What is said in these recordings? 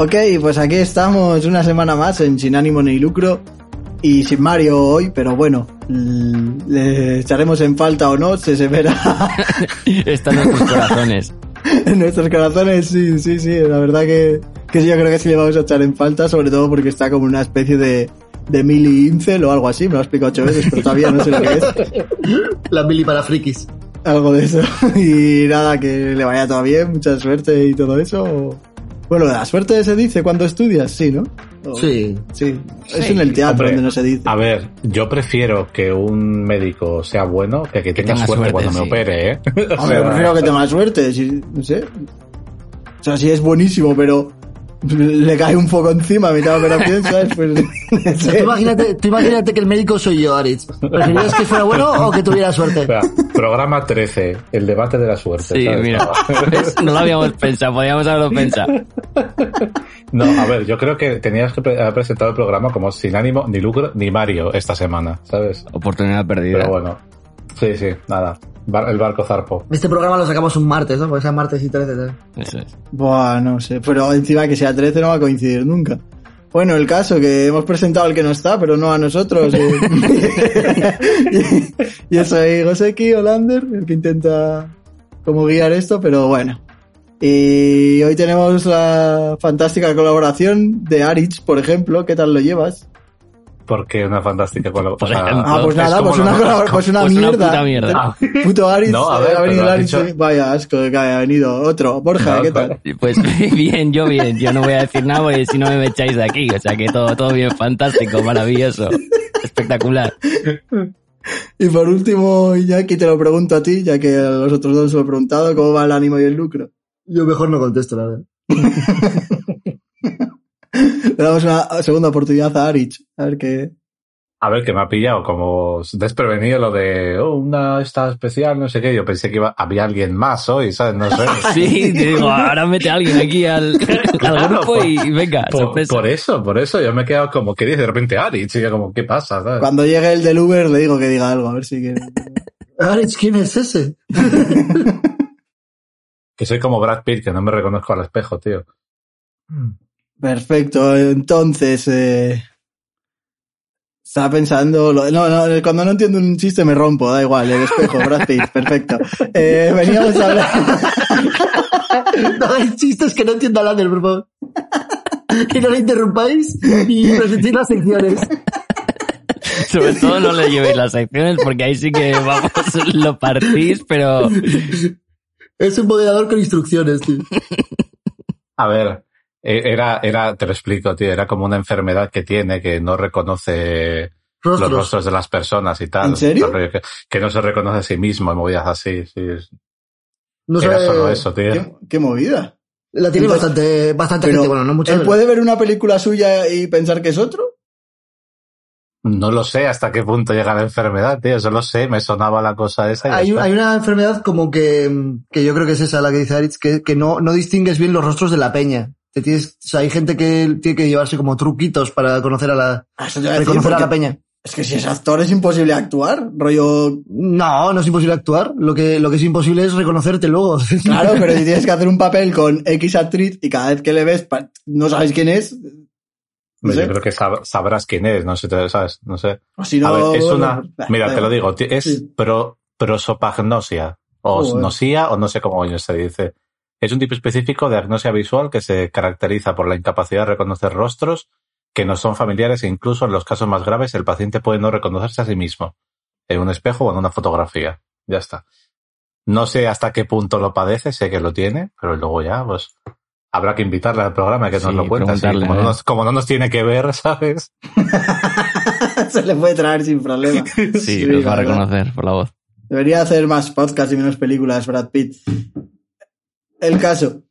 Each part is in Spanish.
Ok, pues aquí estamos una semana más en Sin ánimo ni lucro y sin Mario hoy, pero bueno, le echaremos en falta o no, se, se verá. Está en nuestros corazones. en nuestros corazones, sí, sí, sí, la verdad que, que yo creo que sí le vamos a echar en falta, sobre todo porque está como una especie de, de mili incel o algo así, me lo he explicado ocho veces, pero todavía no sé lo que es. La mili para frikis. Algo de eso. Y nada, que le vaya todo bien, mucha suerte y todo eso. Bueno, la suerte se dice cuando estudias, sí, ¿no? O- Sí. Sí. Es en el teatro Hombre, donde no se dice. A ver, yo prefiero que un médico sea bueno que que tenga tenga suerte, suerte, cuando sí. me opere, ¿eh? Hombre, prefiero que tenga suerte, si, no sé. O sea, si es buenísimo, pero le cae un foco encima a mitad de operación, ¿sabes? Pues, no Tú imagínate, tú imagínate que el médico soy yo, Aritz. ¿Preferirías que fuera bueno o que tuviera suerte? espera, programa 13, el debate de la suerte. Sí, ¿sabes? mira. No lo habíamos pensado, podíamos haberlo pensado. No, a ver, yo creo que tenías que haber presentado el programa como sin ánimo, ni lucro, ni Mario esta semana, ¿sabes? Oportunidad perdida. Pero bueno. Sí, sí, nada. Bar- el barco zarpo. Este programa lo sacamos un martes, ¿no? Porque sea martes y 13. ¿sabes? Eso es. Buah, no sé. Pero encima que sea 13 no va a coincidir nunca. Bueno, el caso que hemos presentado al que no está, pero no a nosotros. eh. y, y eso es Goseki Olander, el que intenta como guiar esto, pero bueno. Y hoy tenemos la fantástica colaboración de Aritz, por ejemplo. ¿Qué tal lo llevas? Porque una fantástica Por colaboración. ejemplo. Ah, pues es nada, pues una, lo- colabor- pues una pues una mierda. puta mierda. Ah, Puto Aritz, No, a ver, eh, ha venido Aritz. dicho- eh, Vaya asco que ha venido otro. Borja, No, ¿qué tal? Pues bien, yo bien. Yo no voy a decir nada porque si no me echáis de aquí. O sea que todo, todo bien fantástico, maravilloso, espectacular. Y por último, Iñaki, te lo pregunto a ti, ya que a los otros dos se lo he preguntado, ¿cómo va el ánimo y el lucro? Yo mejor no contesto, la verdad. Le damos una segunda oportunidad a Aritz, a ver qué... A ver, que me ha pillado como desprevenido lo de oh, una esta especial, no sé qué. Yo pensé que iba, había alguien más hoy, ¿sabes? No sé. Sí, te digo, ahora mete a alguien aquí al, grupo por- y venga, Por, sorpresa. por eso, por eso. Yo me he quedado como que dice de repente Ari, chica, como, ¿qué pasa? ¿sabes? Cuando llegue el del Uber le digo que diga algo, a ver si quiere. Aritz, ¿quién es ese? Que soy como Brad Pitt, que no me reconozco al espejo, tío. Perfecto, entonces... Eh... Estaba pensando... lo- No, no, cuando no entiendo un chiste me rompo, da igual, el espejo, Brad Pitt, perfecto. Eh, veníamos a hablar... No hay chistes que no entienda Lander, por favor. Que no le interrumpáis y presentéis las secciones. Sobre todo no le llevéis las secciones porque ahí sí que vamos, lo partís, pero Es un moderador con instrucciones, tío. A ver, era, era, te lo explico, tío, era como una enfermedad que tiene que no reconoce Rostros. los rostros de las personas y tal. ¿En serio? Que, que no se reconoce a sí mismo y movidas así, sí. No Era sabe- solo eso, tío. ¿Qué, qué movida? La tiene Entonces- bastante, bastante Pero, gente, bueno, no mucha. ¿Él puede ver una película suya y pensar que es otro? No lo sé hasta qué punto llega la enfermedad, tío. Solo sé, me sonaba la cosa esa. y Hay, hay una enfermedad como que, que yo creo que es esa la que dice Aritz, que, que no, no distingues bien los rostros de la peña. Te tienes, o sea, hay gente que tiene que llevarse como truquitos para conocer a la, Ah, decir, reconocer a la peña. Es que si es actor es imposible actuar, rollo... No, no es imposible actuar. Lo que, lo que es imposible es reconocerte luego. Claro, pero si tienes que hacer un papel con X actriz y cada vez que le ves no sabes quién es, no Yo creo que sab- sabrás quién es, no sé, te- ¿sabes? No sé. o si no... a ver, es una, mira, te lo digo, es Sí. pro, prosopagnosia, o nosía, o no sé cómo se dice. Es un tipo específico de agnosia visual que se caracteriza por la incapacidad de reconocer rostros que no son familiares e incluso en los casos más graves el paciente puede no reconocerse a sí mismo en un espejo o en una fotografía. Ya está. No sé hasta qué punto lo padece, sé que lo tiene, pero luego ya, pues, habrá que invitarle al programa que nos Sí, lo cuente. así, preguntarle, como, no nos, como no nos tiene que ver, ¿sabes? Se le puede traer sin problema. sí, los va a reconocer por la voz. Debería hacer más podcasts y menos películas, Brad Pitt. El caso.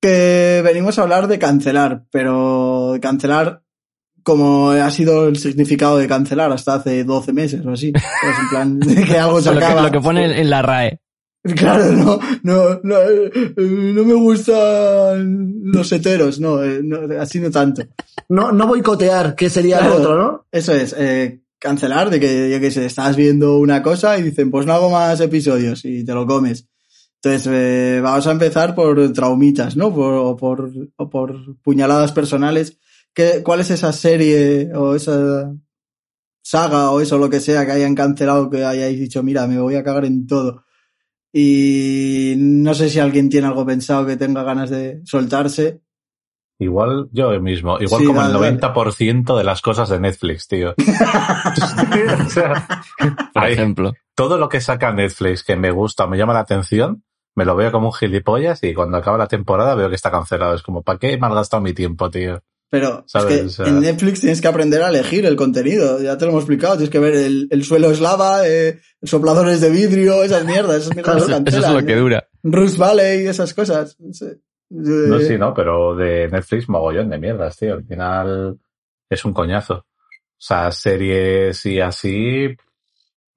Que venimos a hablar de cancelar, pero cancelar como ha sido el significado de cancelar hasta hace 12 meses o así. Pues en plan, de que algo se Lo que, acaba. lo que pone en la RAE. Claro, no, no, no, eh, no me gustan los heteros, no, eh, no, así no tanto. No, no boicotear, que sería Claro. lo otro, ¿no? Eso es, eh, cancelar de que, yo que sé, estás viendo una cosa y dicen, pues no hago más episodios y te lo comes. Entonces, eh, vamos a empezar por traumitas, ¿no? Por, o, por, o por puñaladas personales. ¿Qué, ¿Cuál es esa serie o esa saga o eso, lo que sea, que hayan cancelado, que hayáis dicho, mira, me voy a cagar en todo? Y no sé si alguien tiene algo pensado que tenga ganas de soltarse. Igual yo mismo, igual Sí, como dale, el 90% de las cosas de Netflix, tío. O sea, Por ejemplo. todo lo que saca Netflix que me gusta, me llama la atención, me lo veo como un gilipollas y cuando acaba la temporada veo que está cancelado. Es como, ¿para qué me has gastado mi tiempo, tío? Pero ¿Sabes? es que O sea- en Netflix tienes que aprender a elegir el contenido. Ya te lo hemos explicado. Tienes que ver el, el suelo es lava, eh, sopladores de vidrio, esas mierdas. Esas mierdas Eso, es lo que ¿eh? dura. Rust Valley, esas cosas. No sé. No, Eh, sí, no, pero de Netflix mogollón de mierdas, tío. Al final es un coñazo. O sea, series y así,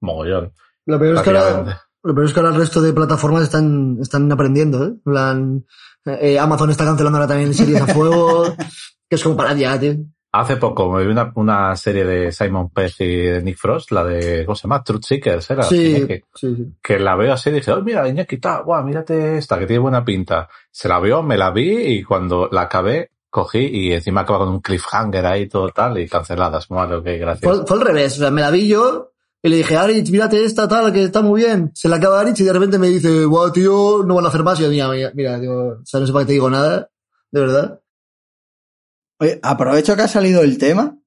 mogollón. Lo peor es que ahora, peor es que ahora el resto de plataformas están, están aprendiendo, ¿eh? Plan, eh, Amazon está cancelando ahora también series a fuego, que es como para ya, tío. Hace poco me vi una, una serie de Simon Pegg y de Nick Frost, la de, ¿cómo se llama? Truth Seekers, era. Sí, Iñaki. sí, sí. que la veo así y dije, oh, mira, Iñaki, tal, guau, mírate esta, que tiene buena pinta. Se la vio, me la vi y cuando la acabé, cogí y encima acaba con un cliffhanger ahí todo tal y canceladas. Madre, ok, gracias. Fue, fue al revés, o sea, me la vi yo y le dije, Aritz, mírate esta tal, que está muy bien. Se la acaba Aritz y de repente me dice, wow, tío, no van a hacer más. Y yo, mira, mira, mira, digo, o sea, no sé para qué te digo nada, de verdad. Oye, aprovecho que ha salido el tema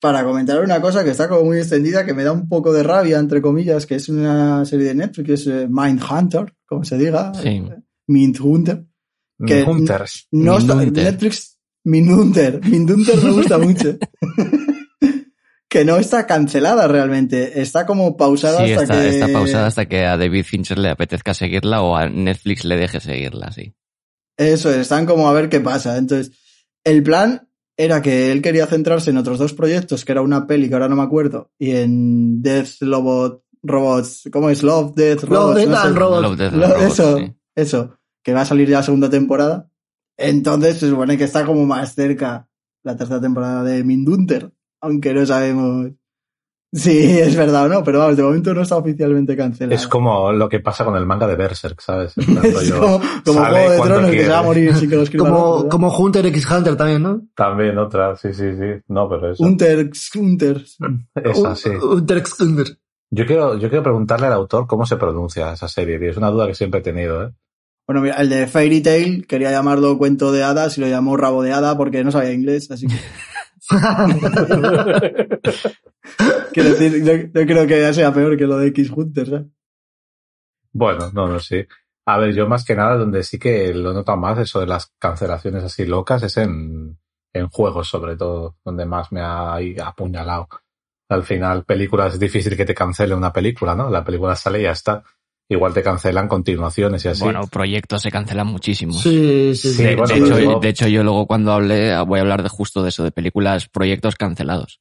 para comentar una cosa que está como muy extendida, que me da un poco de rabia, entre comillas, que es una serie de Netflix, que es eh, Mindhunter, como se diga. Sí. Mindhunter. que- Hunters. No está, Mindhunter. Netflix, Mindhunter. Mindhunter me gusta mucho. que no está cancelada realmente. Está como pausada Sí, hasta está, que... está pausada hasta que a David Fincher le apetezca seguirla o a Netflix le deje seguirla, sí. Eso, es, están como a ver qué pasa. Entonces, el plan era que él quería centrarse en otros dos proyectos, que era una peli que ahora no me acuerdo, y en Death Robot, Robots, ¿cómo es? Love, Death, Love, Robots. Death no sé. and Robots. Love, Death and Lo- Robots, eso, sí. eso, que va a salir ya la segunda temporada. Entonces, se supone que está como más cerca la tercera temporada de Mindhunter, aunque no sabemos si es verdad o no, pero vamos, de momento no está oficialmente cancelada. Es como lo que pasa con el manga de Berserk, ¿sabes? En plan, Es rollo, como, Juego de Tronos que se va a morir sin que lo escriban. Como, Hunter x Hunter también, ¿no? También otra, sí, sí, sí. No, pero eso. Hunter, Hunter. Esa, sí. Hunter x Hunter. Yo quiero, yo quiero preguntarle al autor cómo se pronuncia esa serie, tío. Es una duda que siempre he tenido, ¿eh? Bueno, mira, el de Fairy Tail quería llamarlo cuento de hadas y lo llamó rabo de hada porque no sabía inglés, así que quiero decir, yo, creo que ya sea peor que lo de X Hunter, ¿sabes? Bueno, no, no, sí. A ver, yo más que nada, donde sí que lo noto más, eso de las cancelaciones así locas, es en, en juegos, sobre todo, donde más me ha apuñalado. Al final, películas es difícil que te cancele una película, ¿no? La película sale y ya está. Igual te cancelan continuaciones y así. Bueno, proyectos se cancelan muchísimo. Sí, sí, sí. De, bueno, de pero hecho, digo- de hecho, yo luego cuando hable voy a hablar de justo de eso, de películas, proyectos cancelados.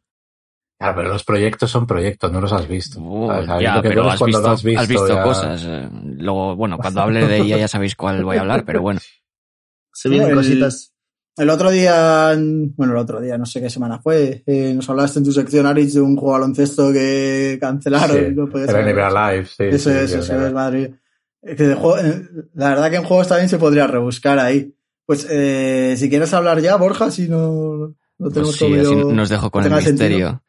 Ah, pero los proyectos son proyectos, no los has visto. Uh, ya, lo que pero has visto, has visto, has visto ya- cosas. eh, Luego, bueno, cuando hable de ella ya sabéis cuál voy a hablar, pero bueno. Se vienen El- cositas. El otro día, bueno, el otro día, no sé qué semana fue, eh, nos hablaste en tu sección, Aritz, de un juego de baloncesto que cancelaron. Sí, no el ser. NBA Live, sí. Eso sí, es, sí, eso es, eh, la verdad que en juegos también se podría rebuscar ahí. Pues eh, si quieres hablar ya, Borja, si no, no tenemos Pues sí, así nos dejo con el misterio.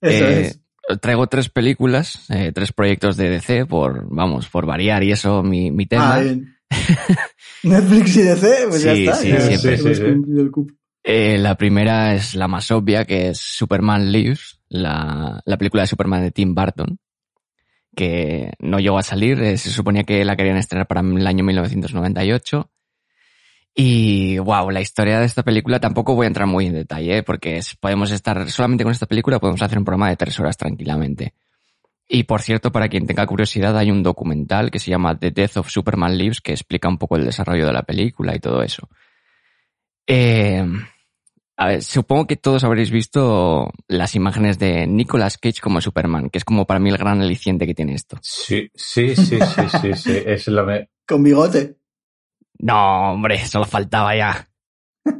Eso Eh, es. Traigo tres películas, eh, tres proyectos de DC, por, vamos, por variar y eso, mi, mi tema. Ah, bien. Netflix y DC, pues ya está. sí, ya siempre. hemos Sí, sí, sí. cumplido el cupo. Eh, la primera es la más obvia, que es Superman Lives, la, la película de Superman de Tim Burton, que no llegó a salir, eh, se suponía que la querían estrenar para el año 1998. Y wow, la historia de esta película tampoco voy a entrar muy en detalle, ¿eh? porque podemos estar solamente con esta película, podemos hacer un programa de tres horas tranquilamente. Y por cierto, para quien tenga curiosidad, hay un documental que se llama The Death of Superman Lives que explica un poco el desarrollo de la película y todo eso. Eh, a ver, supongo que todos habréis visto las imágenes de Nicolas Cage como Superman, que es como para mí el gran aliciente que tiene esto. Sí, sí, sí, sí, sí, sí. Es lo me... Con bigote. No, hombre, solo faltaba ya.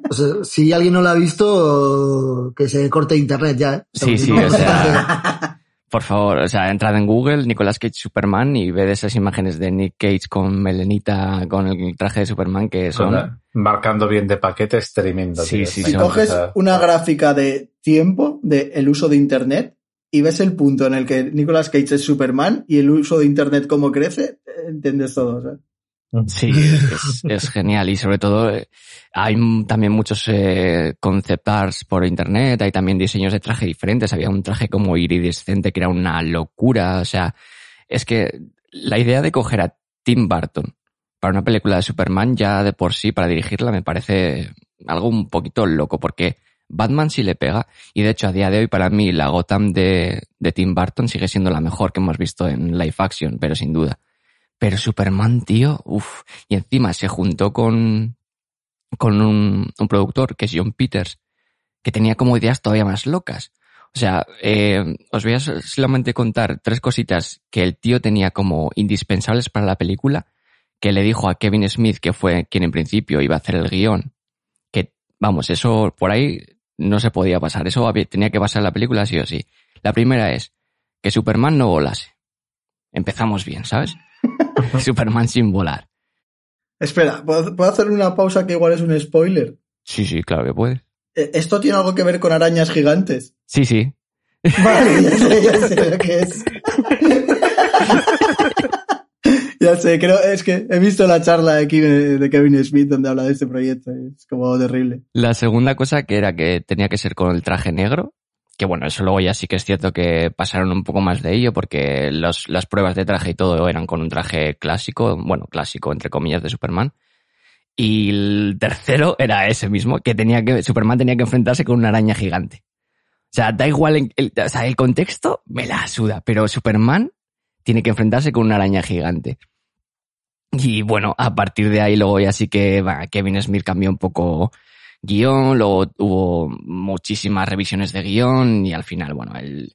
O sea, si alguien no lo ha visto, que se corte internet ya. ¿eh? Sí, sí, o sea, Por favor, o sea, entrad en Google, Nicolas Cage Superman y ved esas imágenes de Nick Cage con melenita, con el traje de Superman que son... Marcando bien de paquete es tremendo. Sí, tío. sí, Si coges una gráfica de tiempo del el uso de Internet y ves el punto en el que Nicolas Cage es Superman y el uso de Internet cómo crece, eh, entiendes todo. ¿sabes? Sí, es, genial. Y sobre todo eh, hay también muchos eh, concept arts por internet, hay también diseños de traje diferentes, había un traje como iridescente que era una locura, o sea, es que la idea de coger a Tim Burton para una película de Superman ya de por sí para dirigirla me parece algo un poquito loco porque Batman sí le pega. Y de hecho a día de hoy para mí la Gotham de, de Tim Burton sigue siendo la mejor que hemos visto en live action, pero sin duda. Pero Superman, tío, uff. Y encima se juntó con, con un, productor que es John Peters, que tenía como ideas todavía más locas. O sea, eh, os voy a so- solamente contar tres cositas que el tío tenía como indispensables para la película, que le dijo a Kevin Smith, que fue quien en principio iba a hacer el guion, que, vamos, eso por ahí no se podía pasar, eso había- tenía que pasar la película sí o sí. La primera es que Superman no volase. Empezamos bien, ¿sabes? Superman sin volar. Espera, ¿puedo, puedo hacer una pausa que igual es un spoiler? Sí, sí, claro que puede. Eh, ¿Esto tiene algo que ver con arañas gigantes? Sí, sí. Vale, ya sé, ya sé lo que es. ya sé, creo, es que he visto la charla de Kevin, de Kevin Smith donde habla de este proyecto. Es como terrible. La segunda cosa que era que tenía que ser con el traje negro, que bueno, eso luego ya sí que es cierto que pasaron un poco más de ello porque los, las pruebas de traje y todo eran con un traje clásico, bueno, clásico entre comillas de Superman. Y el tercero era ese mismo, que tenía que, Superman tenía que enfrentarse con una araña gigante. O sea, da igual, el, o sea, el contexto me la suda, pero Superman tiene que enfrentarse con una araña gigante. Y bueno, a partir de ahí luego ya sí que va, Kevin Smith cambió un poco guion, luego hubo muchísimas revisiones de guion y al final, bueno, el,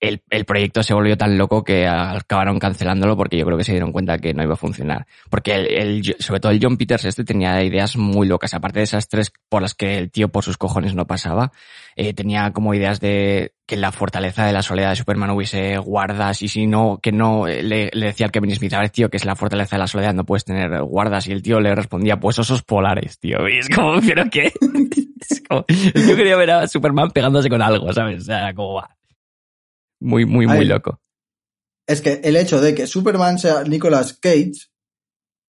el, el proyecto se volvió tan loco que acabaron cancelándolo porque yo creo que se dieron cuenta que no iba a funcionar. Porque el, el- sobre todo el John Peters este tenía ideas muy locas, aparte de esas tres por las que el tío por sus cojones no pasaba, eh, tenía como ideas de que la fortaleza de la soledad de Superman hubiese guardas y si no, que no, eh, le, decía al Kevin Smith, a ver tío, que es la fortaleza de la soledad, no puedes tener guardas y el tío le respondía, pues osos polares, tío. Y es como, ¿pero qué? Es como, tío quería ver a Superman pegándose con algo, ¿sabes? O sea, como va. Muy, muy, muy Ay. loco. Es que el hecho de que Superman sea Nicolas Cage,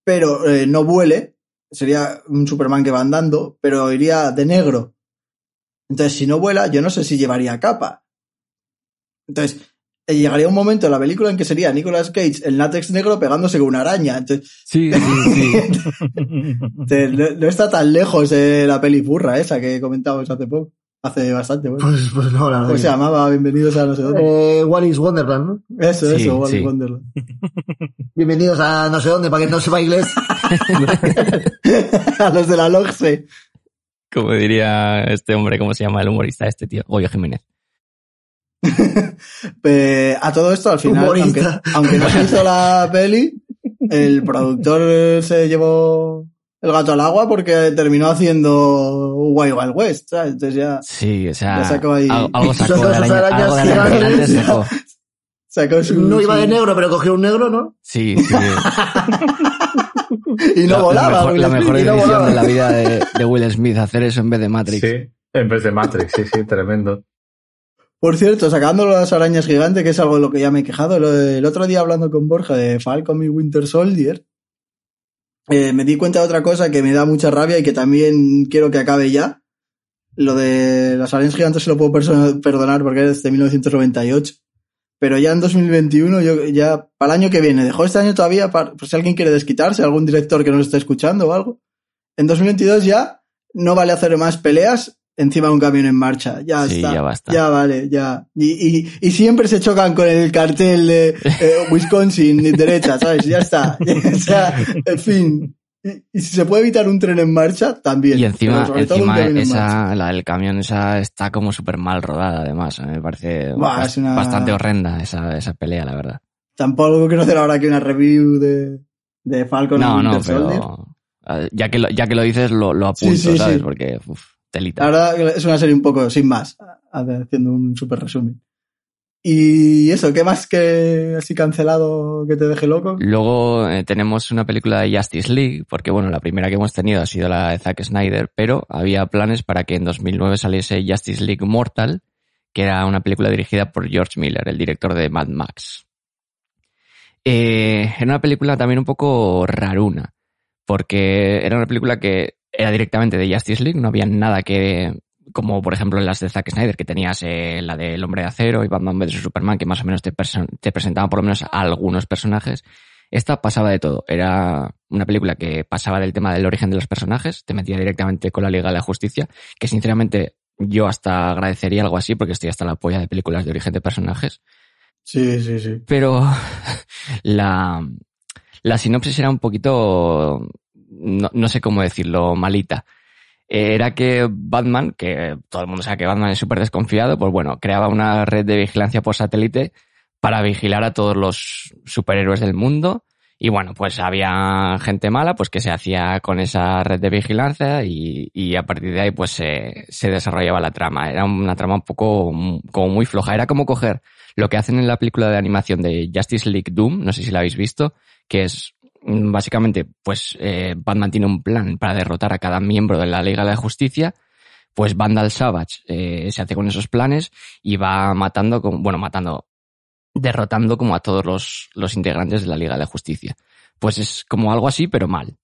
pero eh, no vuele, sería un Superman que va andando, pero iría de negro. Entonces, si no vuela, yo no sé si llevaría capa. Entonces, eh, llegaría un momento en la película en que sería Nicolas Cage, el látex negro, pegándose con una araña. Entonces, Sí, sí, sí. no está tan lejos eh, la peli burra esa que comentábamos hace poco. Hace bastante, bueno. Pues, pues no, la verdad. ¿Cómo se llamaba? Bienvenidos a no sé dónde. Eh, What is Wonderland, ¿no? Eso, sí, eso, Wally sí. Wonderland. Bienvenidos a no sé dónde, para que no sepa inglés. a los de la LOGSE. Como diría este hombre, ¿cómo se llama el humorista este tío? Goyo Jiménez. A todo esto, al final, aunque, aunque no se hizo la peli, el productor se llevó el gato al agua porque terminó haciendo Wild Wild West, ¿sabes? Entonces ya Sí, o sea, Ya sacó ahí- algo, sacó de esas araña, sacó su... No iba de negro, pero cogió un negro, ¿no? Sí, sí. Y no la, volaba. La mejor, la mejor y no decisión volaba. de la vida de, de Will Smith, hacer eso en vez de Matrix. Sí, en vez de Matrix, sí, sí, tremendo. Por cierto, sacando las arañas gigantes, que es algo de lo que ya me he quejado, el otro día hablando con Borja de Falcon y Winter Soldier, eh, me di cuenta de otra cosa que me da mucha rabia y que también quiero que acabe ya. Lo de las arañas gigantes se lo puedo perdonar porque es de 1998. Pero ya en 2021, yo ya para el año que viene, dejó este año todavía, para, por si alguien quiere desquitarse, algún director que nos esté escuchando o algo. En 2022 ya no vale hacer más peleas encima de un camión en marcha. Ya Sí, está. ya basta. Ya vale, ya. Y, y, y siempre se chocan con el cartel de eh, Wisconsin derecha, ¿sabes? Ya está. o sea, en fin. Y, y si se puede evitar un tren en marcha, también. Y encima, encima camión en esa, la del camión esa está como súper mal rodada, además. Me parece una- bastante horrenda esa, esa pelea, la verdad. Tampoco quiero hacer ahora aquí una review de, de Falcon no, y no, pero ya que lo, ya que lo dices, lo, lo apunto, Sí, sí, ¿sabes? Porque, uf, telita. La verdad es una serie un poco sin más, haciendo un super resumen. Y eso, ¿qué más que así cancelado que te deje loco? Luego eh, tenemos una película de Justice League, porque bueno, la primera que hemos tenido ha sido la de Zack Snyder, pero había planes para que en 2009 saliese Justice League Mortal, que era una película dirigida por George Miller, el director de Mad Max. Eh, era una película también un poco raruna, porque era una película que era directamente de Justice League, no había nada que como por ejemplo en las de Zack Snyder, que tenías eh, la del Hombre de Acero y Batman vs Superman, que más o menos te, te presentaban por lo menos a algunos personajes. Esta pasaba de todo. Era una película que pasaba del tema del origen de los personajes, te metía directamente con la Liga de la Justicia, que sinceramente yo hasta agradecería algo así, porque estoy hasta la polla de películas de origen de personajes. Sí, sí, sí. Pero la, la sinopsis era un poquito, no, no sé cómo decirlo, malita era que Batman, que todo el mundo sabe que Batman es súper desconfiado, pues bueno, creaba una red de vigilancia por satélite para vigilar a todos los superhéroes del mundo. Y bueno, pues había gente mala, pues que se hacía con esa red de vigilancia y, a partir de ahí pues se, se, desarrollaba la trama. Era una trama un poco como muy floja. Era como coger lo que hacen en la película de animación de Justice League Doom, no sé si la habéis visto, que es básicamente, pues eh, Batman tiene un plan para derrotar a cada miembro de la Liga de la Justicia, pues Vandal Savage eh, se hace con esos planes y va matando, bueno, matando, derrotando como a todos los, los integrantes de la Liga de la Justicia. Pues es como algo así, pero mal.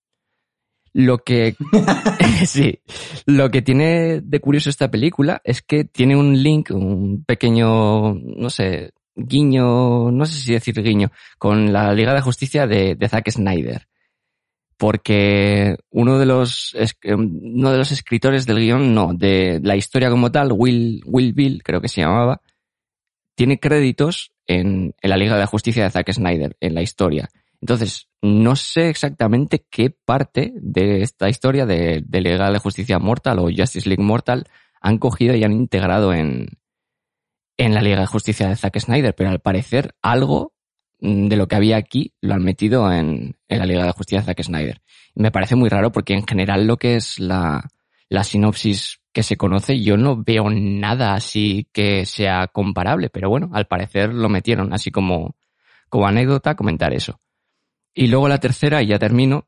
Lo que, sí, lo que tiene de curioso esta película es que tiene un link, un pequeño, no sé, guiño, no sé si decir guiño, con la Liga de Justicia de, Zack Snyder. Porque uno de los, uno de los escritores del guion, no, de la historia como tal, Will, Will Bill, creo que se llamaba, tiene créditos en, la Liga de Justicia de Zack Snyder, en la historia. Entonces, no sé exactamente qué parte de esta historia de, de Liga de Justicia Mortal o Justice League Mortal han cogido y han integrado en, en la Liga de Justicia de Zack Snyder, pero al parecer algo mm, de lo que había aquí lo han metido en, en la Liga de Justicia de Zack Snyder. Me parece muy raro porque en general lo que es la, la sinopsis que se conoce, yo no veo nada así que sea comparable, pero bueno, al parecer lo metieron, así como, como anécdota comentar eso. Y luego la tercera, y ya termino,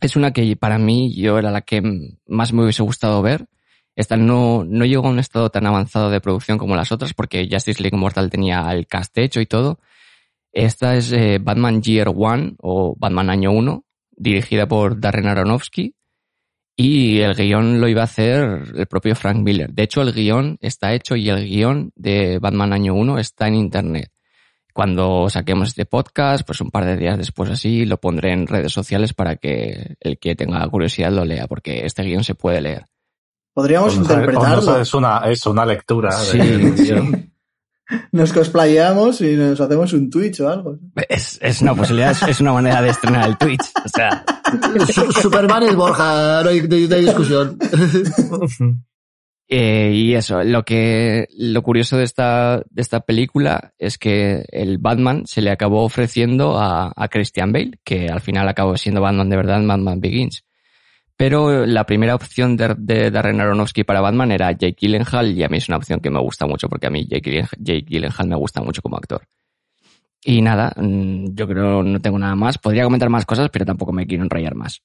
es una que para mí yo era la que más me hubiese gustado ver, esta no, no llegó a un estado tan avanzado de producción como las otras, porque Justice League Mortal tenía el cast hecho y todo. Esta es eh, Batman Year One o Batman Año 1, dirigida por Darren Aronofsky. Y el guion lo iba a hacer el propio Frank Miller. De hecho, el guion está hecho y el guion de Batman Año 1 está en internet. Cuando saquemos este podcast, pues un par de días después así, lo pondré en redes sociales para que el que tenga curiosidad lo lea, porque este guion se puede leer. Podríamos interpretarlo. es, una, es una lectura. Sí, Nos cosplayamos y nos hacemos un Twitch o algo. Es, es una posibilidad, es, una manera de estrenar el Twitch. O sea. Superman es Borja, no hay, discusión. Eh, y eso, lo que, lo curioso de esta, de esta película es que el Batman se le acabó ofreciendo a, a Christian Bale, que al final acabó siendo Batman de verdad en Batman Begins. Pero la primera opción de, de Darren Aronofsky para Batman era Jake Gyllenhaal y a mí es una opción que me gusta mucho porque a mí Jake Gyllenhaal, me gusta mucho como actor. Y nada, mm, yo creo no tengo nada más. Podría comentar más cosas, pero tampoco me quiero enrollar más.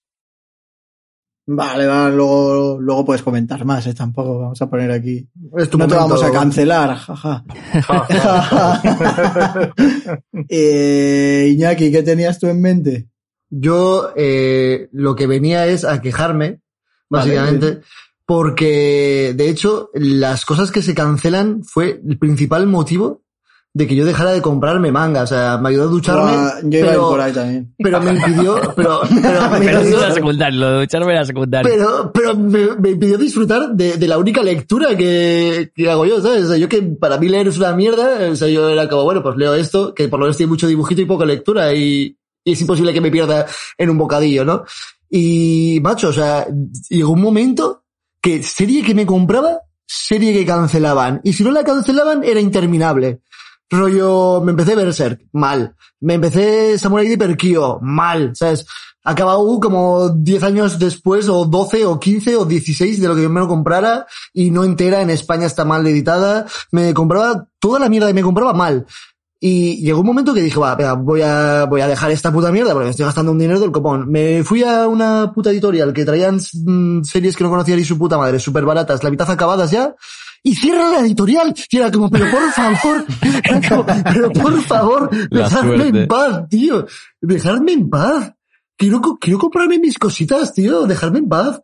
Vale, vale, luego, luego puedes comentar más, ¿eh? Tampoco vamos a poner aquí. no te vamos a cancelar, jaja. eh, Iñaki, ¿qué tenías tú en mente? Yo eh, lo que venía es a quejarme, básicamente, porque de hecho las cosas que se cancelan fue el principal motivo de que yo dejara de comprarme manga. O sea, me ayudó a ducharme. yo iba pero, por ahí también. Pero me impidió. Pero, pero, me pero impidió, secundario, lo de ducharme era secundario. Pero, pero me, me impidió disfrutar de, de, la única lectura que, que hago yo, ¿sabes? O sea, yo que para mí leer es una mierda. O sea, yo era como, bueno, pues leo esto, que por lo menos tiene mucho dibujito y poca lectura. Y, y es imposible que me pierda en un bocadillo, ¿no? Y, macho, o sea, llegó un momento que serie que me compraba, serie que cancelaban. Y si no la cancelaban, era interminable. Rollo, me empecé Berserk, mal. Me empecé Samurai de Perkio, mal, ¿sabes? acabado como 10 años después, o 12, o 15, o 16 de lo que yo me lo comprara, y no entera, en España está mal editada. Me compraba toda la mierda y me compraba mal. Y llegó un momento que dije, va, venga, voy a, voy a dejar esta puta mierda porque me estoy gastando un dinero del copón. Me fui a una puta editorial que traían mm, series que no conocía ni su puta madre, súper baratas, la mitad acabadas ya, y cierran la editorial. Y era como, pero por favor, como, pero por favor, La dejadme suerte. en paz, tío. Dejadme en paz. Quiero, quiero comprarme mis cositas, tío. Dejadme en paz.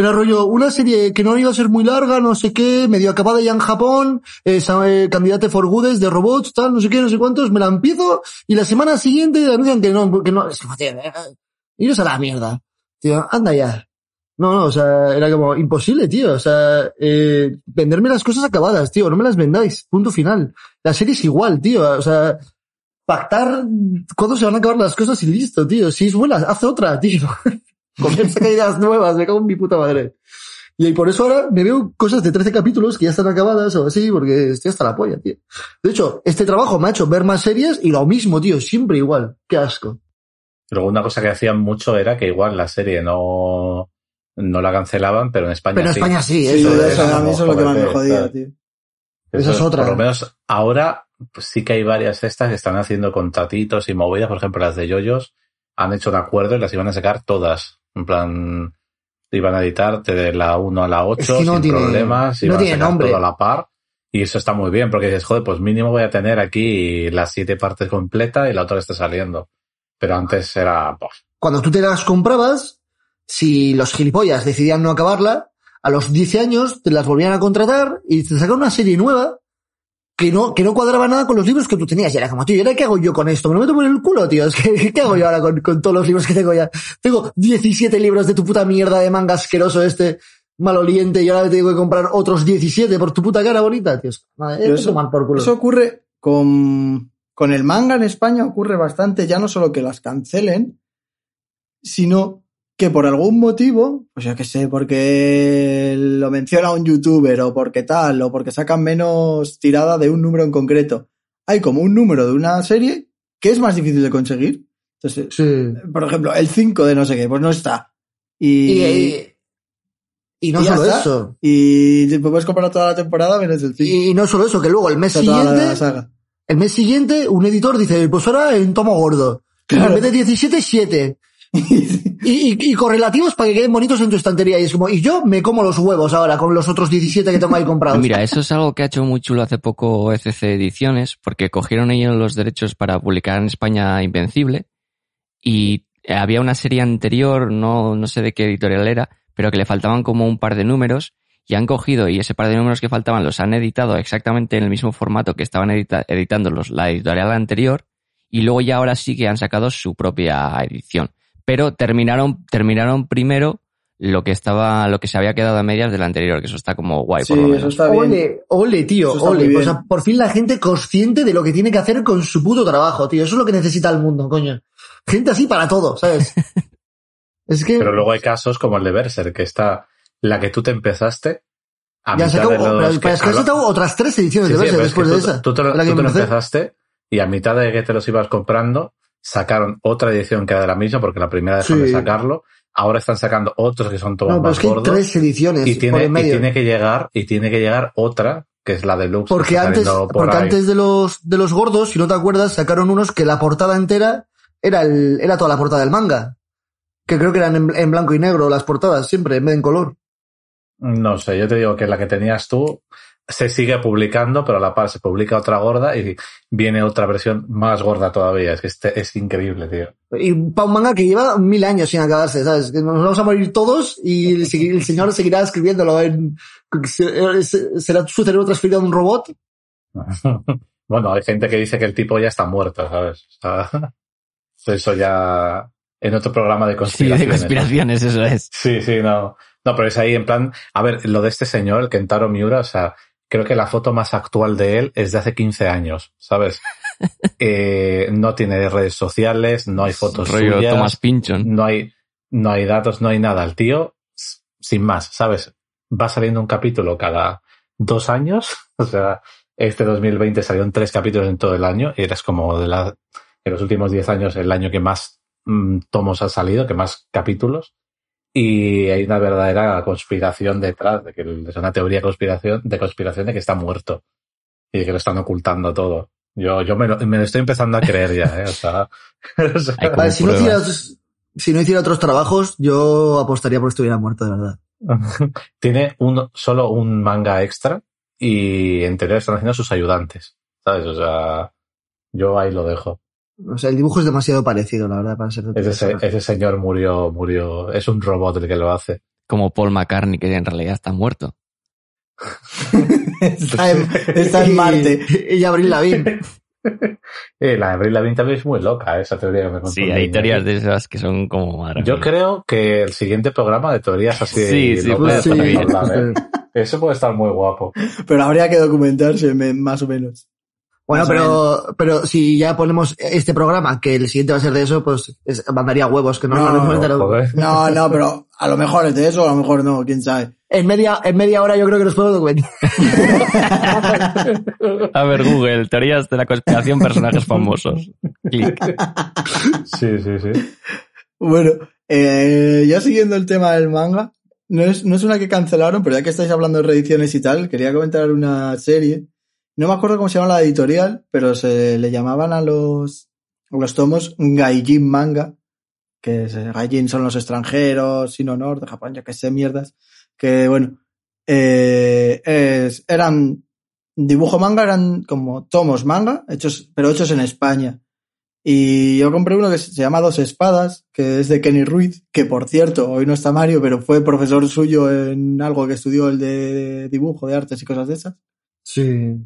Era rollo, una serie que no iba a ser muy larga, no sé qué, medio acabada ya en Japón, eh, eh, candidate for goods de robots, tal, no sé qué, no sé cuántos, me la empiezo y la semana siguiente anuncian que no, que no, es como, tío, eh, iros a la mierda. Tío, anda ya. No, no, o sea, era como imposible, tío. O sea, eh, venderme las cosas acabadas, tío, no me las vendáis. Punto final. La serie es igual, tío. O sea, pactar cuándo se van a acabar las cosas y listo, tío. Si es buena, haz otra, tío. Comienza a ideas nuevas, me cago en mi puta madre. Y por eso ahora me veo cosas de 13 capítulos que ya están acabadas o así, porque estoy hasta la polla, tío. De hecho, este trabajo me ha hecho ver más series y lo mismo, tío, siempre igual. Qué asco. Luego una cosa que hacían mucho era que igual la serie no, no la cancelaban, pero en España Pero en sí. España sí, Sí, eso es. a mí eso es lo que más me jodía, tío. Esa es otra. Por lo menos ahora pues sí que hay varias de estas que están haciendo contratitos y movidas. Por ejemplo, las de Yoyos han hecho un acuerdo y las iban a sacar todas. En plan, iban a editar de la 1 a la 8 Es que no sin tiene- problemas. no iban a tiene sacar nombre. todo a la par. Y eso está muy bien porque dices, joder, pues mínimo voy a tener aquí las siete partes completas y la otra está saliendo. Pero antes era, Cuando tú te las comprabas, si los gilipollas decidían no acabarla, a los 10 años te las volvían a contratar y te sacaban una serie nueva que no, que no cuadraba nada con los libros que tú tenías. Y era como, tío, ¿y ahora qué hago yo con esto? Me lo meto por el culo, tío. Es que, ¿qué hago yo ahora con, con todos los libros que tengo ya? Tengo 17 libros de tu puta mierda de manga asqueroso este, maloliente, y ahora te tengo que comprar otros 17 por tu puta cara bonita, tío. Madre, eso, por culo. Eso ocurre con, con el manga en España, ocurre bastante, ya no solo que las cancelen, sino que por algún motivo, pues yo que sé, porque lo menciona un youtuber o porque tal, o porque sacan menos tirada de un número en concreto, hay como un número de una serie que es más difícil de conseguir. Entonces, Sí. por ejemplo, el 5 de no sé qué, pues no está. Y, Y, y, y no solo está. eso. y puedes comprar toda la temporada menos el 5. Y no solo eso, que luego el mes la siguiente, saga. el mes siguiente, un editor dice, pues ahora en tomo gordo. Claro. En vez de 17, 7. Y, y, correlativos para que queden bonitos en tu estantería. Y es como, y yo me como los huevos ahora con los otros 17 que tengo ahí comprados. Mira, eso es algo que ha hecho muy chulo hace poco ECC Ediciones, porque cogieron ellos los derechos para publicar en España Invencible y había una serie anterior, no, no sé de qué editorial era, pero que le faltaban como un par de números y han cogido y ese par de números que faltaban los han editado exactamente en el mismo formato que estaban edita- editándolos la editorial anterior y luego ya ahora sí que han sacado su propia edición. Pero terminaron, terminaron primero lo que estaba, lo que se había quedado a medias del anterior, que eso está como guay Sí, por lo menos. eso está bien. Ole, ole, tío, Eso está muy ole. bien. O sea, por fin la gente consciente de lo que tiene que hacer con su puto trabajo, tío. Eso es lo que necesita el mundo, coño. Gente así para todo, ¿sabes? es que Pero luego hay casos como el de Berser, que está la que tú te empezaste a ya de los pero, es que a han lo- sacado otras tres ediciones Sí, de sí, Berserk pero es que después de tú, esa. tú te lo, la que tú te lo empezaste y a mitad de que te los ibas comprando sacaron otra edición que era de la misma porque la primera dejaron de sacarlo. Ahora están sacando otros que son todos No, más es que hay gordos. tres ediciones y tiene, y tiene que llegar y tiene que llegar otra que es la deluxe que Porque antes, por porque ahí. antes de los, de los gordos, si no te acuerdas, sacaron unos que la portada entera era el, era toda la portada del manga. Que creo que eran en, en blanco y negro las portadas, siempre, en vez de en color. No sé, yo te digo que la que tenías tú se sigue publicando, pero a la par se publica otra gorda y viene otra versión más gorda todavía. Es que este es increíble, tío. Y para un manga que lleva mil años sin acabarse, ¿sabes? Que nos vamos a morir todos y el, señor seguirá escribiéndolo en, se- se- será su cerebro transferido a un robot. bueno, hay gente que dice que el tipo ya está muerto, ¿sabes? O sea, eso ya en otro programa de Sí, conspiraciones. de conspiraciones, eso es. Sí, sí, no. No, pero es ahí en plan, a ver, lo de este señor, el Kentaro Miura, o sea, creo que la foto más actual de él es de hace 15 años, ¿sabes? Eh, no tiene redes sociales, no hay fotos Rollo suyas, Thomas Pinchon. no hay, no hay datos, no hay nada. El tío, sin más, ¿sabes? Va saliendo un capítulo cada dos años, o sea, este 2020 salieron tres capítulos en todo el año y eres como de la, en los últimos 10 años el año que más mm, tomos han salido, que más capítulos. Y hay una verdadera conspiración detrás, de que es una teoría de conspiración, de conspiración de que está muerto. Y de que lo están ocultando todo. Yo, yo me lo, me lo estoy empezando a creer ya, ¿eh? O sea, o sea, Hay como Vale, si, no pruebas. hiciera, otros- si no hiciera otros trabajos, yo apostaría por que estuviera muerto, de verdad. tiene un, solo un manga extra y en teoría están haciendo sus ayudantes. ¿Sabes? O sea, yo ahí lo dejo. O sea, el dibujo es demasiado parecido, la verdad, para ser de Ese, se- ese señor murió, murió, es un robot el que lo hace. Como Paul McCartney, que en realidad está muerto. está, en, está en Marte. Y, y Abril Lavigne. Eh, la de Avril Lavigne también es muy loca, esa teoría que me contó Sí, hay teorías de esas que son como... madre Yo creo que el siguiente programa de teorías así Sí, sí, puede hablar, ¿eh? Eso puede estar muy guapo. Pero habría que documentarse me- más o menos. Bueno, pero, pero si ya ponemos este programa, que el siguiente va a ser de eso, pues es- mandaría huevos, que no, No, no, lo- Joder. No, no, pero a lo mejor es de eso, a lo mejor no, quién sabe. en media, en media hora yo creo que nos podemos documentar. A ver, Google, teorías de la conspiración, personajes famosos. Clic. Sí, sí, sí. Bueno, eh, ya siguiendo el tema del manga, no es, no es una que cancelaron, pero ya que estáis hablando de reediciones y tal, quería comentar una serie. No me acuerdo cómo se llama la editorial, pero se le llamaban a los, los tomos Gaijin Manga, que es, eh, Gaijin son los extranjeros, sin honor, de Japón, yo que sé, mierdas. Que bueno, eh, eran dibujo manga, eran como tomos manga, hechos, pero hechos en España. Y yo compré uno que se llama Dos Espadas, que es de Kenny Ruiz, que por cierto, hoy no está Mario, pero fue profesor suyo en algo que estudió el de dibujo, de artes y cosas de esas. Sí.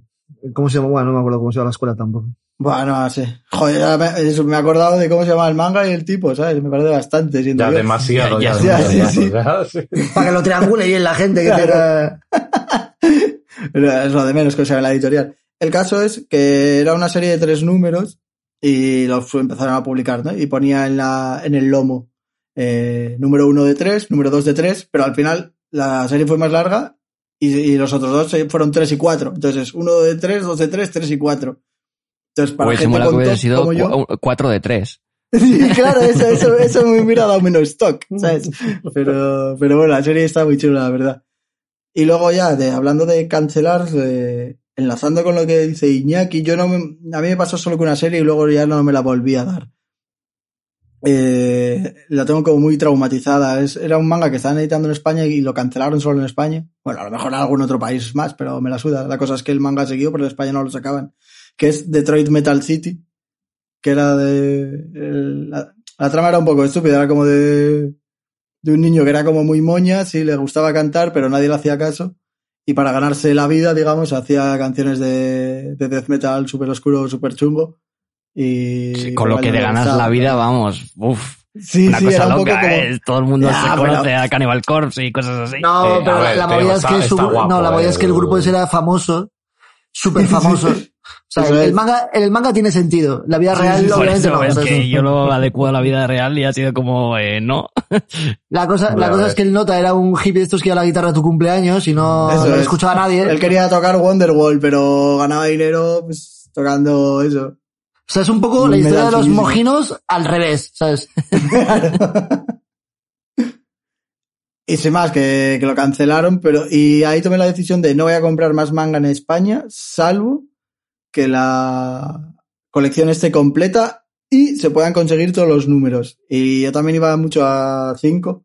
¿Cómo se llama? Bueno, no me acuerdo cómo se llama la escuela tampoco. Bueno, no sé. Joder, me, eso, me he acordado de cómo se llama el manga y el tipo, ¿sabes? Me parece bastante. Ya demasiado, Ya, ya, ya, demasiado, sí, sí. Para que lo triangule bien la gente que Claro. Pero es lo de menos que se ve en la editorial. El caso es que era una serie de tres números y los empezaron a publicar, ¿no? Y ponía en, la, en el lomo eh, número uno de tres, número dos de tres, pero al final la serie fue más larga y, y los otros dos eh, fueron tres y cuatro. Entonces, uno de tres, dos de tres, tres y cuatro. Entonces, para se gente con hubiera sido como yo, cu- 4 de 3. Sí, claro, eso, eso, eso me hubiera dado menos stock, ¿sabes? Pero, pero bueno, la serie está muy chula, la verdad. Y luego ya, de, hablando de cancelar, eh, enlazando con lo que dice Iñaki, yo no me, a mí me pasó solo con una serie y luego ya no me la volví a dar. Eh, la tengo como muy traumatizada. Es, era un manga que estaban editando en España y lo cancelaron solo en España. Bueno, a lo mejor en algún otro país más, pero me la suda. La cosa es que el manga siguió, pero en España no lo sacaban. Que es Detroit Metal City, que era de... la trama era un poco estúpida, era como de, de un niño que era como muy moña, sí, le gustaba cantar, pero nadie le hacía caso. Y para ganarse la vida, digamos, hacía canciones de, de death metal súper oscuro, súper chungo. Y Con lo que te le ganas la vida, vamos, uff. Sí, una sí, cosa un loca, poco como... ¿eh? Todo el mundo Ya, se pero- conoce a Cannibal Corpse y cosas así. No, Eh, pero a la, ver, la pero movida es que su, está guapo, no, la movida eh, es que el grupo ese era famoso, súper famoso. O sea, el, es. manga, el manga tiene sentido. La vida real, sí, sí, Por obviamente, eso no. es que yo lo adecuo a la vida real y ha sido como, eh, no. La cosa, la a cosa es que el nota era un hippie de estos que iba a la guitarra a tu cumpleaños y no, Eso no lo es. escuchaba nadie. Él quería tocar Wonderwall, pero ganaba dinero pues, tocando eso. O sea, es un poco la historia de los mojinos al revés, ¿sabes? Y sin más, que, que lo cancelaron, pero y ahí tomé la decisión de no voy a comprar más manga en España, salvo que la colección esté completa y se puedan conseguir todos los números. Y yo también iba mucho a 5,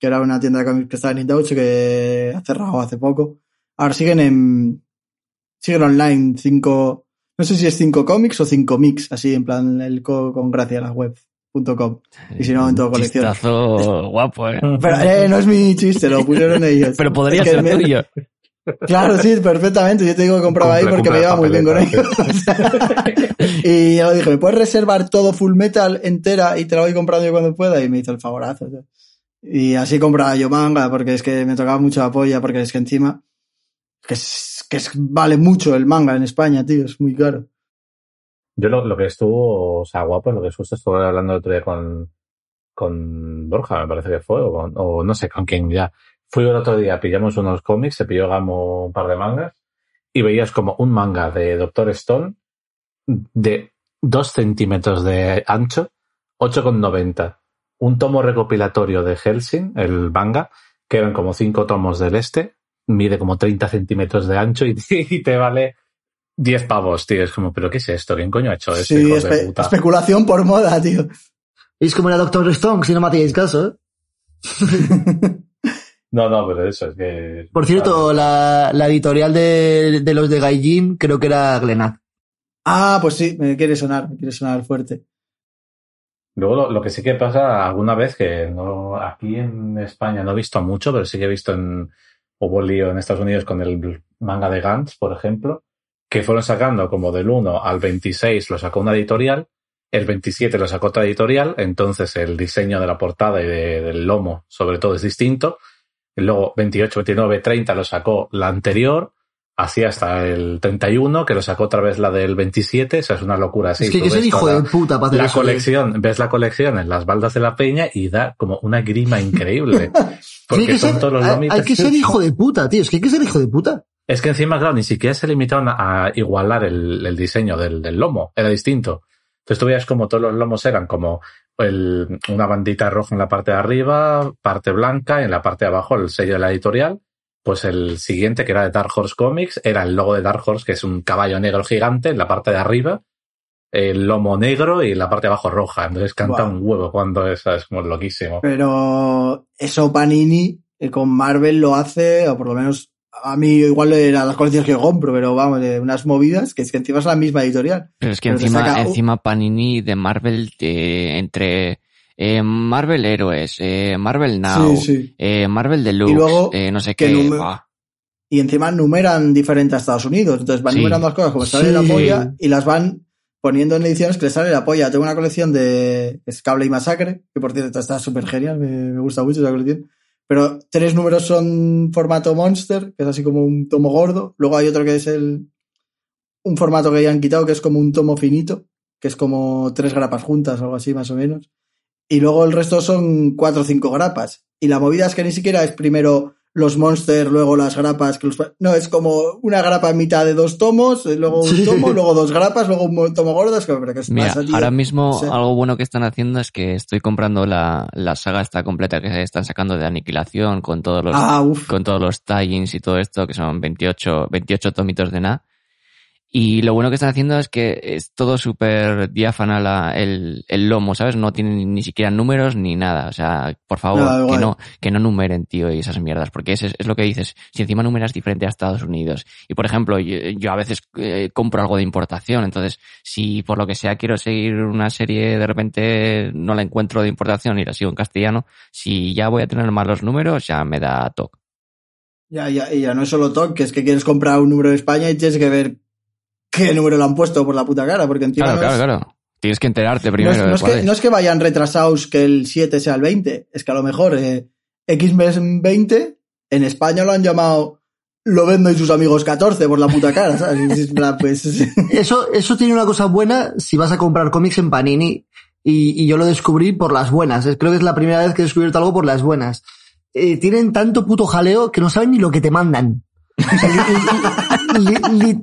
que era una tienda de cómics que estaba en Indauche que ha cerrado hace poco. Ahora siguen en siguen online 5, no sé si es 5 comics o 5 mix, así en plan el co- con gracia a la web.com. Y si no, en toda colección. Chistazo guapo, eh. Pero eh, no es mi chiste, lo pusieron ellos. Pero podría Es que ser me- tuyo. Claro, sí, perfectamente. Yo te digo que compraba ahí porque me iba muy bien con ellos. y yo le dije, ¿me puedes reservar todo Full Metal entera y te la voy comprando yo cuando pueda? Y me hizo el favorazo. Y así compraba yo manga porque es que me tocaba mucho la polla porque es que encima que, es, que es- vale mucho el manga en España, tío, es muy caro. Yo lo, que estuvo, o sea, guapo, lo que justo estuve hablando el otro día con, con Borja, me parece que fue, o, no sé con quién ya. Fui el otro día, pillamos unos cómics, se pilló Gamo un par de mangas, y veías como un manga de Doctor Stone de dos centímetros de ancho, 8,90. Un tomo recopilatorio de Helsing, el manga, que eran como cinco tomos del este, mide como 30 centímetros de ancho y, y te vale 10 pavos, tío. Es como, ¿pero qué es esto? ¿Quién coño ha hecho esto? Sí, de puta? especulación por moda, tío. Es como era Doctor Stone, si no me hacíais caso. ¿eh? No, no, pero eso es que... Por cierto, la, la editorial de, de los de Gaijin creo que era Glenat. Ah, pues sí, me quiere sonar, me quiere sonar fuerte. Luego lo, lo que sí que pasa alguna vez que no aquí en España no he visto mucho, pero sí que he visto en hubo lío en Estados Unidos con el manga de Gantz, por ejemplo, que fueron sacando como del 1 al 26 lo sacó una editorial, el 27 lo sacó otra editorial, entonces el diseño de la portada y de- del lomo sobre todo es distinto. Luego 28, 29, 30 lo sacó la anterior, así hasta el 31, que lo sacó otra vez la del 27, o sea, es una locura así. es que que ser ves hijo de puta para la eso, colección, ves la colección en las baldas de la peña y da como una grima increíble. Hay Porque que, son ser, todos los hay, lomitos. hay que ser hijo de puta, tío. Es que hay que ser hijo de puta. Es que encima, claro, ni siquiera se limitaron a, a igualar el, el diseño del, del lomo, era distinto. Entonces tú veías como todos los lomos eran como el- una bandita roja en la parte de arriba, parte blanca, y en la parte de abajo el sello de la editorial. Pues el siguiente, que era de Dark Horse Comics, era el logo de Dark Horse, que es un caballo negro gigante en la parte de arriba, el lomo negro y la parte de abajo roja. Entonces canta un huevo cuando es, es como loquísimo. Pero eso Panini eh, con Marvel lo hace, o por lo menos a mí igual era las colecciones que compro, pero vamos, de unas movidas que es que encima es la misma editorial. Pero es que Pero encima, saca- encima Panini de Marvel, eh, entre eh, Marvel Héroes, eh, Marvel Now, Sí, sí. eh, Marvel Deluxe, Y luego, eh, no sé qué. Y encima numeran diferente a Estados Unidos. Entonces van Sí. numerando las cosas como sale la polla y las van poniendo en ediciones que les sale la polla. Tengo una colección de es Cable y Masacre, que por cierto está súper genial, me, me gusta mucho esa colección. Pero tres números son formato Monster, que es así como un tomo gordo. Luego hay otro que es el un formato que ya han quitado, que es como un tomo finito, que es como tres grapas juntas algo así más o menos. Y luego el resto son cuatro o cinco grapas. Y la movida es que ni siquiera es primero los monsters, luego las grapas. Que los... No, es como una grapa en mitad de dos tomos, eh, luego un Sí. tomo, luego dos grapas, luego un tomo gordo. Es que, ahora mismo algo bueno que están haciendo es que estoy comprando la, la saga esta completa que están sacando de Aniquilación con todos los, Ah, con todos los tie-ins y todo esto, que son 28, 28 tomitos de nada. Y lo bueno que están haciendo es que es todo súper diáfana la, el, el lomo, ¿sabes? No tiene ni, siquiera números ni nada. O sea, por favor, que no, que no numeren, tío, y esas mierdas. Porque es, es lo que dices. Si encima numeras diferente a Estados Unidos. Y por ejemplo, yo, yo a veces eh, compro algo de importación. Entonces, si por lo que sea quiero seguir una serie, de repente no la encuentro de importación y la sigo en castellano, si ya voy a tener malos números, ya me da toque. Ya, ya, ya no es solo TOC, que es que quieres comprar un número de España y tienes que ver qué número le han puesto por la puta cara, porque encima Claro, no claro, es- claro. Tienes que enterarte No primero. es, no, de es que, no es que vayan retrasados que el 7 sea el 20, es que a lo mejor eh, X-Men 20 en España lo han llamado lo vendo y sus amigos 14 por la puta cara, pues, Eso, eso tiene una cosa buena si vas a comprar cómics en Panini. Y, y yo lo descubrí por las buenas. Creo que es la primera vez que he descubierto algo por las buenas. Eh, tienen tanto puto jaleo que no saben ni lo que te mandan.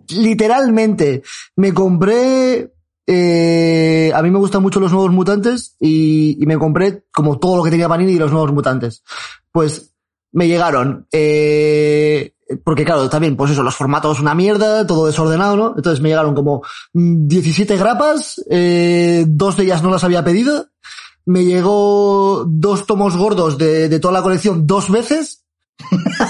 Literalmente. Me compré. eh, a mí me gustan mucho los nuevos mutantes y, me compré como todo lo que tenía Panini y los nuevos mutantes. Pues me llegaron. Eh, porque claro, también, pues eso, los formatos una mierda, todo desordenado, ¿no? Entonces me llegaron como mm, 17 grapas, eh, dos de ellas no las había pedido. Me llegó dos tomos gordos de, de toda la colección dos veces.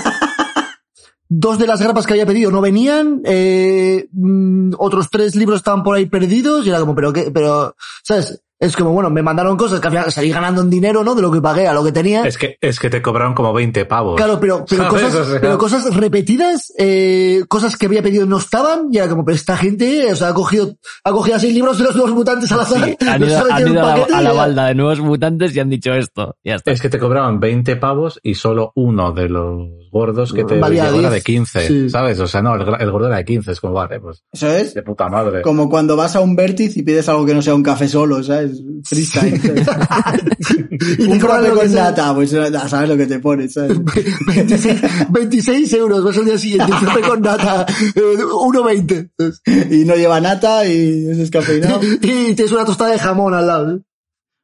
Dos de las grapas que había pedido no venían, eh, mm, otros tres libros estaban por ahí perdidos y era como, pero qué, pero, ¿sabes? Es como, bueno, me mandaron cosas que al final salí ganando en dinero, ¿no? De lo que pagué a lo que tenía. Es que, es que te cobraron como 20 pavos. Claro, pero, pero, cosas, O sea- pero cosas repetidas, eh, cosas que había pedido no estaban, y era como, pero esta gente, o sea, ha cogido, ha cogido así libros de los nuevos mutantes al azar, Sí, han ido, han a, la, a la balda de nuevos mutantes y han dicho esto. Ya está. Es que te cobraban 20 pavos y solo uno de los gordos que te Valía era 10. de 15, Sí. ¿sabes? O sea, no, el, el gordo era de 15, es como, vale, pues, eso es de puta madre. como cuando vas a un Vertiz y pides algo que no sea un café solo, ¿sabes? Freestyle. Y te un frappe con nata, pues ya sabes lo que te pones, ¿sabes? 26, 26 euros, vas al día siguiente, un frappe con nata, eh, 1,20. y no lleva nata y es descafeinado. Y tienes una tostada de jamón al lado. ¿eh?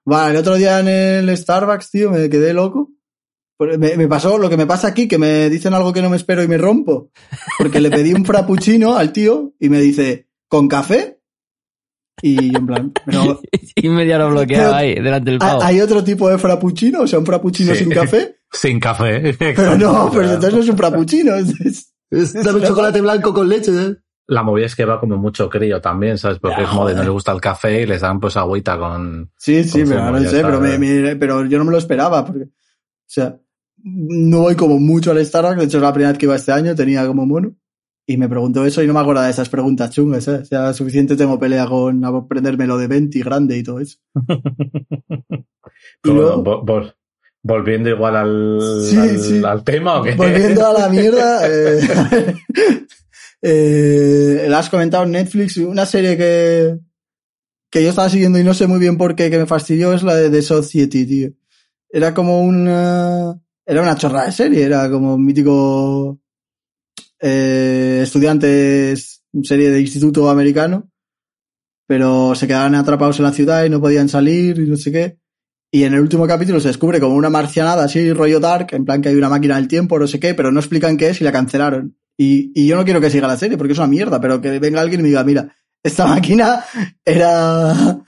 Vale, el otro día en el Starbucks, tío, me quedé loco. Me, me pasó lo que me pasa aquí, que me dicen algo que no me espero y me rompo. Porque le pedí un frappuccino al tío y me dice, ¿con café? Y yo en plan, pero Y media lo bloqueaba ahí, delante del pavo. ¿hay otro tipo de frappuccino? O sea, un frappuccino Sí. sin café. Sin café. Pero no, pero entonces no es un frappuccino. es- es- Es dame chocolate blanco con leche, ¿eh? La movida es que va como mucho crío también, ¿sabes? Porque Ya, es moda y no joder. le gusta el café y les dan pues agüita con... Sí, sí, Con pero no sé, pero, me- me- pero yo no me lo esperaba. Porque, o sea, no voy como mucho al Starbucks. De hecho, es la primera vez que iba este año, tenía como mono. Y me preguntó eso y no me acuerdo de esas preguntas chungas, ¿sabes? O sea, suficiente tengo pelea con aprenderme lo de 20 grande y todo eso. Y luego- vol- volviendo igual al, Sí, al, sí. al tema, ¿o qué? Volviendo a la mierda, eh, eh, la has comentado en Netflix, una serie que, que yo estaba siguiendo y no sé muy bien por qué, que me fastidió, es la de The Society, tío. Era como una, era una chorrada de serie, era como un mítico eh, estudiantes, serie de instituto americano, pero se quedaban atrapados en la ciudad y no podían salir y no sé qué. Y en el último capítulo se descubre como una marcianada así, rollo dark, en plan que hay una máquina del tiempo, no sé qué, pero no explican qué es y la cancelaron. Y, y yo no quiero que siga la serie porque es una mierda, pero que venga alguien y me diga, mira, esta máquina era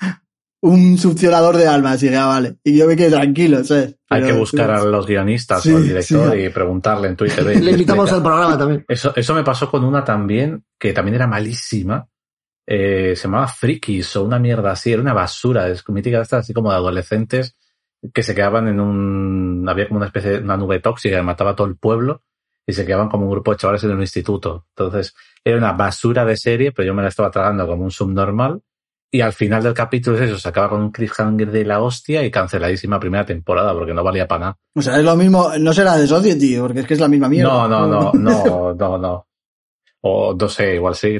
un succionador de almas. Y dije, ah, vale. Y yo me quedé tranquilo, ¿sabes? Hay que buscar a los guionistas Sí, o al director sí. y preguntarle en Twitter. "Oye, Le invitamos explica". al programa también. Eso, eso me pasó con una también, que también era malísima. Eh, se llamaba Frikis o una mierda así, era una basura, es mítica de estas así como de adolescentes que se quedaban en un, había como una especie de una nube tóxica que mataba a todo el pueblo y se quedaban como un grupo de chavales en un instituto. Entonces, era una basura de serie, pero yo me la estaba tragando como un subnormal. Y al final del capítulo es eso, se acaba con un cliffhanger de la hostia y canceladísima primera temporada porque no valía para nada. O sea, es lo mismo, no será de Society, porque es que es la misma mierda. No, no, no, no, no, no. O no sé, igual sí.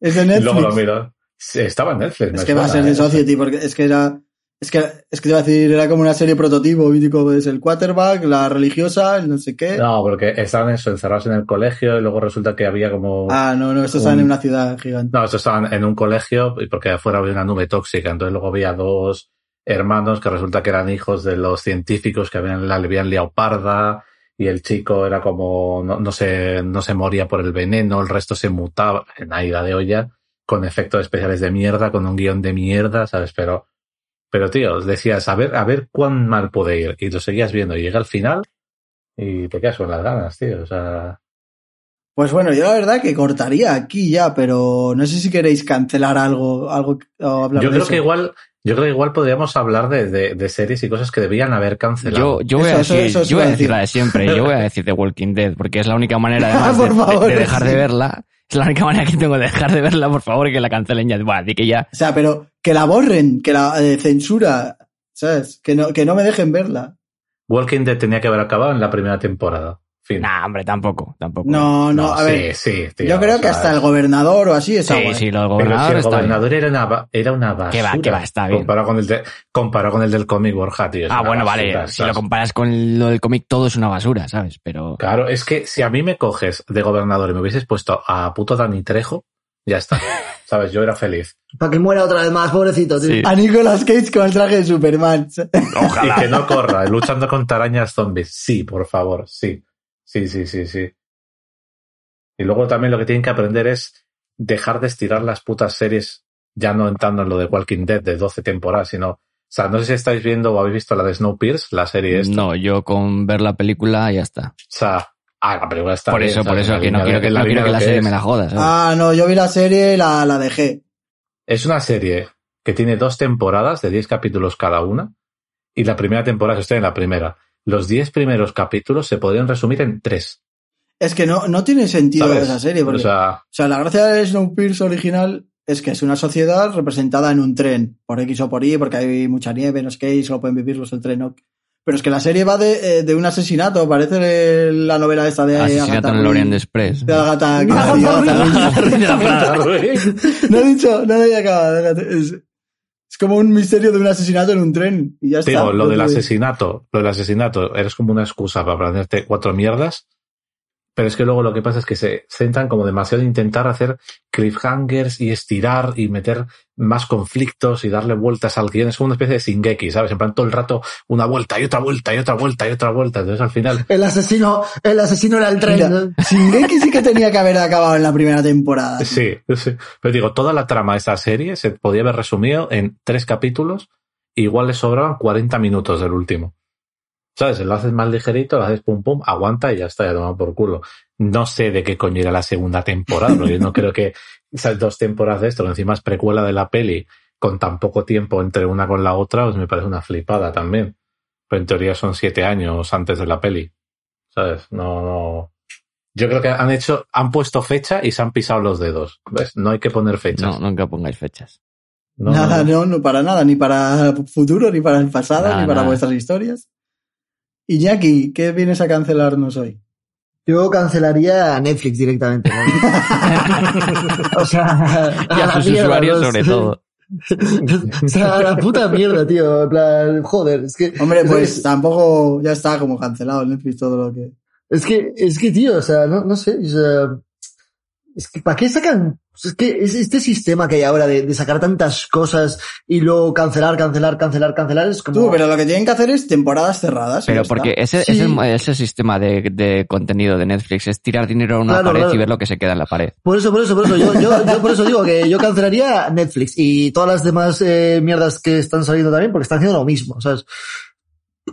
Es de Netflix. Luego lo miro. Sí, Estaba en Netflix. Es que va a ser de ¿eh? Society, porque es que era. Es que, es que te iba a decir, era como una serie prototipo, mítico, es el quarterback, la religiosa, el no sé qué. No, porque estaban eso, encerrados en el colegio y luego resulta que había como... Ah, no, no, estos están Un- en una ciudad gigante. No, estos estaban en un colegio y porque afuera había una nube tóxica. Entonces luego había dos hermanos que resulta que eran hijos de los científicos que habían, la habían liado parda y el chico era como, no, no se, no se moría por el veneno, el resto se mutaba en aida de olla con efectos especiales de mierda, con un guion de mierda, ¿sabes? Pero, pero tío, decías, a ver, a ver cuán mal puede ir. Y lo seguías viendo y llega al final y te quedas con las ganas, tío. O sea, Pues bueno, yo la verdad que cortaría aquí ya, pero no sé si queréis cancelar algo, algo o hablar yo de creo eso. que igual, yo creo que igual podríamos hablar de, de, de series y cosas que debían haber Yo, cancelado. yo voy a Eso, decir, eso yo voy a a decir decir. la de siempre. Yo voy a decir The Walking Dead, porque es la única manera además Por de, de- favor, de dejar sí. de verla. Es la única manera que tengo de dejar de verla, por favor, que la cancelen ya. Bueno, di que ya. O sea, pero que la borren, que la eh, censura, ¿sabes? Que no, que no me dejen verla. Walking Dead tenía que haber acabado en la primera temporada. Fin. Nah, hombre, tampoco, tampoco. No, no, No, a sí, ver. sí, tío, yo creo que hasta el gobernador o así está Sí, guay. sí, lo del Pero si gobernador el bien. gobernador era una, era una basura. Que va, que va, está bien. Comparado con el, de, comparado con el del cómic Borja, tío. es Ah, bueno, basura, vale. Si lo comparas con lo del cómic, todo es una basura, ¿sabes? Pero. Claro, es que si a mí me coges de gobernador y me hubieses puesto a puto Dani Trejo, ya está. ¿Sabes? Yo era feliz. Para que muera otra vez más, pobrecito, tío. Sí. A Nicolas Cage con el traje de Superman. Y que no corra, luchando contra arañas zombies. Sí, por favor, sí. Sí, sí, sí, sí. Y luego también lo que tienen que aprender es dejar de estirar las putas series, ya no entrando en lo de Walking Dead de 12 temporadas, sino, o sea, no sé si estáis viendo o habéis visto la de Snowpiercer, la serie esta. No, yo con ver la película ya está. O sea, ah, la película está por bien, eso, por eso, que no quiero que, no quiero la serie es. me la joda, ¿sabes? Ah, no, yo vi la serie y la, la dejé. Es una serie que tiene dos temporadas de 10 capítulos cada una y la primera temporada, estoy en la primera. Los 10 primeros capítulos se podrían resumir en tres. Es que no, no tiene sentido ¿sabes? esa serie. Porque, O sea, O sea, la gracia de Snowpiercer original es que es una sociedad representada en un tren, por X o por Y, porque hay mucha nieve, no sé qué, y solo pueden vivirlos el tren. Pero es que la serie va de, eh, de un asesinato, parece la novela esta de Asesinato Agatha en el. Orient Express. De Agatha. No he dicho, no he acabado. Es, es como un misterio de un asesinato en un tren. Y ya está. Digo, lo del asesinato, lo del asesinato, eres como una excusa para aprenderte cuatro mierdas, Pero es que luego lo que pasa es que se centran como demasiado en intentar hacer cliffhangers y estirar y meter más conflictos y darle vueltas al guion. Es como una especie de Singeki, ¿sabes? En plan todo el rato una vuelta y otra vuelta y otra vuelta y otra vuelta. Entonces al final... El asesino, el asesino era el tren. Mira, ¿no? Shingeki sí que tenía que haber acabado en la primera temporada. Sí, sí. Pero digo, toda la trama de esta serie se podía haber resumido en tres capítulos. Igual le sobraban 40 minutos del último. ¿Sabes? Lo haces más ligerito, lo haces pum pum, aguanta y ya está, ya tomado por culo. No sé de qué coño era la segunda temporada, porque yo no creo que esas dos temporadas de esto, que encima es precuela de la peli, con tan poco tiempo entre una con la otra, pues me parece una flipada también. Pero en teoría son siete años antes de la peli. ¿Sabes? No, no. Yo creo que han hecho, han puesto fecha y se han pisado los dedos. ¿Ves? No hay que poner fechas. No, nunca pongáis fechas. No, nada, no, no. no, no, para nada, ni para futuro, ni para el pasado, Nada, ni para nada. vuestras historias. Y Jackie, ¿qué vienes a cancelarnos hoy? Yo cancelaría a Netflix directamente. ¿no? o sea, Y a la sus mierda, usuarios sobre todo. o sea, a la puta mierda, tío. En plan, joder, es que. Hombre, es- pues es- tampoco ya está como cancelado Netflix todo lo que... Es que, es que, tío, o sea, no, no sé, o sea, es que, ¿para qué sacan? Es que es este sistema que hay ahora de, de sacar tantas cosas y luego cancelar, cancelar, cancelar, cancelar, es como... Tú, pero lo que tienen que hacer es temporadas cerradas. Pero porque ese, Sí. ese, ese sistema de, de contenido de Netflix es tirar dinero a una Claro, pared claro. y ver lo que se queda en la pared. Por eso, por eso, por eso, yo, yo, yo por eso digo que yo cancelaría Netflix y todas las demás eh, mierdas que están saliendo también porque están haciendo lo mismo, ¿sabes?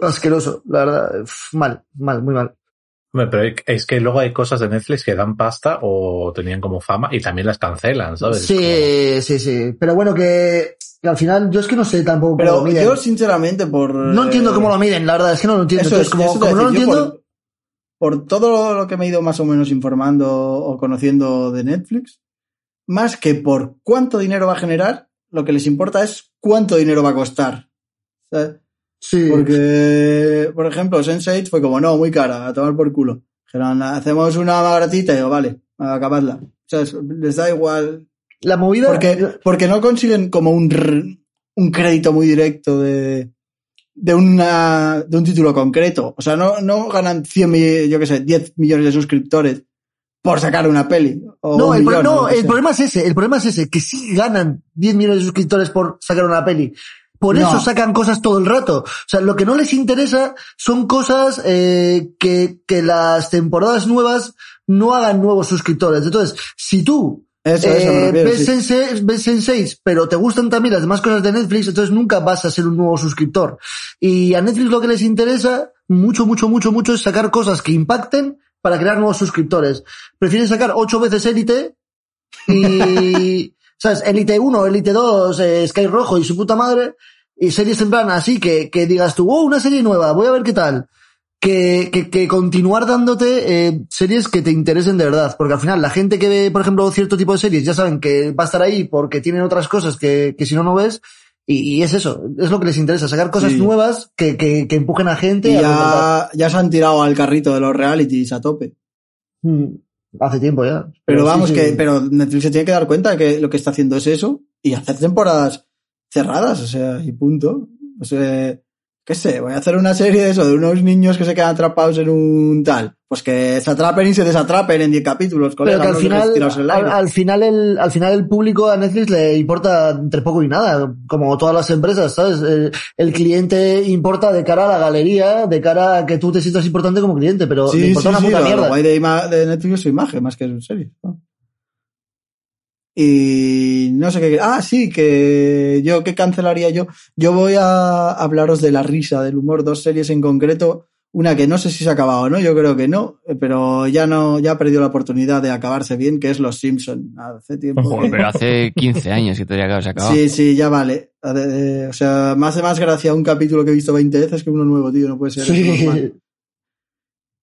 Asqueroso, la verdad, mal, mal, muy mal. Hombre, pero es que luego hay cosas de Netflix que dan pasta o tenían como fama y también las cancelan, ¿sabes? Es Sí, sí, sí, pero bueno que, que al final yo es que no sé tampoco cómo Pero lo miden. yo, sinceramente, por... No entiendo eh, cómo lo miden, la verdad, es que no lo entiendo. Eso Entonces, es, como, no lo entiendo, Por, por todo lo que me he ido más o menos informando o conociendo de Netflix, más que por cuánto dinero va a generar, lo que les importa es cuánto dinero va a costar. ¿Sabes? Sí. Porque, por ejemplo, Sense8 fue como, no, muy cara, a tomar por culo. Dijeron, hacemos una más baratita y yo, vale, acabadla. O sea, es- les da igual. La movida. Porque, porque no consiguen como un, un crédito muy directo de, de, una, de un título concreto. O sea, no, no ganan 100 millones, yo qué sé, 10 millones de suscriptores por sacar una peli. O No, un el, millón, no, el sea. problema es ese, el problema es ese, que sí ganan 10 millones de suscriptores por sacar una peli. Por No. eso sacan cosas todo el rato. O sea, lo que no les interesa son cosas eh, que, que las temporadas nuevas no hagan nuevos suscriptores. Entonces, si tú Eso, eso me eh, refiero, ves, sí. Ves Sense8, pero te gustan también las demás cosas de Netflix, entonces nunca vas a ser un nuevo suscriptor. Y a Netflix lo que les interesa mucho, mucho, mucho, mucho es sacar cosas que impacten para crear nuevos suscriptores. Prefieren sacar ocho veces Elite y, ¿sabes? Elite 1, Elite 2, eh, Sky Rojo y su puta madre, y series en plan así que, que digas tú, oh, una serie nueva, voy a ver qué tal. Que, que, que continuar dándote eh, series que te interesen de verdad. Porque al final la gente que ve, por ejemplo, cierto tipo de series ya saben que va a estar ahí porque tienen otras cosas que, que si no, no ves. Y, y es eso, es lo que les interesa, sacar cosas Sí. nuevas que, que, que empujen a gente Y a ya, ya se han tirado al carrito de los realities a tope. Mm, Hace tiempo ya. Pero, vamos, sí. que pero Netflix se tiene que dar cuenta de que lo que está haciendo es eso y hacer temporadas cerradas, o sea, y punto. O sea, qué sé, voy a hacer una serie de eso, de unos niños que se quedan atrapados en un tal. Pues que se atrapen y se desatrapen en 10 capítulos, Pero colega. que al no final, al, final el, al final el público a Netflix le importa entre poco y nada, como todas las empresas, ¿sabes? El, el cliente importa de cara a la galería, de cara a que tú te sientas importante como cliente, pero le Sí, importa sí, una sí, puta lo- lo mierda. guay de, de Netflix es su imagen, más que su serie. ¿no? Y no sé qué. Ah, sí, que yo, ¿qué cancelaría yo? Yo voy a hablaros de la risa, del humor, dos series en concreto. Una que no sé si se ha acabado o no, yo creo que no, eh, pero ya no, ya ha perdido la oportunidad de acabarse bien, que es Los Simpson. Hace tiempo. Joder, que- pero hace 15 años que todavía que se acabado. Sí, sí, ya vale. Eh, o sea, me hace más gracia un capítulo que he visto 20 veces que uno nuevo, tío, no puede ser. Sí.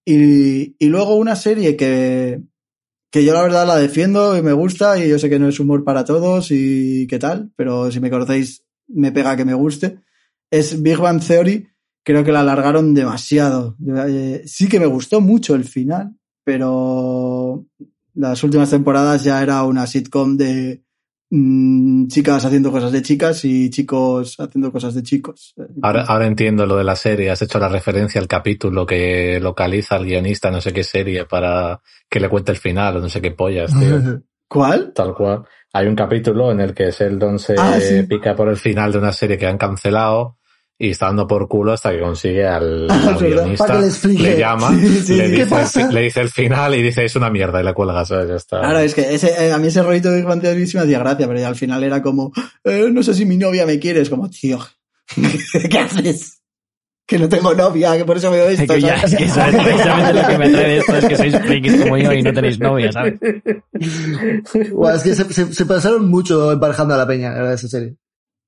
Y, y luego una serie que, que yo la verdad la defiendo y me gusta y yo sé que no es humor para todos y qué tal, pero si me conocéis me pega que me guste. Es Big Bang Theory, creo que la alargaron demasiado. Eh, sí que me gustó mucho el final, pero las últimas temporadas ya era una sitcom de mm, chicas haciendo cosas de chicas y chicos haciendo cosas de chicos. Ahora, ahora entiendo lo de la serie. Has hecho la referencia al capítulo que localiza al guionista, no sé qué serie, para que le cuente el final o no sé qué pollas, tío. ¿Cuál? Tal cual. Hay un capítulo en el que Sheldon se Ah, sí. pica por el final de una serie que han cancelado y está dando por culo hasta que consigue al, Ah, al verdad, guionista. para que le. Le llama, Sí, sí, le, dice le dice el final y dice es una mierda y le cuelga, ¿sabes? Ya está. Claro, es que ese, eh, a mí ese rollito de sí me hacía gracia, pero ya al final era como, eh, no sé si mi novia me quiere, es como, tío, ¿qué haces? Que no tengo novia, que por eso veo esto. que ya, ¿sabes? es que eso es precisamente lo que me atrae de esto, es que sois frikis como yo y no tenéis novia, ¿sabes? Buah, es que se, se- se pasaron mucho emparejando a la peña, la verdad, esa serie.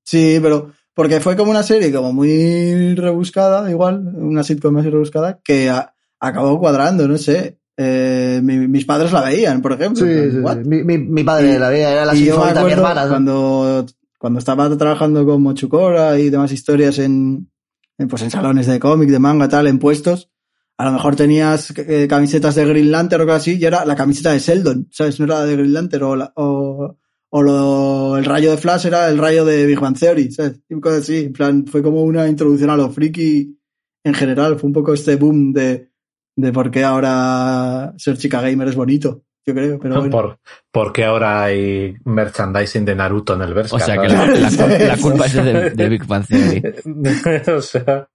Sí, pero porque fue como una serie como muy rebuscada, igual, una sitcom así rebuscada, que a- acabó cuadrando, no sé. Eh, mi- mis padres la veían, por ejemplo. Sí. Mi, mi, mi padre Y- la veía, era la y yo me mi acuerdo cuando, cuando estaba trabajando con Mochucora y demás historias en, en, pues en salones de cómic, de manga, tal, en puestos, a lo mejor tenías eh, camisetas de Green Lantern o algo así, y era la camiseta de Sheldon, ¿sabes? No era la de Green Lantern, o, la- o, o lo- el rayo de Flash era el rayo de Big Bang Theory, ¿sabes? Y cosas así, en plan, fue como una introducción a lo friki en general, fue un poco este boom de, de por qué ahora ser chica gamer es bonito, yo creo, pero bueno. Por, porque ahora hay merchandising de Naruto en el Bershka. O sea que la, la cul- la culpa es de, de Big Bang Theory. o sea,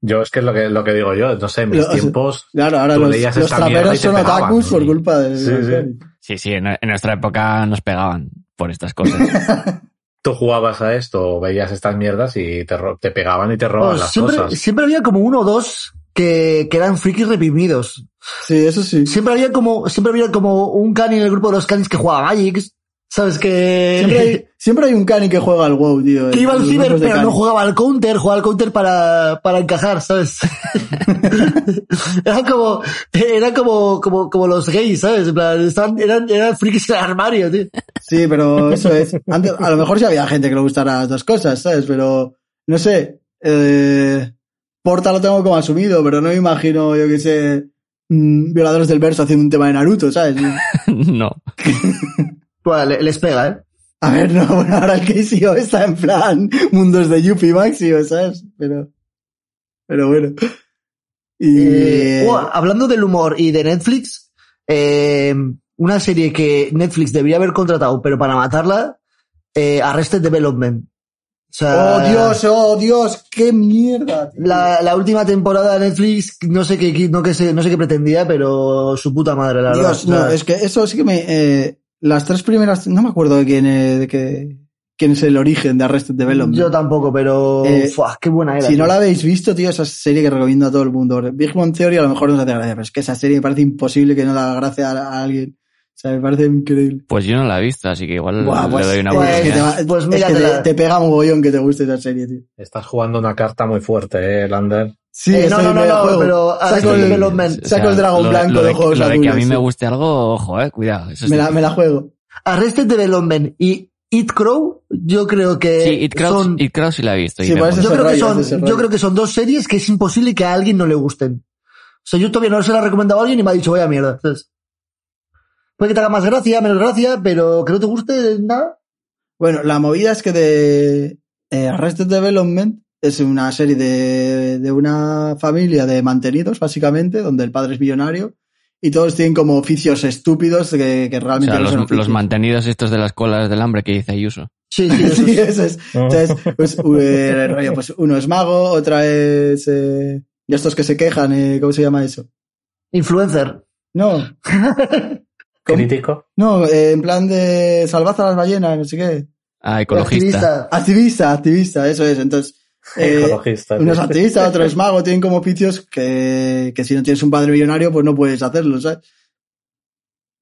yo es que es lo que, lo que digo yo, no sé, en mis tiempos, Claro, ahora Tú los, leías los traperos son otakus por culpa de Sí, sí. Sí, sí, en, en nuestra época nos pegaban por estas cosas. tú jugabas a esto veías estas mierdas y te, te pegaban y te robaban Pues las siempre, cosas. siempre había como uno o dos que, que eran frikis reprimidos. Sí, eso sí. Siempre había como, siempre había como un cani en el grupo de los canis que jugaba Magic. ¿Sabes? Que, Siempre hay, siempre hay un cani que juega al WoW, tío. que iba al ciber pero no jugaba al counter, jugaba al counter para, para encajar, ¿sabes? era como, era como, como, como los gays, ¿sabes? En plan, estaban, eran, eran frikis en el armario, tío. Sí, pero eso es. Antes, a lo mejor sí había gente que le gustara las dos cosas, ¿sabes? Pero, no sé. Eh, Porta lo tengo como asumido, pero no me imagino, yo qué sé, mm, violadores del verso haciendo un tema de Naruto, ¿sabes? No. Bueno, le- les pega, ¿eh? A ver, no, bueno, ahora el KCO está en plan mundos de Yuppie máximo, ¿sabes? Pero, pero bueno. Y, Eh, oh, hablando del humor y de Netflix, eh, una serie que Netflix debería haber contratado, pero para matarla, eh, Arrested Development. O sea, oh Dios, oh Dios, qué mierda. La, la última temporada de Netflix, no sé qué, no, qué sé, no sé qué pretendía, pero su puta madre, la verdad. Dios, O sea, no, es que eso sí que me, eh, las tres primeras, no me acuerdo de quién, eh, de qué, quién es el origen de Arrested Development. Yo tampoco, pero Eh, fuah, qué buena era. Si no la habéis visto, tío, esa serie que recomiendo a todo el mundo. Big Bang Theory a lo mejor no os hace gracia, pero es que esa serie me parece imposible que no le haga gracia a, a alguien. O sea, me parece increíble. Pues yo no la he visto, así que igual Buah, pues- le doy una pues- Es que te, oportunidad. va- Pues es que te, te pega mogollón que te guste esa serie, tío. Estás jugando una carta muy fuerte, eh, Lander. Sí, Eh, no, no, no, no, juego. pero saco el, Development. saco el dragón lo, blanco lo de, de, juegos lo de que a mí me guste algo, ojo, eh, cuidado. Eso me, sí. la, me la juego. Arrested Development y It Crow, yo creo que Sí, It Crows, son, It Crows sí la he visto. Sí, parece yo creo que son, rollo. yo creo que son dos series que es imposible que a alguien no le gusten. O sea, yo todavía no se la he recomendado a alguien y me ha dicho, vaya mierda. Entonces, puede que te haga más gracia, menos gracia, pero que no te guste nada. Bueno, la movida es que de eh, Arrested Development es una serie de, de una familia de mantenidos, básicamente, donde el padre es millonario y todos tienen como oficios estúpidos que, que O realmente sea, no los, son los mantenidos estos de las colas del hambre que dice Ayuso. Sí, sí, eso Sí, es. eso es. Entonces, pues, eh, pues uno es mago, otra es... Eh, y estos que se quejan, eh, ¿cómo se llama eso? Influencer. No. Crítico. no, eh, en plan de salvad a las ballenas, no sé qué. Ah, ecologista. Activista. Activista, activista, eso es. Entonces, eh, uno es sí. activista, otro es mago, tienen como oficios que, que si no tienes un padre millonario, pues no puedes hacerlo, ¿sabes?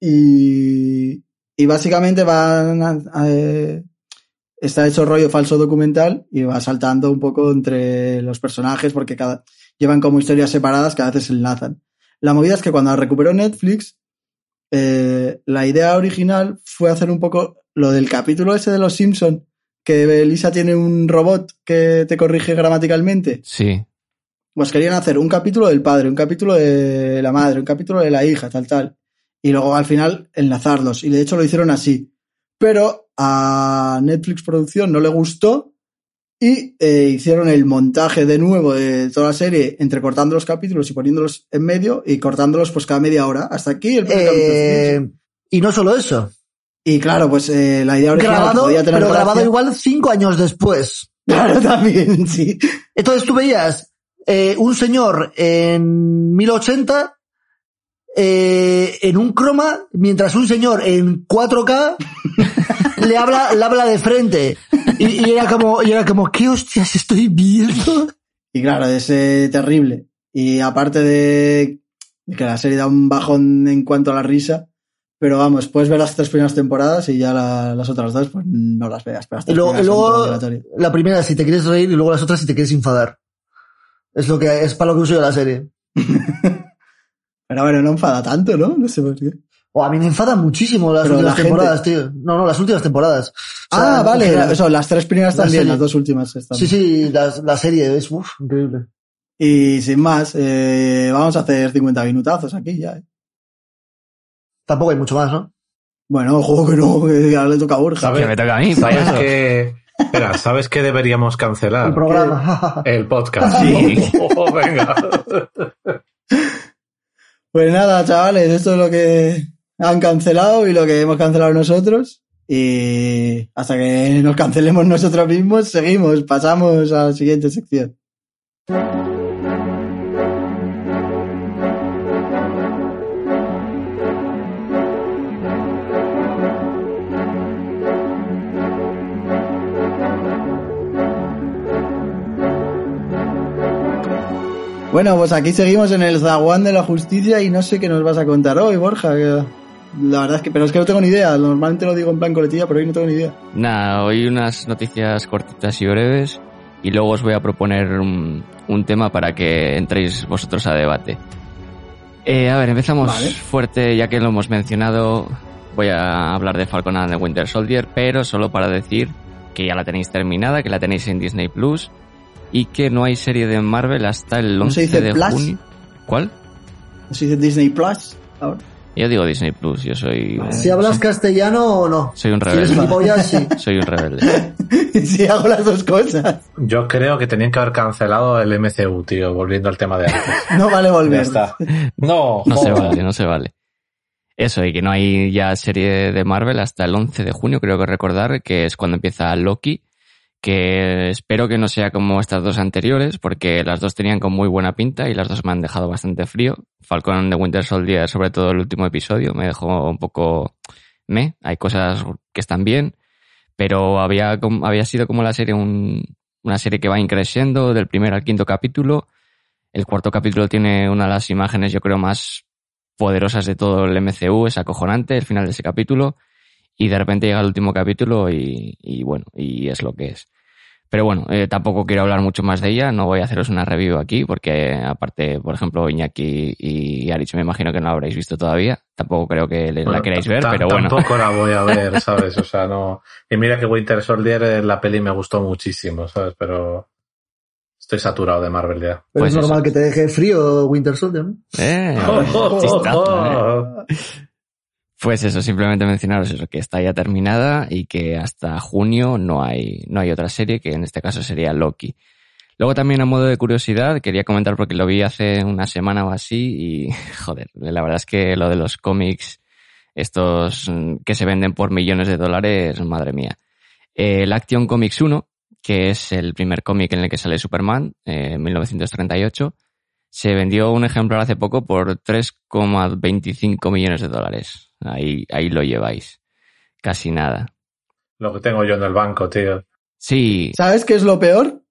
Y, y básicamente van a, a- está hecho rollo falso documental y va saltando un poco entre los personajes porque cada, llevan como historias separadas que a veces se enlazan. La movida es que cuando la recuperó Netflix, eh, la idea original fue hacer un poco lo del capítulo ese de los Simpson que Lisa tiene un robot que te corrige gramaticalmente. Sí. Pues querían hacer un capítulo del padre, un capítulo de la madre, un capítulo de la hija, tal, tal. Y luego al final enlazarlos. Y de hecho lo hicieron así. pero a Netflix Producción no le gustó y eh, hicieron el montaje de nuevo de toda la serie, entrecortando los capítulos y poniéndolos en medio y cortándolos pues cada media hora. Hasta aquí el primer capítulo. Eh, y no solo eso. Y claro, pues eh, la idea original Grabado, podía tener pero grabado igual cinco años después. Claro, también, sí. Entonces tú veías eh, un señor en 1080 eh, en un croma, mientras un señor en 4K le habla, le habla de frente. Y, y era como, y era como, ¿qué hostias estoy viendo? Y claro, es eh, terrible. Y aparte de, de que la serie da un bajón en cuanto a la risa, pero vamos, puedes ver las tres primeras temporadas y ya la- las otras dos, pues no las veas. Pero las Y luego, y luego la primera si te quieres reír y luego las otras si te quieres enfadar. Es lo que es para lo que uso yo la serie. Pero bueno, no enfada tanto, ¿no? No sé por qué. O a mí me enfada muchísimo las Pero últimas la gente- temporadas, tío. No, no, las últimas temporadas. O sea, ah, vale, general. eso, las tres primeras La también, serie. las dos últimas están. Sí, sí, la, la serie es uf, increíble. Y sin más, eh, vamos a hacer 50 minutazos aquí ya. ¿eh? Tampoco hay mucho más, ¿no? Bueno, juego que no, que ahora le toca a Borja. ¿Sabes? Que me toca a mí, ¿Sabes qué? Espera, ¿sabes qué deberíamos cancelar? El programa. El podcast. Sí. Oh, venga. Pues nada, chavales, esto es lo que han cancelado y lo que hemos cancelado nosotros. Y hasta que nos cancelemos nosotros mismos, seguimos, pasamos a la siguiente sección. Bueno, pues aquí seguimos en el zaguán de la justicia y no sé qué nos vas a contar hoy, Borja. La verdad es que, pero es que no tengo ni idea. Normalmente lo digo en plan coletilla, pero hoy no tengo ni idea. Nada, hoy unas noticias cortitas y breves y luego os voy a proponer un, un tema para que entréis vosotros a debate. Eh, a ver, empezamos Vale. fuerte, ya que lo hemos mencionado. Voy a hablar de Falcon and the Winter Soldier, pero solo para decir que ya la tenéis terminada, que la tenéis en Disney Plus y que no hay serie de Marvel hasta el ¿No 11 se dice de Plus? junio. ¿Cuál? ¿No se dice Disney Plus? Ahora. Yo digo Disney Plus, yo soy, Vale. Si hablas castellano o no. soy un Si eres rebelde. sí. Soy un rebelde. si hago las dos cosas. Yo creo que tenían que haber cancelado el MCU, tío, volviendo al tema de antes. No vale Ya volver. está. No, No se vale, no se vale. Eso, y que no hay ya serie de Marvel hasta el 11 de junio, creo que recordar, que es cuando empieza Loki, que espero que no sea como estas dos anteriores, porque las dos tenían con muy buena pinta y las dos me han dejado bastante frío. Falcon de Winter Soldier, sobre todo el último episodio, me dejó un poco me. Hay cosas que están bien, pero había, había sido como la serie un- una serie que va increciendo del primer al quinto capítulo. El cuarto capítulo tiene una de las imágenes, yo creo, más poderosas de todo el MCU, es acojonante el final de ese capítulo y de repente llega el último capítulo y, y bueno, y es lo que es. Pero bueno, eh, tampoco quiero hablar mucho más de ella, no voy a haceros una review aquí porque aparte, por ejemplo, Iñaki y Arich me imagino que no la habréis visto todavía, tampoco creo que le- la Bueno, queráis ver, pero bueno. Tampoco la voy a ver, ¿sabes? O sea, no. Y mira que Winter Soldier, eh, la peli me gustó muchísimo, ¿sabes? Pero estoy saturado de Marvel ya. Pero Pues es normal eso. que te deje frío Winter Soldier, ¿no? Eh, Oh, chistazo, eh. Pues eso, simplemente mencionaros eso, que está ya terminada y que hasta junio no hay, no hay otra serie, que en este caso sería Loki. Luego también a modo de curiosidad, quería comentar porque lo vi hace una semana o así y, joder, la verdad es que lo de los cómics, estos mm, que se venden por millones de dólares, madre mía. Eh, el Action Comics 1, que es el primer cómic en el que sale Superman, eh, en 1938, se vendió un ejemplar hace poco por 3,25 millones de dólares. Ahí, ahí lo lleváis. Casi nada. Lo que tengo yo en el banco, tío. Sí, ¿Sabes qué es lo peor?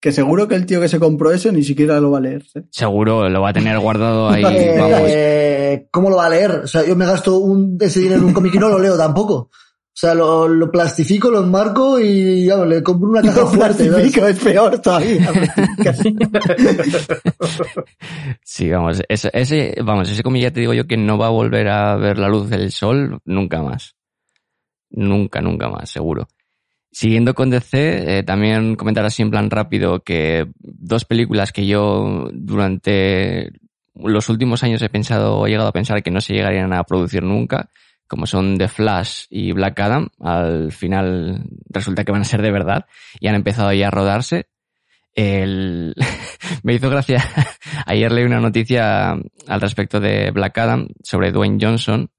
Que seguro que el tío que se compró eso ni siquiera lo va a leer. ¿eh? seguro lo va a tener guardado ahí, Eh, vamos. eh, ¿Cómo lo va a leer? O sea, yo me gasto un, ese dinero en un cómic y no lo leo tampoco. O sea, lo, lo plastifico, lo enmarco y ya, le compro una caja Lo fuerte. plastifico, es peor todavía. Sí, vamos, ese, ese, vamos, ese cómic ya te digo yo que no va a volver a ver la luz del sol nunca más. Nunca, nunca más, seguro. Siguiendo con DC, eh, también comentar así en plan rápido que dos películas que yo durante los últimos años he pensado, he llegado a pensar que no se llegarían a producir nunca, como son The Flash y Black Adam, al final resulta que van a ser de verdad y han empezado ya a rodarse. El... Me hizo gracia, ayer leí una noticia al respecto de Black Adam sobre Dwayne Johnson,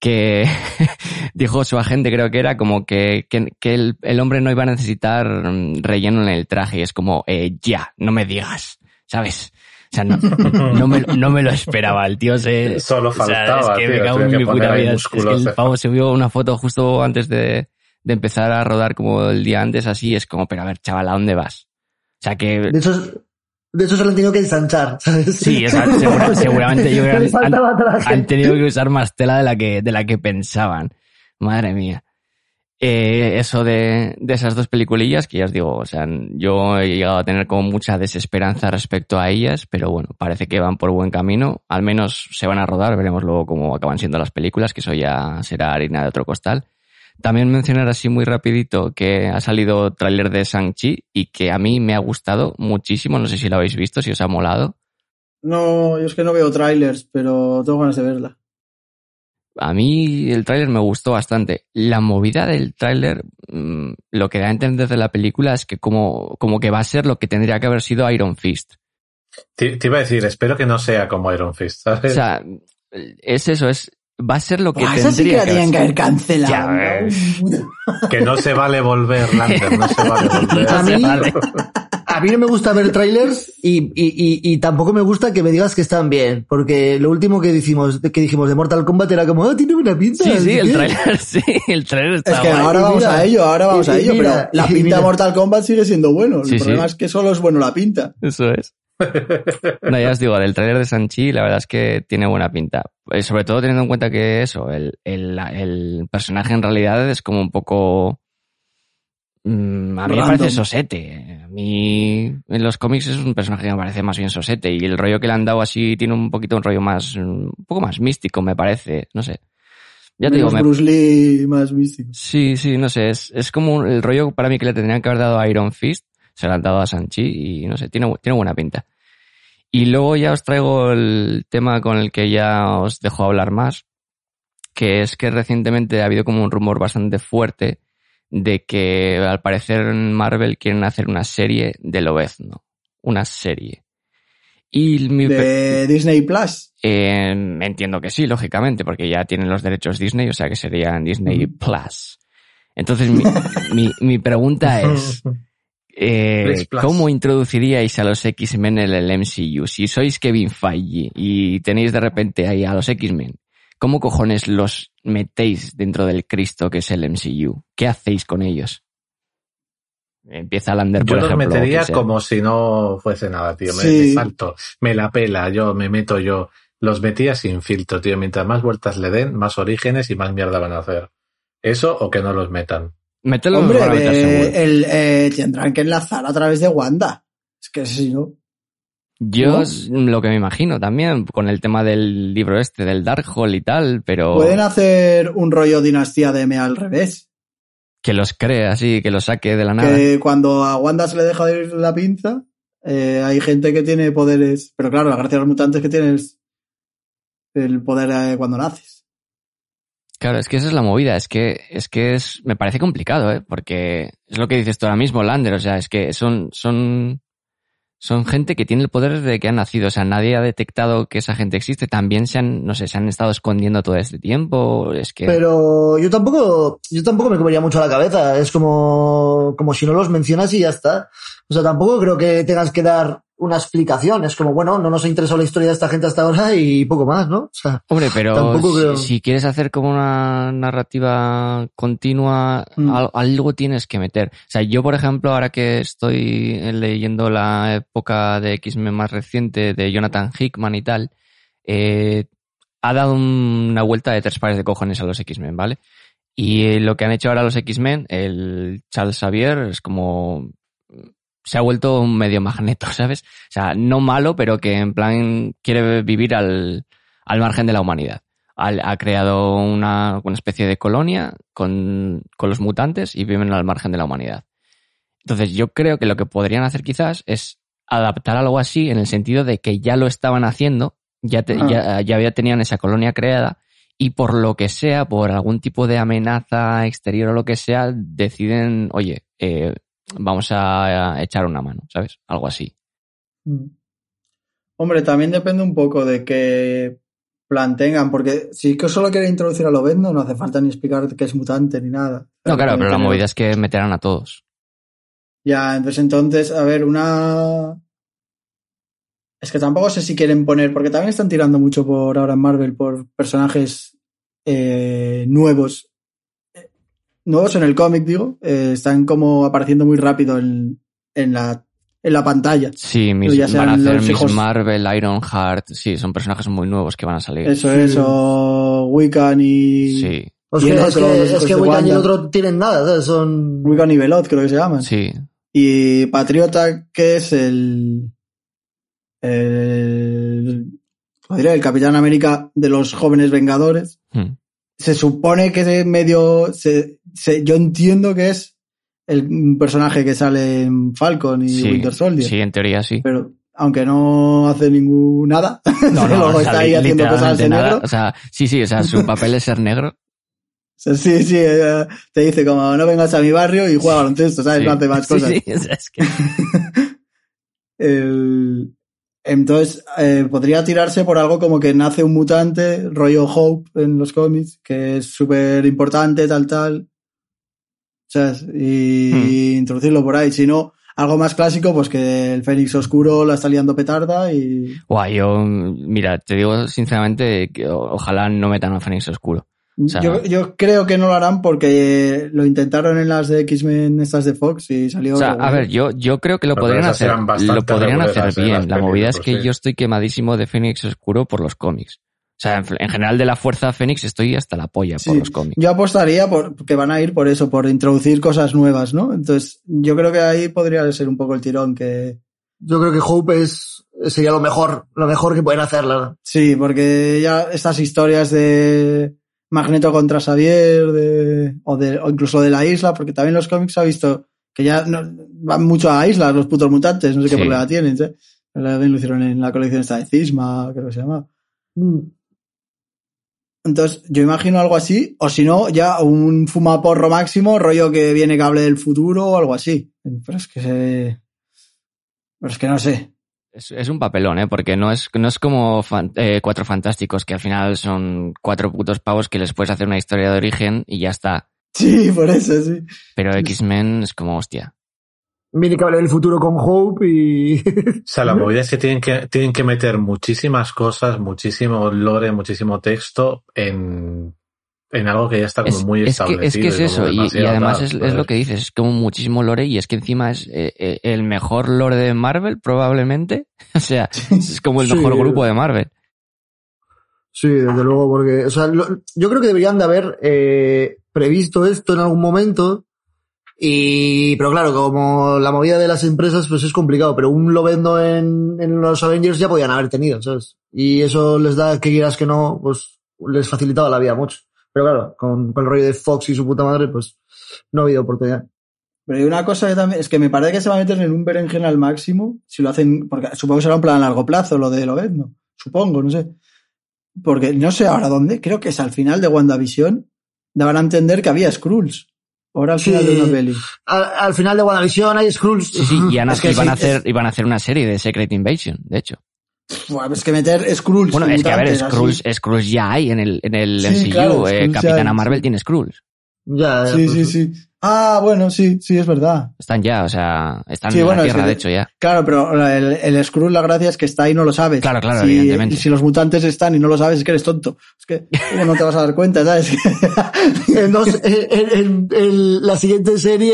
que dijo su agente, creo que era, como que, que, el, el, hombre no iba a necesitar relleno en el traje. Y es como, eh, ya, no me digas, ¿sabes? O sea, no, no, me, no me lo esperaba. El tío se. Solo faltaba. O sea, es que tío, me cago en mi puta vida. Es que el pavo se vio una foto justo antes de, de empezar a rodar, como el día antes, así. Es como, pero a ver, chaval, ¿a dónde vas? O sea, que. De hecho, de hecho se lo han tenido que ensanchar, ¿sabes? Sí, o sea, segura- seguramente yo creo han, han tenido que usar más tela de la que, de la que pensaban. Madre mía. Eh, eso de, de esas dos peliculillas, que ya os digo, o sea, yo he llegado a tener como mucha desesperanza respecto a ellas, pero bueno, parece que van por buen camino. Al menos se van a rodar, veremos luego cómo acaban siendo las películas, que eso ya será harina de otro costal. También mencionar así muy rapidito que ha salido tráiler de Shang-Chi y que a mí me ha gustado muchísimo, no sé si lo habéis visto, si os ha molado. No, yo es que no veo trailers, pero tengo ganas de verla. A mí el tráiler me gustó bastante. La movida del tráiler, mm, lo que da a entender de la película es que como, como que va a ser lo que tendría que haber sido Iron Fist. Te, te iba a decir, espero que no sea como Iron Fist, ¿sabes? O sea, es eso, es, va a ser lo que Buah, esa sí que tendría la que tenían que haber cancelado. Que no se vale volver, Lander, no se vale volver. A mí. a mí no me gusta ver trailers y, y, y, y tampoco me gusta que me digas que están bien, porque lo último que dijimos, que dijimos de Mortal Kombat era como, ah, tiene buena pinta. Sí, sí, el qué". tráiler, sí, el tráiler está Es que guay. ahora Y vamos mira, a ello, ahora vamos a ello, mira, pero la pinta mira. de Mortal Kombat sigue siendo bueno. El Sí, sí. problema es que solo es bueno la pinta. Eso es. No, ya os digo, del tráiler de Sanchi, la verdad es que tiene buena pinta. Eh, Sobre todo teniendo en cuenta que eso, el, el, el personaje en realidad es como un poco... mm, a mí me parece sosete. A mí en los cómics es un personaje que me parece más bien sosete y el rollo que le han dado así tiene un poquito un rollo más, un poco más místico, me parece. No sé. Ya te digo, me, Bruce Lee más místico. Sí, sí, no sé, es, es como el rollo para mí que le tendrían que haber dado a Iron Fist, se lo han dado a Sanchi y no sé, tiene, tiene buena pinta. Y luego ya os traigo el tema con el que ya os dejo hablar más, que es que recientemente ha habido como un rumor bastante fuerte de que al parecer en Marvel quieren hacer una serie de Lobezno. Una serie. Y mi, De Disney Plus. eh, entiendo que sí, lógicamente, porque ya tienen los derechos Disney, o sea que serían Disney Plus. Entonces, mi, mi, mi pregunta es, eh. ¿cómo introduciríais a los X-Men en el MCU? Si sois Kevin Feige y tenéis de repente ahí a los X-Men, ¿cómo cojones los metéis dentro del Cristo que es el MCU? ¿Qué hacéis con ellos? Empieza Lander, Yo por los ejemplo. metería como si no fuese nada, tío. Me, Sí. me salto, me la pela, yo me meto yo. Los metía sin filtro, tío. Mientras más vueltas le den, más orígenes y más mierda van a hacer. Eso o que no los metan. Mételo Hombre, eh, el, eh, tendrán que enlazar a través de Wanda. Es que si no. Yo lo que me imagino también, con el tema del libro este, del Darkhold y tal, pero Pueden hacer un rollo dinastía de M al revés. que los cree así, que los saque de la nada. Que cuando a Wanda se le deja de ir la pinza, eh, hay gente que tiene poderes. Pero claro, la gracia de los mutantes es que tienes el poder eh, cuando naces. Claro, es que esa es la movida, es que, es que es, me parece complicado, ¿eh? Porque es lo que dices tú ahora mismo, Lander, o sea, es que son, son, son gente que tiene el poder desde que han nacido, o sea, nadie ha detectado que esa gente existe, también se han, no sé, se han estado escondiendo todo este tiempo, es que... Pero yo tampoco, yo tampoco me comería mucho la cabeza. Es como, como si no los mencionas y ya está. O sea, tampoco creo que tengas que dar una explicación. Es como, bueno, no nos ha interesado la historia de esta gente hasta ahora y poco más, ¿no? O sea, Hombre, pero Tampoco si, creo- si quieres hacer como una narrativa continua, Mm. al- algo tienes que meter. O sea, yo, por ejemplo, ahora que estoy leyendo la época de X-Men más reciente de Jonathan Hickman y tal, eh, ha dado un- una vuelta de tres pares de cojones a los X-Men, ¿vale? Y lo que han hecho ahora los X-Men, el Charles Xavier, es como se ha vuelto un medio magneto, ¿sabes? O sea, no malo, pero que en plan quiere vivir al, al margen de la humanidad. Al- ha creado una, una especie de colonia con, con los mutantes y viven al margen de la humanidad. Entonces yo creo que lo que podrían hacer quizás es adaptar algo así en el sentido de que ya lo estaban haciendo, ya, te- ya, ya había, tenían esa colonia creada y por lo que sea, por algún tipo de amenaza exterior o lo que sea, deciden, oye, eh, vamos a echar una mano, ¿sabes? Algo así. Mm. Hombre, también depende un poco de qué plan tengan, porque si que solo quieren introducir a Lobezno, no hace falta ni explicar que es mutante ni nada. No, claro, pero la movida es que meterán a todos. Ya, entonces, entonces, a ver, una... Es que tampoco sé si quieren poner, porque también están tirando mucho por ahora en Marvel, por personajes eh, nuevos. Nuevos en el cómic, digo. eh, están como apareciendo muy rápido en, en, la, en la pantalla. Sí, Miss- ya van a hacer los Miss hijos- Marvel, Ironheart, sí, son personajes muy nuevos que van a salir. Eso Sí. es, o Wiccan y... Sí, Pues Y que, el es otro, que, es que Wiccan y el otro tienen nada, ¿sabes? Son... Wiccan y Velot, creo que se llaman. sí. Y Patriota, que es el. El. ¿cómo diré? El Capitán América de los jóvenes Vengadores. Hmm. Se supone que es medio. Se, se- yo entiendo que es el un personaje que sale en Falcon y Sí, Winter Soldier. sí, en teoría sí. Pero aunque no hace ningún nada, No, no, luego o sea, está ahí haciendo cosas de negro. O sea, sí, sí, o sea, su papel es ser negro. Sí, sí, eh, te dice como no vengas a mi barrio y juega baloncesto, ¿sabes? Sí. No hace más Sí, cosas. sí, o sea, es que- El- entonces, eh, podría tirarse por algo como que nace un mutante, rollo Hope en los cómics, que es súper importante, tal, tal. ¿Sabes? Y, Hmm. y introducirlo por ahí. Si no, algo más clásico, pues que el Fénix Oscuro la está liando petarda y. Guau, yo, mira, te digo sinceramente que ojalá no metan a Fénix Oscuro. Sea- yo, yo creo que no lo harán porque lo intentaron en las de X-Men, estas de Fox, y salió. O sea, a ver, yo, yo creo que lo Pero podrían hacer, lo podrían hacer bien. La movida es que sí. yo estoy quemadísimo de Fénix Oscuro por los cómics. O sea, en, en general de la fuerza Fénix estoy hasta la polla por los cómics. Yo apostaría por que van a ir por eso, por introducir cosas nuevas, ¿no? Entonces, yo creo que ahí podría ser un poco el tirón que. Yo creo que Hope es, sería lo mejor, lo mejor que pueden hacer, la verdad. Sí, porque ya estas historias de Magneto contra Xavier, de, o, de, o incluso de la isla, porque también los cómics ha visto que ya no, van mucho a islas los putos mutantes, no sé qué Sí. problema tienen. ¿sí? También lo hicieron en la colección esta de Cisma, creo que se llama. Mm. Entonces, yo imagino algo así, o si no, ya un fumaporro máximo, rollo que viene cable del futuro o algo así. Pero es que se... Pero es que no sé. Es, es un papelón, ¿eh? Porque no es, no es como fan- eh, Cuatro Fantásticos, que al final son cuatro putos pavos que les puedes hacer una historia de origen y ya está. Sí, por eso, sí. Pero X-Men es como, hostia. Viene que hablar del futuro con Hope y... O sea, la movida es que tienen que, tienen que meter muchísimas cosas, muchísimo lore, muchísimo texto en, en algo que ya está como Es, muy es que, establecido. es que es eso, y, además tal, es, lo que dices, es como muchísimo lore y es que encima es eh, eh, el mejor lore de Marvel, probablemente. O sea, es como el Sí. mejor grupo de Marvel. Sí, desde luego, porque, o sea, lo- yo creo que deberían de haber eh, previsto esto en algún momento. Y, pero claro, como la movida de las empresas, pues es complicado, pero un Lobezno en, en los Avengers ya podían haber tenido, ¿sabes? Y eso les da, que quieras que no, pues les facilitaba la vida mucho. Pero claro, con, con el rollo de Fox y su puta madre, pues no ha habido oportunidad. Pero hay una cosa que también, es que me parece que se va a meter en un berenjena al máximo, si lo hacen, porque supongo que será un plan a largo plazo lo de Lobezno, supongo, no sé. Porque no sé ahora dónde, creo que es al final de WandaVision, daban a entender que había Skrulls. Ahora al Sí. final de una peli. Al, al final de WandaVision hay Skrulls. Sí, sí, y, Es que iban, sí, a hacer, es- iban a hacer una serie de Secret Invasion, de hecho. Es que meter Skrulls. Bueno, es que a ver. Skrulls, Skrulls ya hay en el, en el Sí, MCU. claro, eh, Capitana hay, Marvel sí. tiene Skrulls. Ya, ya, Sí, pues, sí, sí. Ah, bueno, sí, sí, es verdad. Están ya, o sea, están Sí, en bueno, la es Tierra, que- de hecho, ya. Claro, pero el, el Skrull, la gracia es que está ahí y no lo sabes. Claro, claro, Si- evidentemente. Y si los mutantes están y no lo sabes, es que eres tonto. Es que, ¿cómo no te vas a dar cuenta, sabes? En, dos- en- en- en la siguiente serie,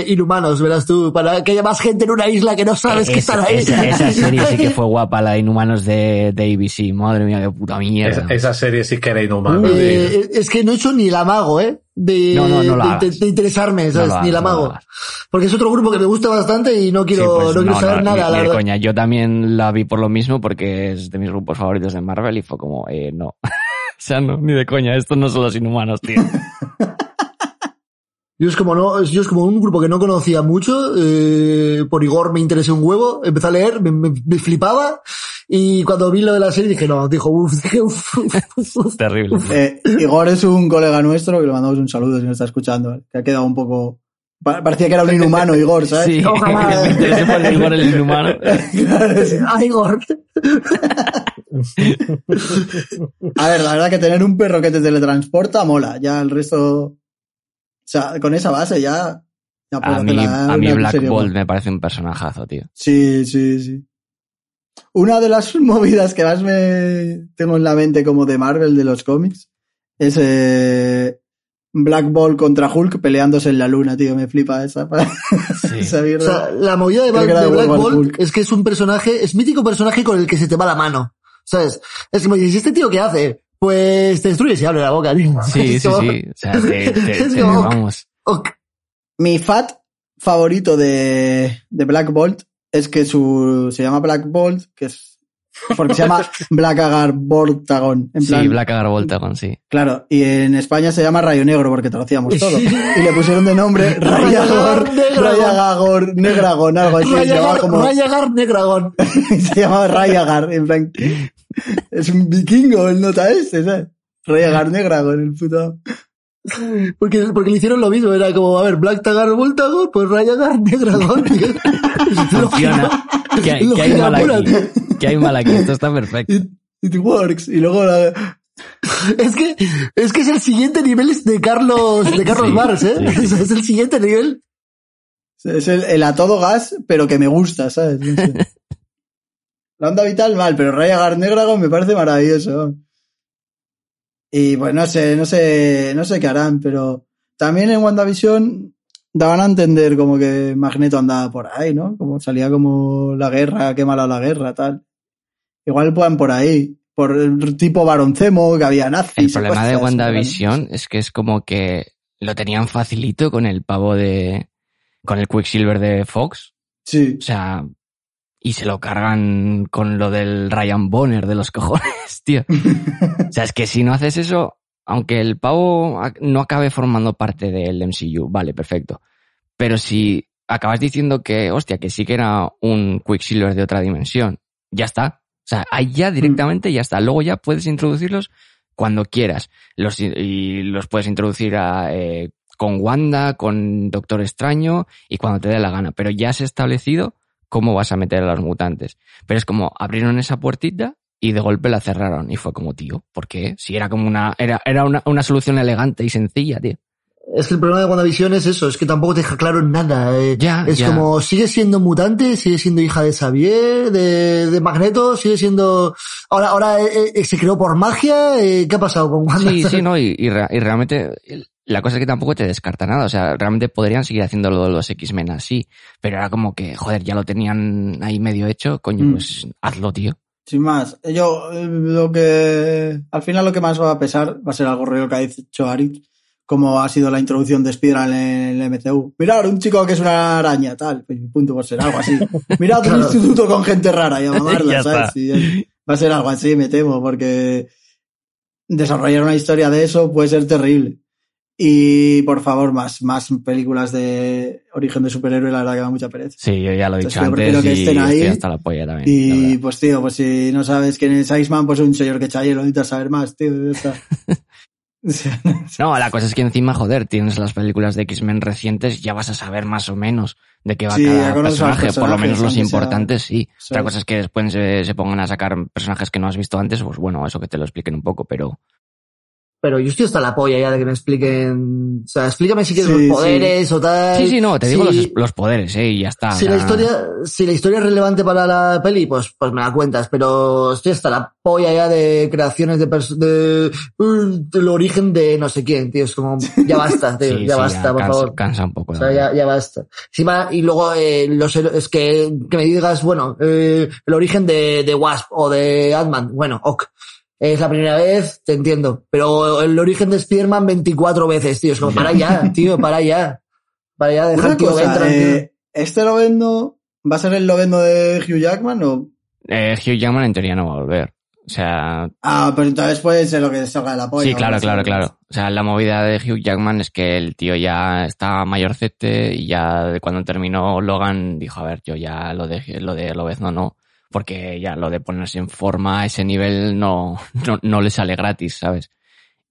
eh, Inhumanos, verás tú, para que haya más gente en una isla que no sabes que están ahí. Esa, esa serie sí que fue guapa, la de Inhumanos de, de ABC. Madre mía, qué puta mierda. Esa, esa serie sí que era inhumana. Eh, es que no he hecho ni la mago, ¿eh? De, No, no, no de, hagas. de- interesarme, ¿sabes? lo ni la hagas, no lo mago. hagas. Porque es otro grupo que me gusta bastante y no quiero, Sí, pues no quiero saber nada, ni- la ni coña. Yo también la vi por lo mismo porque es de mis grupos favoritos de Marvel y fue como, eh, no. o sea, no, ni de coña. Estos no son los inhumanos, tío. Yo es como no, yo es como un grupo que no conocía mucho, eh, por Igor me interesé un huevo, empecé a leer, me, me- me flipaba, y cuando vi lo de la serie dije, no, dijo, uff, dije, uff, uff, uff. Terrible. Eh, Igor es un colega nuestro que le mandamos un saludo si nos está escuchando. Que ha quedado un poco. pa- Parecía que era un inhumano, Igor, ¿sabes? Sí, Ojalá. me interesé por el Igor el inhumano. Claro, sí. Ah, Igor. A ver, la verdad que tener un perro que te teletransporta mola. Ya el resto. O sea, con esa base ya. ya A mí, a Black serie Bolt me parece un personajazo, tío. Sí, sí, sí. Una de las movidas que más me tengo en la mente como de Marvel de los cómics es eh, Black Bolt contra Hulk peleándose en la luna, tío. Me flipa esa, Sí. esa O sea, la movida de, Black- de de Black World War Bolt Hulk. es que es un personaje, es mítico personaje con el que se te va la mano. ¿Sabes? Es como dices, ¿y este tío qué hace? Pues te destruye y abre la boca, tío. Sí, sí, como- sí. O sea, te, te- Es te- como- vamos. ok. Mi fat favorito de, de Black Bolt es que su se llama Black Bolt, que es porque se llama Black Agar Voltagon. En plan, Sí, Black Agar Voltagon, sí. Claro, y en España se llama Rayo Negro porque trocíamos todo. Y le pusieron de nombre Rayagor. Rayagor, Negragón, algo así. Rayagar, como, Rayagar Negragón. se llamaba Rayagar, en plan, es un vikingo el nota este, ¿sabes? Rayagar Negragón, el puto. Porque, porque le hicieron lo mismo, era como, a ver, Black Tagar Voltagon, pues Rayagar Negragón. Funciona. ¿Qué hay, qué hay Lógica mal pura, aquí? tío. ¿Qué hay mal aquí? Esto está perfecto. It, it works. Y luego la, Es que, es que es el siguiente nivel de Carlos, de Carlos Sí, Mars, ¿eh? sí, sí. Es el siguiente nivel. es el, el a todo gas, pero que me gusta, ¿sabes? No sé. La onda vital mal, pero Rayagar Negragón me parece maravilloso. Y pues no sé, no sé, no sé qué harán, pero también en WandaVision daban a entender como que Magneto andaba por ahí, ¿no? Como salía como la guerra, qué mala la guerra, tal. Igual puedan por ahí, por el tipo Baroncemo, que había nazis. El problema de WandaVision es que es como que lo tenían facilito con el pavo de. con el Quicksilver de Fox. Sí. O sea. Y se lo cargan con lo del Ryan Bonner de los cojones, tío. O sea, es que si no haces eso, aunque el pavo no acabe formando parte del MCU, vale, perfecto. Pero si acabas diciendo que, hostia, que sí que era un Quicksilver de otra dimensión, ya está. O sea, ahí ya directamente ya está. Luego ya puedes introducirlos cuando quieras. Los, y los puedes introducir a, eh, con Wanda, con Doctor Extraño y cuando te dé la gana. Pero ya has establecido cómo vas a meter a los mutantes. Pero es como abrieron esa puertita y de golpe la cerraron. Y fue como, tío, ¿por qué? Si era como una, era, era una, una solución elegante y sencilla, tío. Es que el problema de WandaVision es eso, es que tampoco te deja claro nada. eh. Ya, es ya. como, sigue siendo mutante, sigue siendo hija de Xavier, de, de Magneto, sigue siendo... Ahora, ahora eh, eh, se creó por magia, eh, ¿qué ha pasado con Wanda? Sí, sí, no, y, y, re- y realmente la cosa es que tampoco te descarta nada. O sea, realmente podrían seguir haciendo lo de los X-Men así. Pero era como que, joder, ya lo tenían ahí medio hecho. Coño, Mm. pues hazlo, tío. Sin más, yo lo que al final lo que más va a pesar va a ser algo real que ha dicho Arit, como ha sido la introducción de Spider-Man en el MCU. Mirad, un chico que es una araña, tal, pues, punto, a ser algo así. Mirad un instituto con gente rara, y a mamarla, Ya ¿sabes? es- va a ser algo así, me temo, porque desarrollar una historia de eso puede ser terrible. Y por favor, más, más películas de origen de superhéroe, la verdad que da mucha pereza. Sí, yo ya lo he dicho Entonces, antes que y estén ahí estoy hasta la polla también. Y pues tío, pues si no sabes quién es Iceman, pues un señor que chaye, lo necesitas saber más, tío. ya está. No, la cosa es que encima, joder, tienes las películas de X-Men recientes, ya vas a saber más o menos de qué va Sí, cada personaje. Por lo menos los sea- importantes, sí. Sí. Otra cosa es que después se, se pongan a sacar personajes que no has visto antes, pues bueno, eso que te lo expliquen un poco, pero Pero yo estoy hasta la polla ya de que me expliquen... O sea, explícame si quieres Sí, los poderes o tal. Sí, sí, no, te digo Sí. los, los poderes, eh, y ya está. Si la historia, si la historia es relevante para la peli, pues, pues me la cuentas, pero estoy hasta la polla ya de creaciones de, pers- de, uh, del origen de no sé quién, tío. Es como, ya basta, tío, sí, ya sí, basta, por cansa, favor. cansa un poco. O sea, ya, ya basta. Encima, y luego, eh, los, es que, que me digas, bueno, eh, el origen de, de Wasp o de Ant-Man, bueno, ok. Es la primera vez, te entiendo. Pero el origen de Spider-Man 24 veces, tío. Es como, para ya, tío, para ya. Para ya, dejar tranquilo. eh, ¿este Lovendo va a ser el Lovendo de Hugh Jackman o...? Eh, Hugh Jackman en teoría no va a volver. O sea, Ah, pero entonces puede ser lo que salga de la polla. sí, claro, claro, claro. O sea, la movida de Hugh Jackman es que el tío ya está mayorcete y ya de cuando terminó Logan dijo, a ver, yo ya lo de lo de Lobezno no, porque ya lo de ponerse en forma a ese nivel no, no, no le sale gratis, ¿sabes?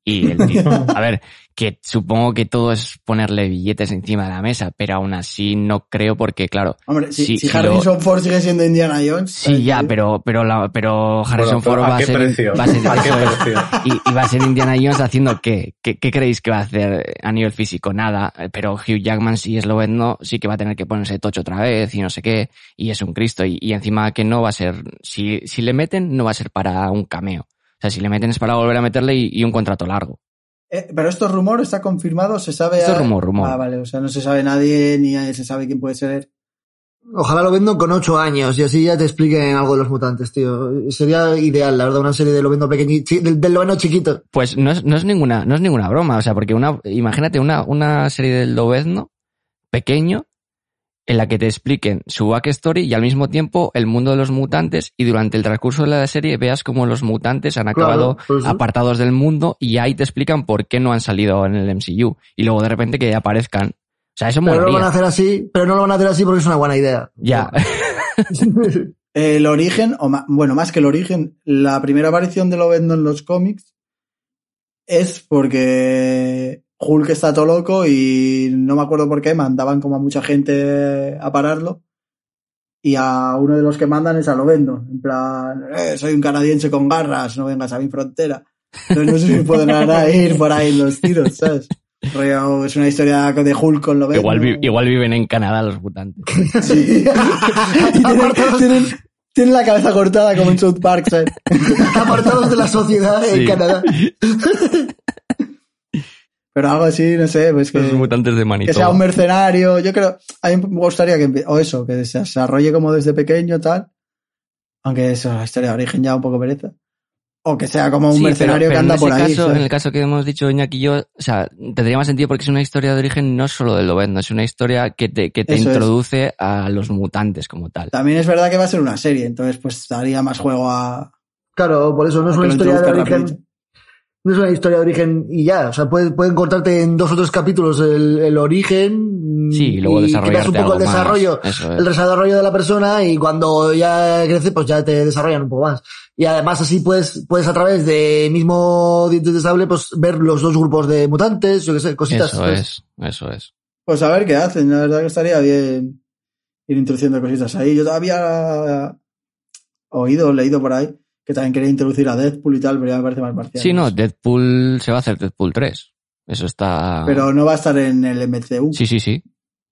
Y el tío, a ver, que supongo que todo es ponerle billetes encima de la mesa, pero aún así no creo porque, claro, Hombre, si, Harrison Ford sigue siendo Indiana Jones. Sí, ¿sabes ya, pero, pero, la, pero Harrison Bueno, pero Ford ¿a va a, qué ser, va a ser, ¿A qué eso es. precio? y, y va a ser Indiana Jones haciendo qué? qué, qué creéis que va a hacer a nivel físico? Nada, pero Hugh Jackman si es no sí que va a tener que ponerse tocho otra vez y no sé qué, y es un Cristo, y, y encima que no va a ser, si, si le meten, no va a ser para un cameo. O sea, si le meten es para volver a meterle y, y un contrato largo. Eh, pero esto es rumor, está confirmado, se sabe. Esto es a- rumor, rumor. Ah, vale, o sea, no se sabe nadie ni se sabe quién puede ser. Ojalá lo vendo con ocho años y así ya te expliquen algo de los mutantes, tío. Sería ideal, la verdad, una serie de lo vendo pequeñito, del, del Lobezno chiquito. Pues no es, no es ninguna, no es ninguna broma, o sea, porque una, imagínate una, una serie del Lobezno pequeño en la que te expliquen su backstory y al mismo tiempo el mundo de los mutantes y durante el transcurso de la serie veas cómo los mutantes han Claro, acabado pues sí. apartados del mundo y ahí te explican por qué no han salido en el MCU y luego de repente que aparezcan. O sea, eso Pero no lo van a hacer así, pero no lo van a hacer así porque es una buena idea. Ya. El origen, o ma- bueno, más que el origen, la primera aparición de Lobezno en los cómics es porque Hulk está todo loco y no me acuerdo por qué mandaban como a mucha gente a pararlo y a uno de los que mandan es a Lobezno, en plan, "Eh, soy un canadiense con garras, no vengas a mi frontera. Entonces no sé si pueden ahora ir por ahí los tiros, ¿sabes? Rollo, es una historia de Hulk con Lobezno. igual, vi- igual viven en Canadá los mutantes. Sí. tienen, tienen- tienen la cabeza cortada como en South Park, ¿sabes? Apartados de la sociedad Sí. en Canadá. Pero algo así, no sé, pues que, Los mutantes de que sea un mercenario. Yo creo, a mí me gustaría que, o eso, que se desarrolle como desde pequeño, tal. Aunque eso, la historia de origen ya un poco pereza. O que sea como un Sí, mercenario pero que anda en por ese ahí. caso, ¿sabes? en el caso que hemos dicho Iñaki y yo, o sea, tendría más sentido porque es una historia de origen no solo del Lobezno, es una historia que te, que te Eso es. introduce a los mutantes como tal. También es verdad que va a ser una serie, entonces pues daría más juego a, Claro, por eso no es una historia de origen. No es una historia de origen y ya. O sea, pueden, pueden cortarte en dos o tres capítulos el, el origen. Sí, y luego desarrollarte un poco el desarrollo, es. el desarrollo de la persona y cuando ya crece, pues ya te desarrollan un poco más. Y además así puedes, puedes a través de mismo dientes de sable, pues ver los dos grupos de mutantes, yo qué sé, cositas. Eso pues. es, eso es. Pues a ver qué hacen, la verdad que estaría bien ir introduciendo cositas ahí. Yo había oído, leído por ahí, que también quería introducir a Deadpool y tal, pero ya me parece más parcial. Sí, no, Deadpool se va a hacer Deadpool 3. Eso está... Pero no va a estar en el MCU. Sí, sí, sí,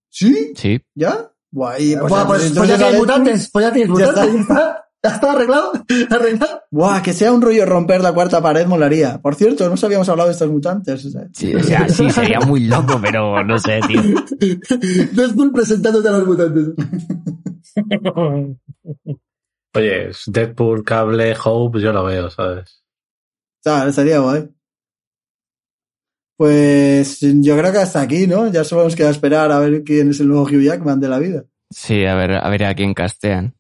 ¿Sí? sí. ¿Ya? Guay, pues, Buah, pues, pues pues ya entonces a tienes mutantes, pues ya tienes Ya mutantes, está. ya está. Ya está arreglado, arreglado. Buah, que sea un rollo romper la cuarta pared molaría. Por cierto, no sabíamos hablado de estos mutantes. o sea. Sí, o sea, sí, sería muy loco, pero no sé, tío. Deadpool presentándote a los mutantes. Oye, Deadpool, Cable, Hope, yo lo veo, ¿sabes? O sea, estaría guay. Pues yo creo que hasta aquí, ¿no? Ya solo nos queda esperar a ver quién es el nuevo Hugh Jackman de la vida. Sí, a ver, a ver a quién castean.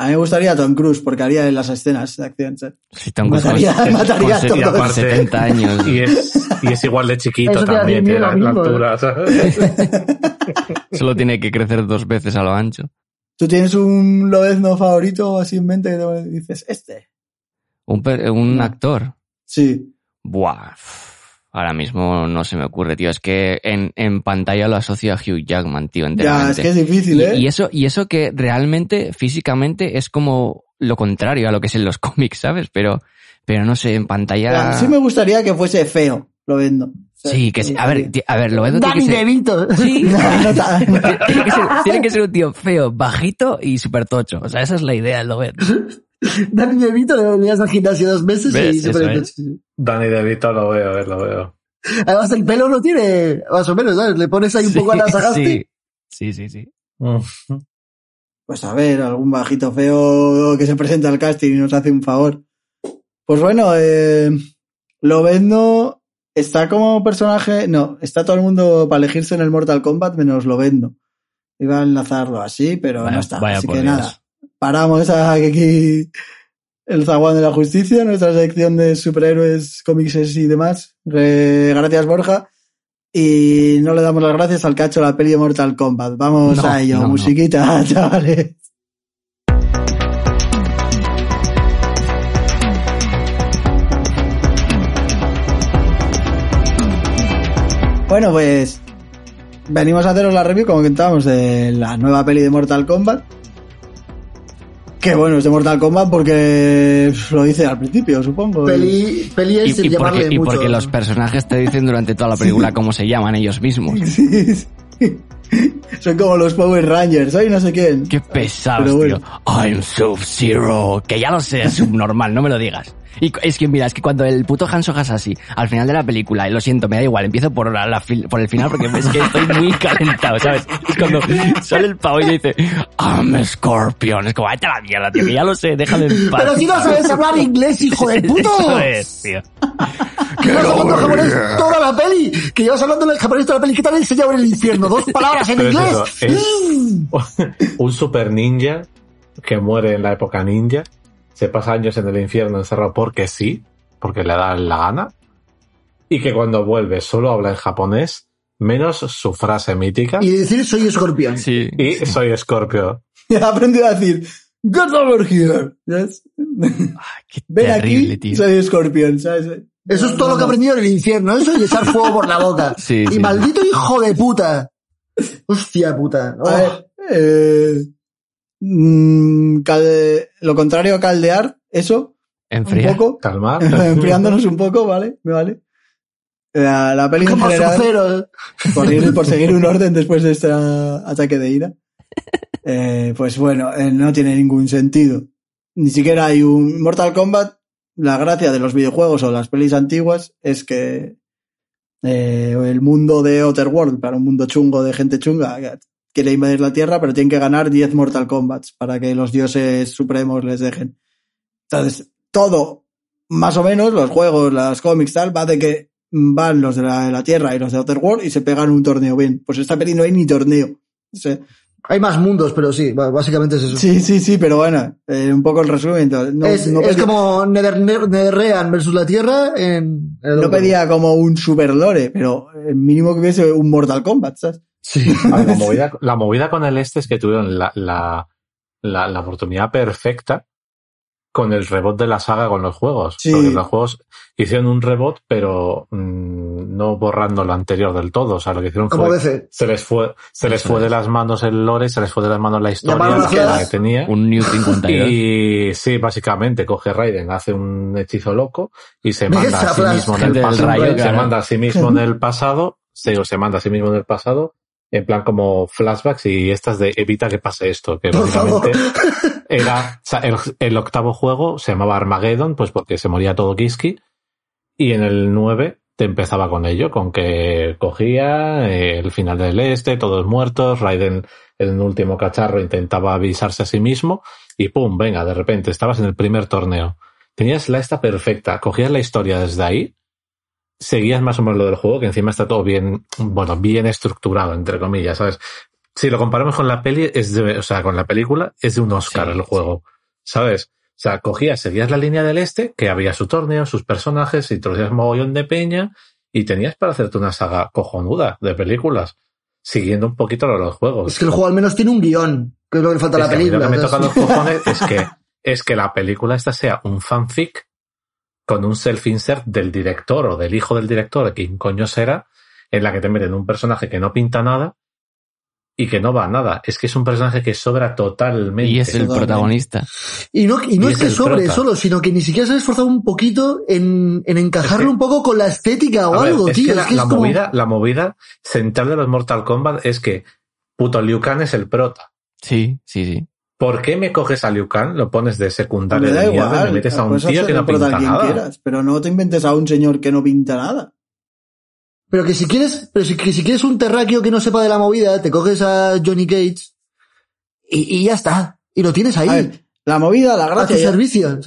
A mí me gustaría Tom Cruise porque haría las escenas de acción. ¿sabes? Si Tom Cruise con- Mataría- con- mataría a todos. Y aparte, 70 años. Y es, y es igual de chiquito también, tiene la, la altura, ¿sabes? Solo tiene que crecer dos veces a lo ancho. ¿Tú tienes un lobezno favorito así en mente que te dices, este? Un, actor. Sí. Buah. Ahora mismo no se me ocurre, tío. Es que en, en pantalla lo asocio a Hugh Jackman, tío, Ya, enteramente. es que es difícil, y, ¿eh? y eso, y eso que realmente, físicamente, es como lo contrario a lo que es en los cómics, ¿sabes? Pero, pero no sé, en pantalla. Ya, Sí me gustaría que fuese feo, lo vendo. Sí, que sí. A ver, a ver, lo veo tiene Danny que ser- DeVito. Sí. No, no ta- tiene, que ser, tiene que ser un tío feo, bajito y súper tocho. O sea, esa es la idea, lo ves. Danny DeVito le venías al gimnasio dos meses ¿Ves? y pone- es. Danny DeVito lo veo, eh, lo veo. Además el pelo no tiene, más o menos, ¿sabes? Le pones ahí un poco a la Sagasti. Sí, sí, sí. sí. Pues a ver, algún bajito feo que se presenta al casting y nos hace un favor. Pues bueno, eh, lo vendo. Está como personaje. No, está todo el mundo para elegirse en el Mortal Kombat menos lo vendo. Iba a enlazarlo así, pero Vaya- no está. así que Dios. nada. Paramos aquí el zaguán de la justicia, nuestra sección de superhéroes, cómics y demás. Eh, gracias, Borja. Y no le damos las gracias al cacho de la peli de Mortal Kombat. Vamos No, a ello, no, no. musiquita, chavales. Bueno, pues venimos a haceros la review, como comentábamos, de la nueva peli de Mortal Kombat. Que bueno, es de Mortal Kombat porque lo dice al principio, supongo. Peli, peli es Y, y llamarle porque, y mucho. porque los personajes te dicen durante toda la película cómo se llaman ellos mismos. Sí, sí. Son como los Power Rangers, soy no sé quién. Qué pesados, bueno. tío. I'm Sub-Zero. Que ya lo sé, es subnormal, no me lo digas. Y es que mira, es que cuando el puto Hanzo Hasashi, al final de la película, y lo siento, me da igual, empiezo por, la, la por el final porque es que estoy muy calentado, ¿sabes? Es cuando sale el pavo y dice, I'm Scorpion. Es como, vete a la mierda, tío, que ya lo sé, déjame en paz. Pero si no sabes hablar inglés, hijo de puto. Eso es, tío. Llevas hablando japonés toda la peli. Que llevas hablando en japonés toda la peli. ¿Qué te han enseñado en el infierno? Dos palabras en es inglés. eso, es un super ninja que muere en la época ninja, se pasa años en el infierno encerrado porque sí, porque le da la gana, y que cuando vuelve solo habla en japonés, menos su frase mítica, Y decir soy escorpión. Sí. y soy Scorpio. He aprendido a decir, Get over here. ¿Sabes? Ay, qué Ven terrible, aquí, tío. soy escorpión, ¿sabes? Eso es todo lo que he aprendido en el infierno. Eso y echar fuego por la boca. Sí, y sí, maldito hijo de puta. Hostia puta. Oh. A ver, eh, mm, calde- lo contrario a caldear, eso, Enfriar. un poco, Calmar. enfriándonos un poco, ¿vale? ¿Me vale? La, la peli en general, por, ir- por seguir un orden después de este ataque de ira, eh, pues bueno, eh, no tiene ningún sentido. Ni siquiera hay un Mortal Kombat. La gracia de los videojuegos o las pelis antiguas es que eh, el mundo de Outer World, para un mundo chungo de gente chunga, quiere invadir la Tierra, pero tienen que ganar 10 Mortal Kombats para que los dioses supremos les dejen. Entonces, todo, más o menos, los juegos, las cómics, tal, va de que van los de la, de la Tierra y los de Outer World y se pegan un torneo bien. Pues esta peli no hay ni torneo. Hay más mundos, pero sí, básicamente es eso. sí, sí, sí, pero bueno, eh, un poco el resumen. entonces, No, es, no es pedía- como Nether, Netherrealm versus la Tierra en... en el no otro. pedía como un super lore, pero el mínimo que hubiese un Mortal Kombat, ¿sabes? Sí. Ver, la, movida, la movida con el este es que tuvieron la, la, la, la oportunidad perfecta con el rebot de la saga con los juegos. Sí. Porque los juegos hicieron un rebot, pero mm, no borrando lo anterior del todo. O sea, lo que hicieron Como fue. Se les fue, se les fue de las manos el lore, se les fue de las manos la historia Llamaron a que, la que tenía. Un New 52. Y sí, básicamente coge Raiden, hace un hechizo loco y se manda a sí mismo en el pasado. rayo, se manda a sí mismo en el pasado, se, o se manda a sí mismo en el pasado, en plan como flashbacks y estas de evita que pase esto, que Por favor. básicamente era, o sea, el, el octavo juego se llamaba Armageddon, pues porque se moría todo Kiski, y en el 9 te empezaba con ello, con que cogía eh, el final del este, todos muertos, Raiden en un último cacharro intentaba avisarse a sí mismo, y pum, venga, de repente estabas en el primer torneo. Tenías la esta perfecta, cogías la historia desde ahí, seguías más o menos lo del juego, que encima está todo bien, bueno, bien estructurado, entre comillas, ¿sabes? Si lo comparamos con la peli, es de, o sea, con la película, es de un Oscar Sí, el juego, ¿sabes? O sea, cogías, seguías la línea del este, que había su torneo, sus personajes, y introducías mogollón de peña, y tenías para hacerte una saga cojonuda de películas, siguiendo un poquito lo de los juegos. Es que el juego al menos tiene un guion, que es lo que le falta a la que a mí película. Lo que me toca los cojones es que, es que la película esta sea un fanfic con un self-insert del director o del hijo del director, quien coño será, en la que te meten un personaje que no pinta nada y que no va a nada. Es que es un personaje que sobra totalmente. Y es el Totalmente. protagonista. Y no, y no Y es es que sobre prota. solo, sino que ni siquiera se ha esforzado un poquito en, en encajarlo Es que- un poco con la estética o ver, algo, es tío. que es la, que es la como- movida, la movida central de los Mortal Kombat es que puto Liu Kang es el prota. Sí, sí, sí. ¿Por qué me coges a Liu Kang, lo pones de secundario Me da de mierda y igual. me metes a un tío que no pinta nada? quieras, pero no te inventes a un señor que no pinta nada. Pero que si quieres, pero si, que si quieres un terráqueo que no sepa de la movida, te coges a Johnny Cage y, y ya está. Y lo tienes ahí, A ver, la movida, la a tu gracia. servicio.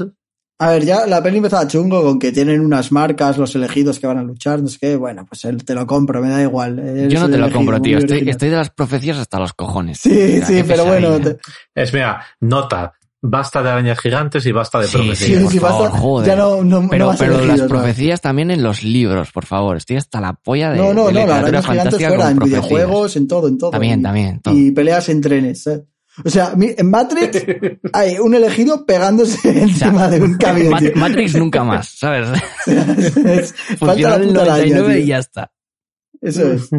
A ver, ya la peli empezaba chungo con que tienen unas marcas, los elegidos que van a luchar, no sé qué. Bueno, pues él te lo compro, me da igual. eres Yo no te lo elegido, compro, tío. Estoy, de las profecías hasta los cojones. Sí, O sea, sí, pero bueno. te- Es, mira, nota, basta de arañas gigantes y basta de Sí, profecías. Sí, por sí, favor, basta. joder. Ya no, no, no Pero, las profecías también en los libros, por favor. Estoy hasta la polla de, No, no, de no, las arañas gigantes fuera, en profecías. videojuegos, en todo, en todo. También, Y- también, todo. Y peleas en trenes. ¿eh? O sea, en Matrix hay un elegido pegándose encima de un camión. Mat-. Matrix nunca más, ¿sabes? Funciona el puta araña, 99 tío. y ya está. Eso es.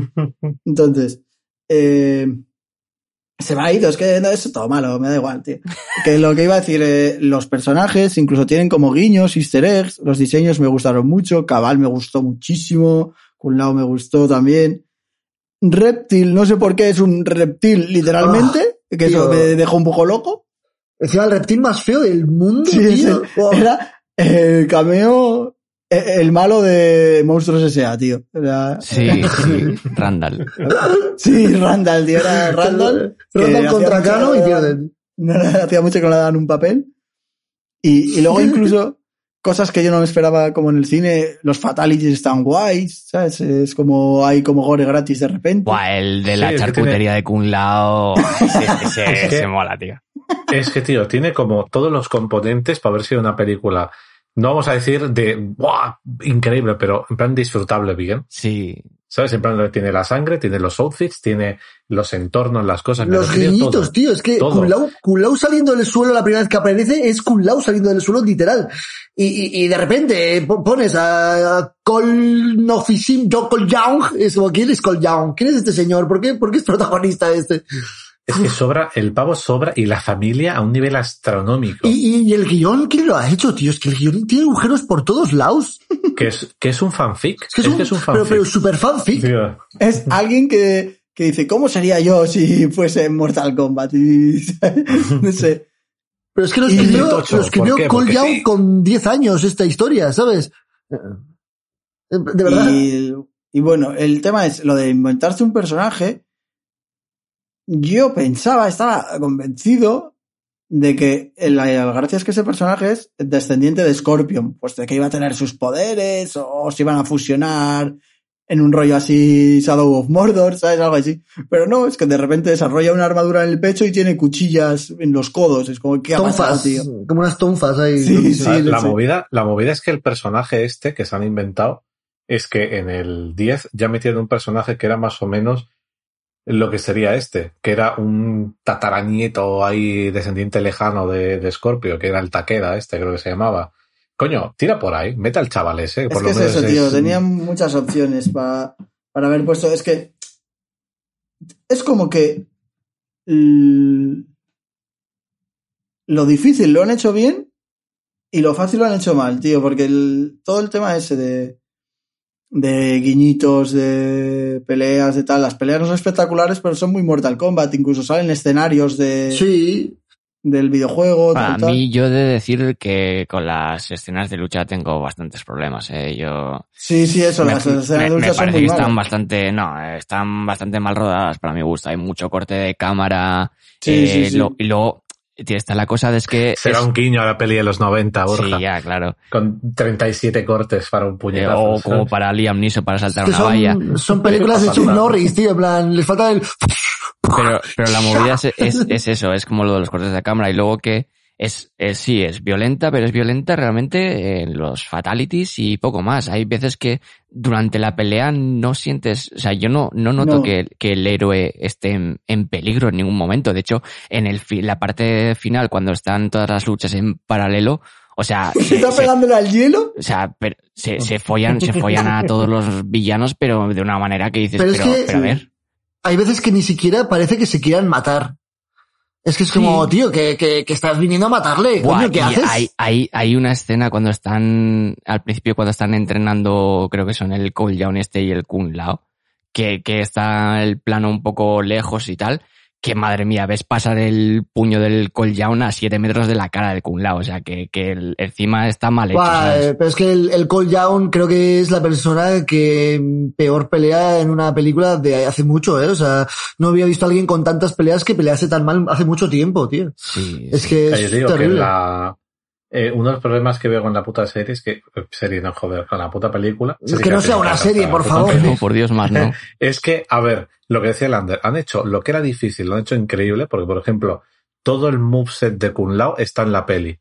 Entonces, eh, se me ha ido, es que no, eso es todo malo, me da igual, tío. Que lo que iba a decir, eh, los personajes incluso tienen como guiños, easter eggs, los diseños me gustaron mucho, Cabal me gustó muchísimo, Kunlao me gustó también. Reptil, no sé por qué es un reptil literalmente, que eso tío. me dejó un poco loco. Encima el reptil más feo del mundo, Sí, tío. Wow. era el cameo, eh, el malo de Monstruos S.A., tío. Era- Sí, sí, Randall. Sí, Randall, tío, era Randall. que Randall contra Cano y pierden. No, no, hacía mucho que no le daban un papel. Y, y luego incluso cosas que yo no me esperaba como en el cine, los fatalities están guays, ¿sabes? Es como hay como gore gratis de repente. Buah, el de la charcutería tiene- de Kun Lao. Ese, ese- mola, tío. Es que, tío, tiene como todos los componentes para ver si una película, no vamos a decir de, ¡buah! Increíble, pero en plan disfrutable bien. Sí. ¿Sabes? En plan, tiene la sangre, tiene los outfits, tiene los entornos, las cosas. Los guiñitos, tío. Es que Todo. Kun Lao, Kun Lao saliendo del suelo la primera vez que aparece es Kun Lao saliendo del suelo literal. Y, y, y de repente eh, po- pones a, a Col Nofisim Do Col Young. Es como, ¿quién es Col Young? ¿Quién es este señor? ¿Por qué, por qué es protagonista este? Es que sobra, el pavo sobra y la familia a un nivel astronómico. Y, y, y el guion, ¿quién lo ha hecho, tío? Es que el guion tiene agujeros por todos lados. Que es, que es un fanfic. Es que es, un, que es un pero, fanfic. pero super fanfic. Tío, Es alguien que, que dice, ¿cómo sería yo si fuese en Mortal Kombat? Y, no sé. Pero es que lo escribió, Tocho, lo escribió. Cole Young sí. con 10 años esta historia, ¿sabes? Eh, De verdad. Y, y bueno, el tema es lo de inventarse un personaje. Yo pensaba, estaba convencido de que la, la gracia es que ese personaje es descendiente de Scorpion, pues de que iba a tener sus poderes o se iban a fusionar en un rollo así Shadow of Mordor, ¿sabes? Algo así. Pero no, es que de repente desarrolla una armadura en el pecho y tiene cuchillas en los codos. Es como, ¿qué ha pasado, tonfas, tío? como unas tonfas ahí. Sí, la, sí, la sí. movida, la movida es que el personaje este que se han inventado es que en el 10 ya metieron un personaje que era más o menos lo que sería este, que era un tataranieto ahí descendiente lejano de, de Scorpio, que era el Takeda este, creo que se llamaba. Coño, tira por ahí, mete al chaval ese. Es que es eso, tío. es- Tenían muchas opciones para, para haber puesto. Es que. Es como que. Lo difícil lo han hecho bien y lo fácil lo han hecho mal, tío. Porque el- todo el tema ese de. De guiñitos, de peleas, de tal. Las peleas no son espectaculares, pero son muy Mortal Kombat. Incluso salen escenarios de, Sí, del videojuego. Para tal, tal. mí, yo he de decir que con las escenas de lucha tengo bastantes problemas. ¿eh? Yo Sí, sí, eso. me, las escenas de me- me lucha son muy que están malas. bastante, no, están bastante mal rodadas para mi gusto. Hay mucho corte de cámara. Sí, eh, sí, sí. lo- y luego está la cosa de es que Será es- un guiño a la peli de los 90, Borja. sí, ya, claro. Con 37 cortes para un Eh, puñetazo. o como ¿sabes? para Liam Neeson para saltar que una valla. son, son películas de Chuck Norris, tío. En plan, les falta el. Pero, pero la movida es, es, es eso, es como lo de los cortes de cámara y luego que es, es sí, es violenta, pero es violenta realmente en los fatalities y poco más. Hay veces que durante la pelea no sientes, o sea, yo no, no noto No. Que, que el héroe esté en, en peligro en ningún momento. De hecho, en el fi- la parte final, cuando están todas las luchas en paralelo, o sea, se- ¿Está se- pegándole al hielo? o sea, pero se, se follan, se follan a todos los villanos, pero de una manera que dices, Pero pero, es que- pero a ver. Hay veces que ni siquiera parece que se quieran matar. Es que es como, tío, que, que, que estás viniendo a matarle. Buah, Coño, ¿qué haces? Hay, hay, hay una escena cuando están, al principio cuando están entrenando, creo que son el Cole Young este y el Kun Lao, que, que está el plano un poco lejos y tal, que madre mía, ves pasar el puño del Cole Young a 7 metros de la cara del Kun Lao, o sea que, que el- encima está mal hecho, ¿sabes? eh, pero es que el, el Cole Young creo que es la persona que peor pelea en una película de hace mucho, ¿eh? O sea, no había visto a alguien con tantas peleas que pelease tan mal hace mucho tiempo, tío. Sí, Es sí. que Yo es digo que terrible. la, eh, uno de los problemas que veo con la puta serie es que, eh, serie no, joder, con la puta película. Es que no sea una serie, por favor. No, por Dios más, ¿no? Es que, a ver, lo que decía Lander, han hecho lo que era difícil, lo han hecho increíble, porque por ejemplo, todo el moveset de Kun Lao está en la peli.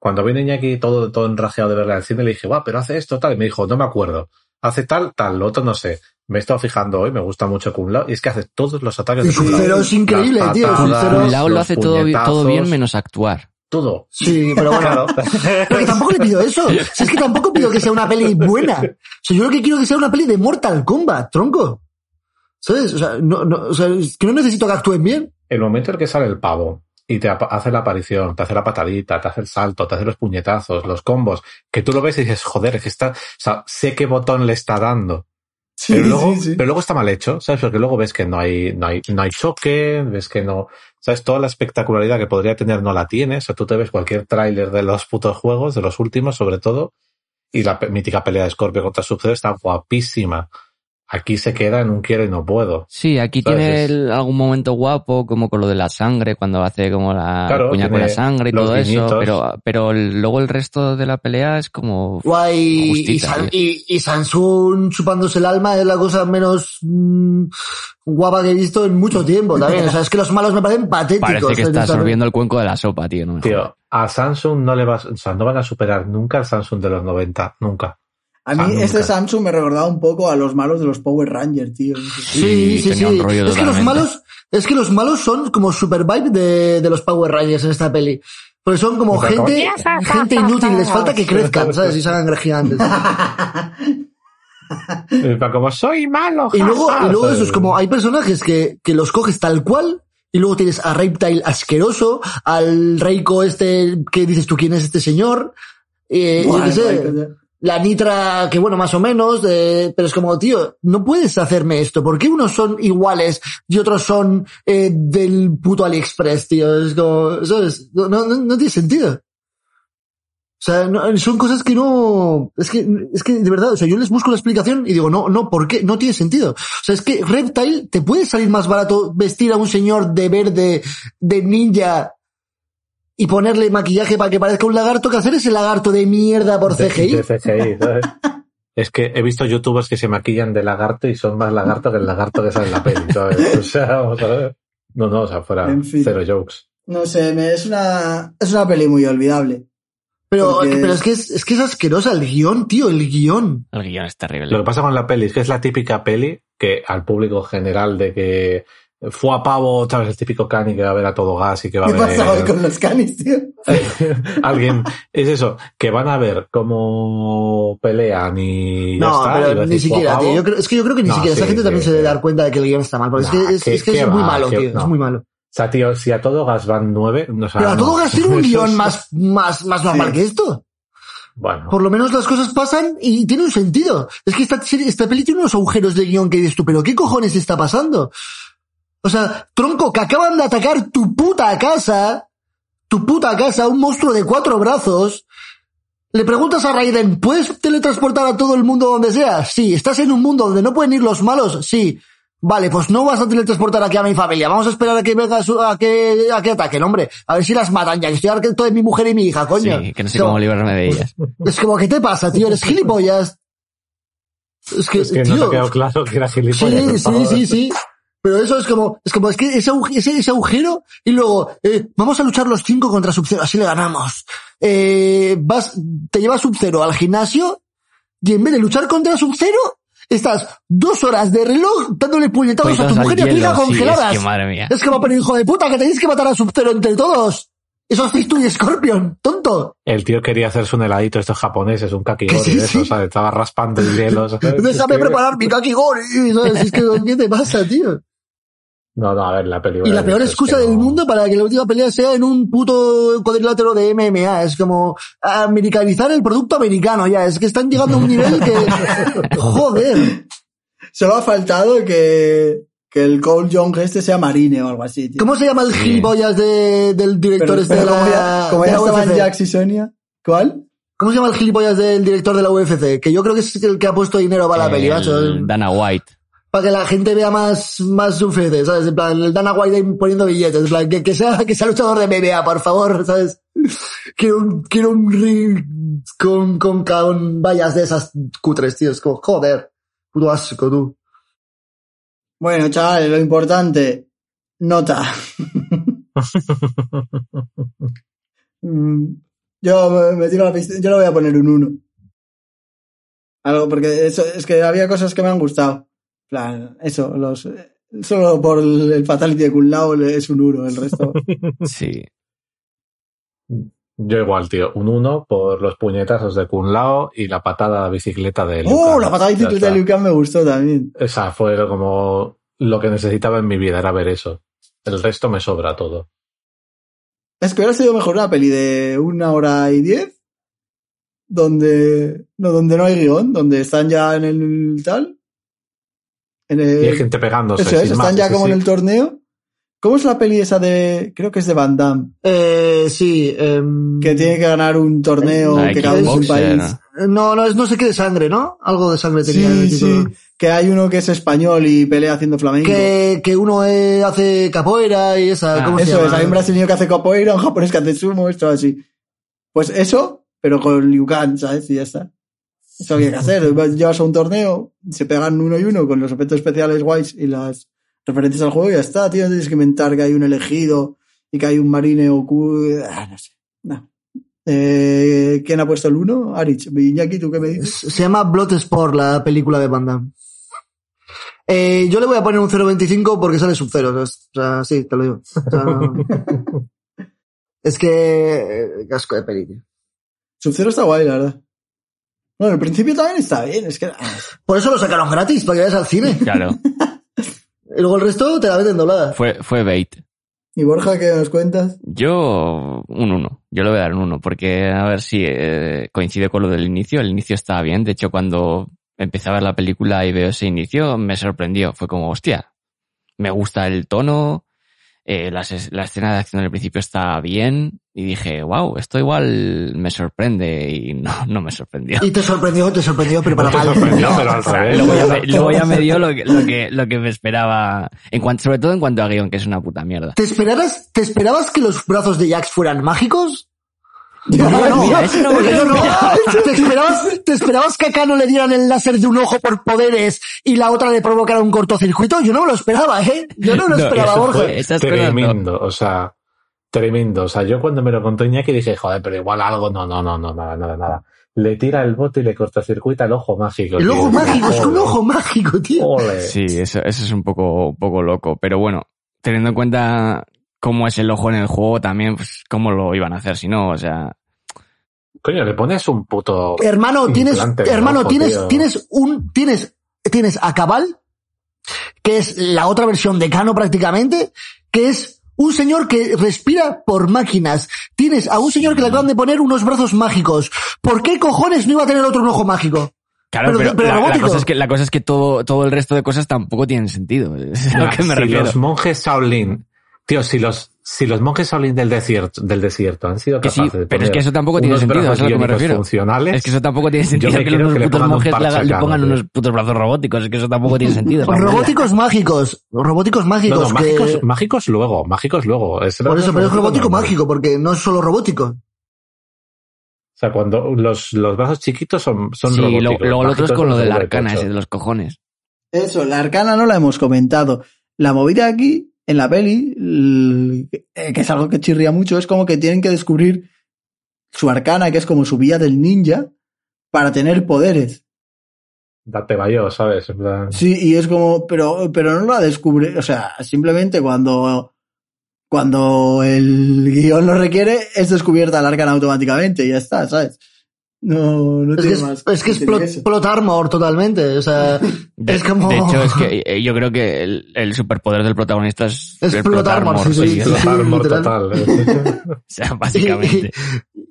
Cuando viene aquí todo, todo enrajeado de verla al cine, le dije, guau, pero hace esto, tal. Y me dijo, no me acuerdo. Hace tal, tal, lo otro no sé. Me he estado fijando hoy, me gusta mucho Kun Lao, y es que hace todos los ataques de Kun Lao. Pero es increíble, tío. patadas, Pero- Kun Lao lo hace todo, todo bien menos actuar. Todo. Sí, pero bueno. Claro. Pero tampoco le pido eso. Si es que tampoco pido que sea una peli buena. O sea, yo lo que quiero es que sea una peli de Mortal Kombat, tronco. ¿Sabes? O sea, no, no, o sea, es que no necesito que actúen bien. el momento en el que sale el pavo y te hace la aparición, te hace la patadita, te hace el salto, te hace los puñetazos, los combos, que tú lo ves y dices, joder, es que está, o sea, sé qué botón le está dando. Sí, pero luego, sí, sí. pero luego está mal hecho, ¿sabes? Porque luego ves que no hay, no hay, no hay choque, ves que no, ¿sabes? Toda la espectacularidad que podría tener no la tiene. O sea, tú te ves cualquier tráiler de los putos juegos, de los últimos sobre todo, y la mítica pelea de Scorpio contra Sub-Zero está guapísima. Aquí se queda en un quiero y no puedo. Sí, aquí ¿Sabes? tiene el- algún momento guapo, como con lo de la sangre, cuando hace como la Claro, puña con la sangre y todo eso, pero, pero el- luego el resto de la pelea es como... Guay. Y, Justita, San- tío. y, y Samsung chupándose el alma es la cosa menos mm, guapa que he visto en mucho tiempo también. O sea, es que los malos me parecen patéticos. Parece que está O sea, absorbiendo el cuenco de la sopa, tío. No. Tío, a Samsung no le vas, o sea, no van a superar nunca al Samsung de los 90, nunca. A mí Ah, este Samsung me recordaba un poco a los malos de los Power Rangers, tío. Sí, sí, sí. tenía un rollo Es que los malos, es que los malos son como super vibe de, de los Power Rangers en esta peli. Porque son como ¿cómo? gente, gente inútil, les falta que crezcan, ¿sabes? Y se hagan gigantes. Pero como soy malo, Y luego, y luego eso es como, hay personajes que, que los coges tal cual, y luego tienes a Reptile asqueroso, al Reiko este, que dices tú quién es este señor, eh, yo qué sé. La Nitra, que bueno, más o menos, eh, pero es como, tío, no puedes hacerme esto, ¿por qué unos son iguales y otros son eh, del puto AliExpress, tío? Es como, ¿sabes? No, no, tiene sentido. O sea, no- son cosas que no, es que, es que de verdad, o sea, yo les busco la explicación y digo, no, no, ¿por qué? No tiene sentido. O sea, es que Reptile te puede salir más barato vestir a un señor de verde, de ninja, y ponerle maquillaje para que parezca un lagarto que hacer ese lagarto de mierda por De- CGI. de CGI, ¿sabes? Es que he visto youtubers que se maquillan de lagarto y son más lagarto que el lagarto que sale en la peli, ¿sabes? O sea, vamos a ver. No, no, o sea, fuera En fin. cero jokes. No sé, me- es una, es una peli muy olvidable. Pero, Porque- pero es que es, es que es asquerosa el guion, tío, el guion. El guion es terrible. Lo que pasa con la peli es que es la típica peli que al público general de que fue a pavo, ¿sabes? El típico cani que va a ver a todo gas y que va a ¿Qué pasa hoy ver con los canis, tío? alguien. Es eso, que van a ver cómo pelean y ya No, está. pero ni decir, "Fue a siquiera, tío. pavo". Yo creo, es que yo creo que ni No, siquiera. Esa sí, gente sí, también se debe dar cuenta de que el guion está mal. Porque Nah, es que es, que- es, que que es muy va, malo, tío. no. Es muy malo. O sea, tío, si a todo gas van nueve, no sé. Pero a todo gas tiene un guion más, más, más normal Sí. que esto. Bueno, Por lo menos las cosas pasan y tiene un sentido. Es que esta, serie- esta peli tiene unos agujeros de guion que dices tú, pero ¿qué cojones está pasando? O sea, tronco, que acaban de atacar tu puta casa, tu puta casa, un monstruo de cuatro brazos. Le preguntas a Raiden, ¿puedes teletransportar a todo el mundo donde sea? Sí. ¿Estás en un mundo donde no pueden ir los malos? Sí. Vale, pues no vas a teletransportar aquí a mi familia. Vamos a esperar a que venga su- a que, a que ataquen, hombre. A ver si las matan ya, que estoy harto de mi mujer y mi hija, coño. Sí, que no sé cómo librarme de ellas. Es como, ¿qué te pasa, tío? Eres gilipollas. Es que, es que tío. no te quedó claro que era gilipollas. sí, sí, sí, sí. Pero eso es como, es como, es que ese, ese, ese agujero, y luego, eh, vamos a luchar los cinco contra Sub-Zero, así le ganamos. Eh, vas, te llevas Sub-Zero al gimnasio, y en vez de luchar contra Sub-Zero, estás dos horas de reloj dándole puñetazos a tu mujer y a tu hija sí, congeladas. es que madre mía. Es como, pero hijo de puta, que tenéis que matar a Sub-Zero entre todos. Eso hacéis tú y Scorpion, tonto. El tío quería hacerse un heladito estos japoneses, un kakigori Sí, de eso, sí. ¿sabes? Estaba raspando el hielo. ¿sabes? Déjame Es preparar mi kakigori, ¿sabes? Es que, ¿qué te pasa, tío? No, no, a ver, la película. Y la peor es excusa que del no- mundo para que la última pelea sea en un puto cuadrilátero de MMA. Es como americanizar el producto americano ya. Es que están llegando a un nivel que... Joder. Solo ha faltado que, que el Cole Young este sea marine o algo así, tío. ¿Cómo se llama el gilipollas de- del director Pero, este pero de como la, ya, como ya estaban? Jax y Sonia. ¿Cuál? ¿Cómo se llama el gilipollas del director de la UFC? Que yo creo que es el que ha puesto dinero para la peli, macho. El Dana White. Para que la gente vea más, más UFC, ¿sabes? En plan, el Dana White poniendo billetes. En plan, que, que sea, que sea luchador de MMA, por favor, ¿sabes? Quiero un, quiero un ring con, con, con vallas de esas cutres, tío. Es como, joder. Puto asco, tú. Bueno, chavales, lo importante. Nota. Mm, Yo me- me tiro a la piscina, yo le voy a poner un 1. Algo, porque eso, es que había cosas que me han gustado. En plan, eso, los, solo por el, Fatality de Kun Lao le- es un 1, el resto. Sí. Yo igual, tío. Un 1 por los puñetazos de Kun Lao y la patada de bicicleta de Liu ¡Oh! La patada de bicicleta de. Liu Kang me gustó también. Esa fue como lo que necesitaba en mi vida, era ver eso. El resto me sobra todo. Es que hubiera sido mejor una peli de una hora y diez, donde no, donde no hay guion, donde están ya en el tal. En el, Y hay gente pegándose. eso es, sin están más, ya como sí. en el torneo. ¿Cómo es la peli esa de, creo que es de Van Damme, Eh, sí. em, que tiene que ganar un torneo La que cada un país? No, no, es no sé qué de sangre, ¿no? Algo de sangre tenía en el Sí, título. sí, que hay uno que es español y pelea haciendo flamenco. Que, que uno eh, hace capoeira y esa, Ah, ¿cómo se Eso es, hay un brasileño que hace capoeira, un japonés que hace sumo, esto así. Pues eso, pero con Liu Kang, ¿sabes? Y ya está. Eso había que hacer. Llevas a un torneo, se pegan uno y uno con los efectos especiales guays y las referencias al juego y ya está, tío. No tienes que inventar que hay un elegido y que hay un marine ocu... Ah, no sé. No. Eh, ¿Quién ha puesto el uno? Arich. Iñaki, ¿tú qué me dices? Se llama Bloodsport, la película de Van Damme. Eh, yo le voy a poner un 0.25 porque sale sub-0. O sea, sí, te lo digo. O sea, no- es que... eh, Casco de peli, tío. Sub-Zero está guay, la verdad. Bueno, el principio también está bien, es que... ah, Por eso lo sacaron gratis, para que vayas al cine. Claro. Y luego el resto te la meten doblada. Fue, fue bait. ¿Y Borja, qué nos cuentas? Yo, un 1. Yo le voy a dar un 1, porque a ver si eh, coincide con lo del inicio. El inicio estaba bien. De hecho, cuando empecé a ver la película y veo ese inicio, me sorprendió. Fue como, hostia, me gusta el tono, eh, la, escena de acción del principio está bien. Y dije, wow, esto igual me sorprende. Y no, no me sorprendió. Y te sorprendió, te sorprendió, pero para mal. luego ya me dio lo que, lo que, lo que me esperaba, en cuanto, sobre todo en cuanto a guion, que es una puta mierda. ¿Te esperabas, ¿Te esperabas que los brazos de Jax fueran mágicos? No, mira, eso no no. ¿Te esperabas, ¿Te esperabas que acá no le dieran el láser de un ojo por poderes y la otra le provocara un cortocircuito? Yo no me lo esperaba, ¿eh? Yo no me lo No, esperaba, no. Tremendo, o sea, tremendo. O sea, yo cuando me lo contó Iñaki dije, joder, pero igual algo, no, no, no, no, nada, nada, nada. Le tira el bote y le cortocircuita el ojo mágico. El tío. ojo mágico, es que un ojo mágico, tío. ole. Sí, eso, eso es un poco, un poco loco. Pero bueno, teniendo en cuenta cómo es el ojo en el juego, también, pues, cómo lo iban a hacer si no, o sea, Coño, le pones un puto... Hermano, tienes, hermano, ojo, tienes, tío. tienes un, tienes, tienes a Cabal, que es la otra versión de Cano prácticamente, que es un señor que respira por máquinas. Tienes a un señor que le acaban de poner unos brazos mágicos. ¿Por qué cojones no iba a tener otro un ojo mágico? Claro, Pero- pero, pero la, cosa es que, la cosa es que todo, todo el resto de cosas tampoco tienen sentido. Es a lo que me si refiero. los monjes Shaolin, tío, si los, si los monjes Shaolin del desierto, del desierto han sido Que sí, capaces de pero es que eso tampoco tiene sentido, es a lo que me refiero. funcionales, Es que eso tampoco tiene sentido que los que putos monjes le, pongan unos putos brazos robóticos. Es que eso tampoco tiene sentido. Robóticos mágicos. Robóticos No, mágicos. no, que- mágicos, mágicos luego, mágicos luego. Por eso, pero es robótico mágico, porque no es solo robótico. O sea, cuando los, los brazos chiquitos son, son sí, robóticos. luego lo otro es con lo de la arcana, ese de los cojones. Eso, la arcana no la hemos comentado. La movida aquí, en la peli, eh, que es algo que chirría mucho, es como que tienen que descubrir su arcana, que es como su vía del ninja, para tener poderes. Date vayo, ¿sabes? Sí, y es como, pero, pero no la descubre, o sea, simplemente cuando, cuando el guion lo requiere, es descubierta la arcana automáticamente y ya está, ¿sabes? No, no Es que tiene es, más. es que es tiene plot, armor totalmente. O sea, De, es como... de hecho, es que eh, yo creo que el, el superpoder del protagonista es, Es el plot armor, sí, sí, o sí. sea, Total, literal. total. ¿eh? o sea, básicamente.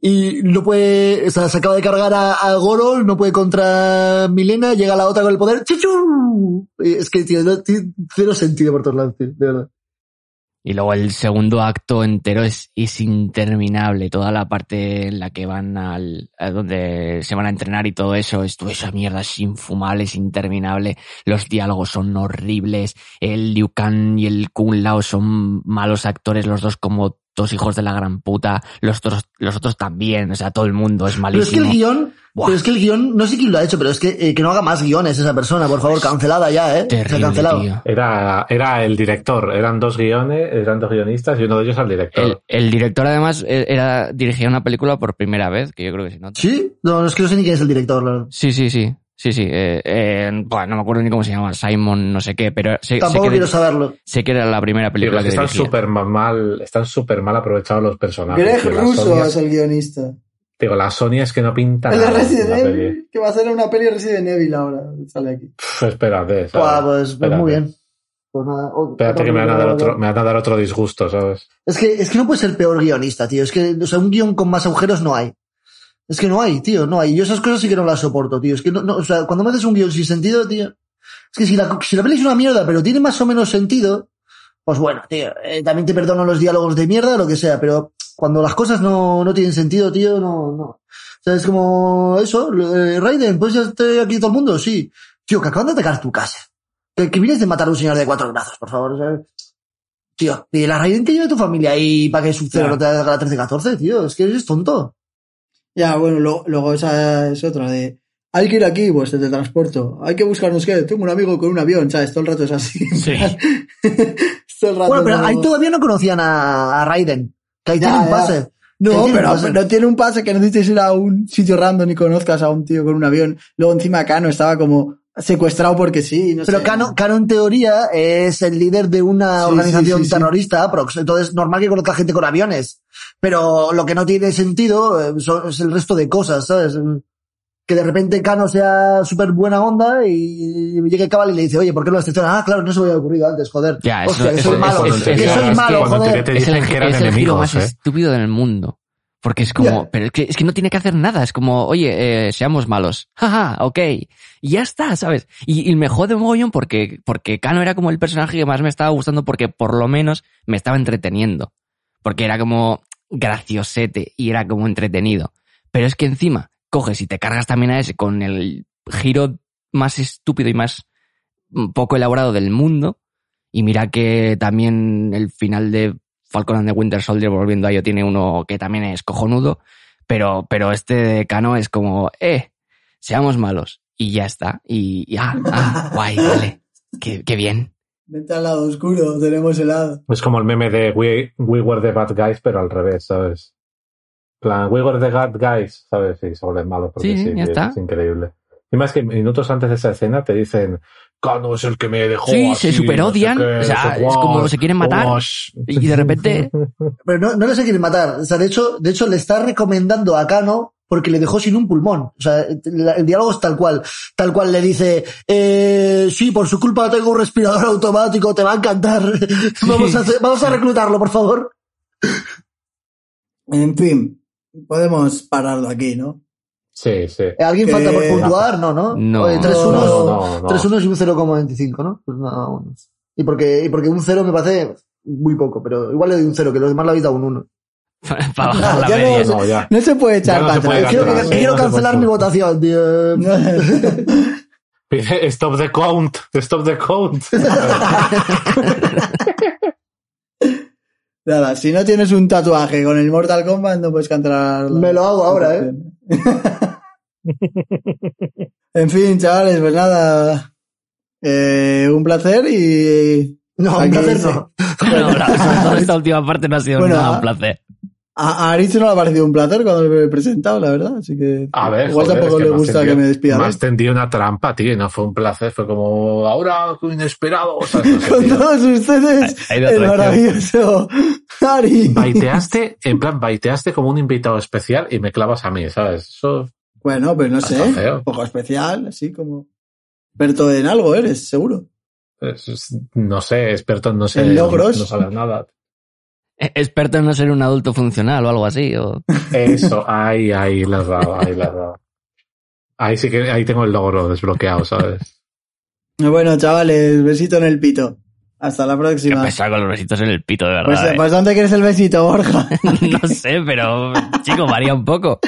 Y no puede, o sea, se acaba de cargar a, a Goro, no puede contra Milena, llega la otra con el poder, ¡chuchu! Y Es que, tío, no tiene cero sentido por todos lados, tío, de verdad. Y luego el segundo acto entero es, es interminable. Toda la parte en la que van al, a donde se van a entrenar y todo eso, es toda esa mierda es infumable, es interminable. Los diálogos son horribles. El Liu Kang y el Kung Lao son malos actores, los dos como dos hijos de la gran puta, los otros, los otros también, o sea, todo el mundo es Pero es que malísimo. el guion, Buah. pero es que el guion, no sé quién lo ha hecho, pero es que, eh, que no haga más guiones esa persona, por favor, cancelada ya, eh. Se ha Terrible, cancelado. tío. Era, era el director, eran dos guiones, eran dos guionistas y uno de ellos el director. El, el director además e- era dirigía una película por primera vez, que yo creo que se nota. ¿Sí? No, es que no sé ni quién es el director, claro. Sí, sí, sí. Sí, sí. Eh, eh, buah, no me acuerdo ni cómo se llama, Simon, no sé qué, pero sé, sé Tampoco que, quiero saberlo. sé que era la primera película que que están súper mal, están súper mal aprovechados los personajes. Greg Russo Sonia- es el guionista. Digo, la Sony es que no pinta El nada en Resident la peli. Evil, que va a hacer una peli Resident Evil ahora. Sale aquí. Pff, espérate, pues, pues Espérate. muy bien. Pues nada. Espérate que me van, a dar otro, me van a dar otro disgusto, ¿sabes? Es que, es que no puede ser peor guionista, tío. Es que, o sea, un guion con más agujeros no hay. Es que no hay, tío, no hay. Yo esas cosas sí que no las soporto, tío. Es que no, no, o sea, cuando me haces un guion sin sentido, tío. Es que si la, si la peli es una mierda, pero tiene más o menos sentido, pues bueno, tío, eh, también te perdono los diálogos de mierda, lo que sea, pero cuando las cosas no, no tienen sentido, tío, no, no. O sea, es como eso, eh, Raiden, pues ya estoy aquí todo el mundo, sí. Tío, que acaban de atacar tu casa. Que, que vienes de matar a un señor de cuatro brazos, por favor, ¿sabes? Tío, y la Raiden que lleve tu familia ahí para que su cero Ya. no te haga la 13-14, tío, es que eres tonto. Ya, bueno, lo- luego esa es otra de. Hay que ir aquí, pues te transporto. Hay que buscarnos qué. Tengo un amigo con un avión, ¿sabes? Todo el rato es así. Sí. Todo el rato Bueno, pero no- ahí todavía no conocían a, a Raiden. Que ahí Ya, tiene un pase. No, pero no tiene un pase que necesites ir a un sitio random y conozcas a un tío con un avión. Luego encima Cano estaba como secuestrado porque sí, no Pero sé. Cano, Cano, en teoría, es el líder de una Sí, organización sí, sí, sí. terrorista, aprox. Entonces, normal que conozca gente con aviones. Pero lo que no tiene sentido eh, es el resto de cosas, ¿sabes? Que de repente Cano sea súper buena onda y llegue Cabal y le dice, oye, ¿por qué no lo excepcionas? Ah, claro, no se me había ocurrido antes, joder. Ya, eso- Hostia, que eso- soy malo, eso- que soy es malo, joder. te es el, que eran es el giro enemigos, más ¿eh? estúpido del mundo. Porque es como, pero es que, es que no tiene que hacer nada. Es como, oye, eh, seamos malos. Jaja, ok. Y ya está, ¿sabes? Y, y me jode mogollón porque, porque Kano era como el personaje que más me estaba gustando porque por lo menos me estaba entreteniendo. Porque era como graciosete y era como entretenido. Pero es que encima coges y te cargas también a ese con el giro más estúpido y más poco elaborado del mundo. Y mira que también el final de Falcon and the Winter Soldier, volviendo a ello, tiene uno que también es cojonudo. Pero, pero este Cano es como, eh, seamos malos. Y ya está. Y, y ah, ah, guay, vale. Qué, qué bien. Vente al lado oscuro, tenemos helado. Es como el meme de We, we were the bad guys, pero al revés, ¿sabes? En plan, we were the bad guys, ¿sabes? Y se vuelven malos porque Sí, sí, ya es, está. es increíble. Y más que minutos antes de esa escena te dicen, Cano es el que me dejó Sí, así, se superodian, no sé qué, o sea, no sé es como se quieren matar, guash". Y de repente, Pero no, no le se quiere matar. O sea, de hecho, de hecho, le está recomendando a Cano porque le dejó sin un pulmón. O sea, el diálogo es tal cual. Tal cual le dice, eh, sí, por su culpa tengo un respirador automático, te va a encantar. vamos, a hacer- vamos a reclutarlo, por favor. En fin, podemos pararlo aquí, ¿no? Sí, sí. Eh, ¿Alguien Que- falta por puntuar? No, ¿no? No. Oye, tres No, unos, no, no. tres unos y un 0,25, ¿no? Pues nada, vámonos. Y porque, y porque un 0 me parece muy poco, pero igual le doy un 0, que los demás le habéis dado un 1. para bajar la Ya no media. sé. No, ya. No se puede echar no para puede atrás. Quiero, Cancelar, quiero mi votación, tío. Stop the count, stop the count. Nada, si no tienes un tatuaje con el Mortal Kombat, no puedes cantar. la- Me lo hago ahora, ¿eh? en fin, chavales, pues nada. Eh, un placer y. No, un placer no. La- esta última parte no ha sido Bueno, nada ah, un placer. A, a Aritz no le ha parecido un placer cuando lo he presentado, la verdad. Así que. A ver, igual joder, tampoco es que le gusta tendido- que me despida. Él. tendido una trampa, tío, no fue un placer, fue como, ahora inesperado. O sea, no sé, Con tío. todos ustedes, el maravilloso Ari. Baiteaste, en plan, baiteaste como un invitado especial y me clavas a mí, ¿sabes? Eso, Bueno, pues no sé. Feo. Un poco especial, así como. Experto en algo eres, seguro. no sé, experto en no sé, En logros. no saber nada. Eh, Experto en no ser un adulto funcional o algo así. O... Eso, ahí, ahí la has dado, ahí la has dado. Ahí sí que, ahí tengo el logro desbloqueado, ¿sabes? Bueno, chavales, besito en el pito. Hasta la Qué próxima. pesado con los besitos en el pito, de Pues, verdad. eh. pues ¿dónde quieres el besito, Borja? no sé, pero, chico, varía un poco.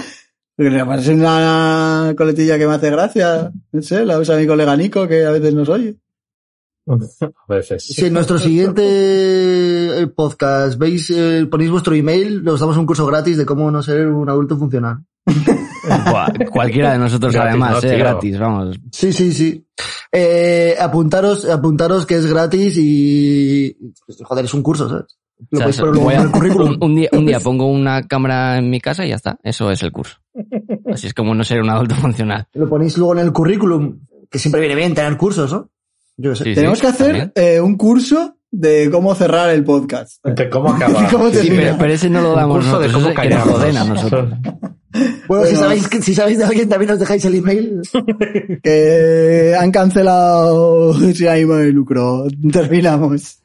Porque me parece una coletilla que me hace gracia. No sé, la usa mi colega Nico, que a veces nos oye. A veces. Si en nuestro siguiente eh, podcast veis, eh, ponéis vuestro email, os damos un curso gratis de cómo no ser un adulto funcional. Buah, cualquiera de nosotros Gratis, además, ¿no, eh, gratis, vamos. Sí, sí, sí. Eh, apuntaros, apuntaros que es gratis y, joder, es un curso, ¿sabes? Lo O sea, podéis poner voy luego a- en el currículum. un, un día, un día pongo una cámara en mi casa y ya está. Eso es el curso. Así es como no ser un adulto funcional. Lo ponéis luego en el currículum, que siempre viene bien tener cursos, ¿no? Yo sé. Sí, Tenemos sí, que hacer eh, un curso de cómo cerrar el podcast. De ¿Cómo acabar? ¿Cómo te- Sí, pero, pero ese no lo Un damos curso de cómo nos callarnos. joden a nosotros. Bueno, si sabéis, si sabéis de alguien también os dejáis el email. Que han cancelado sin ánimo de lucro. Terminamos.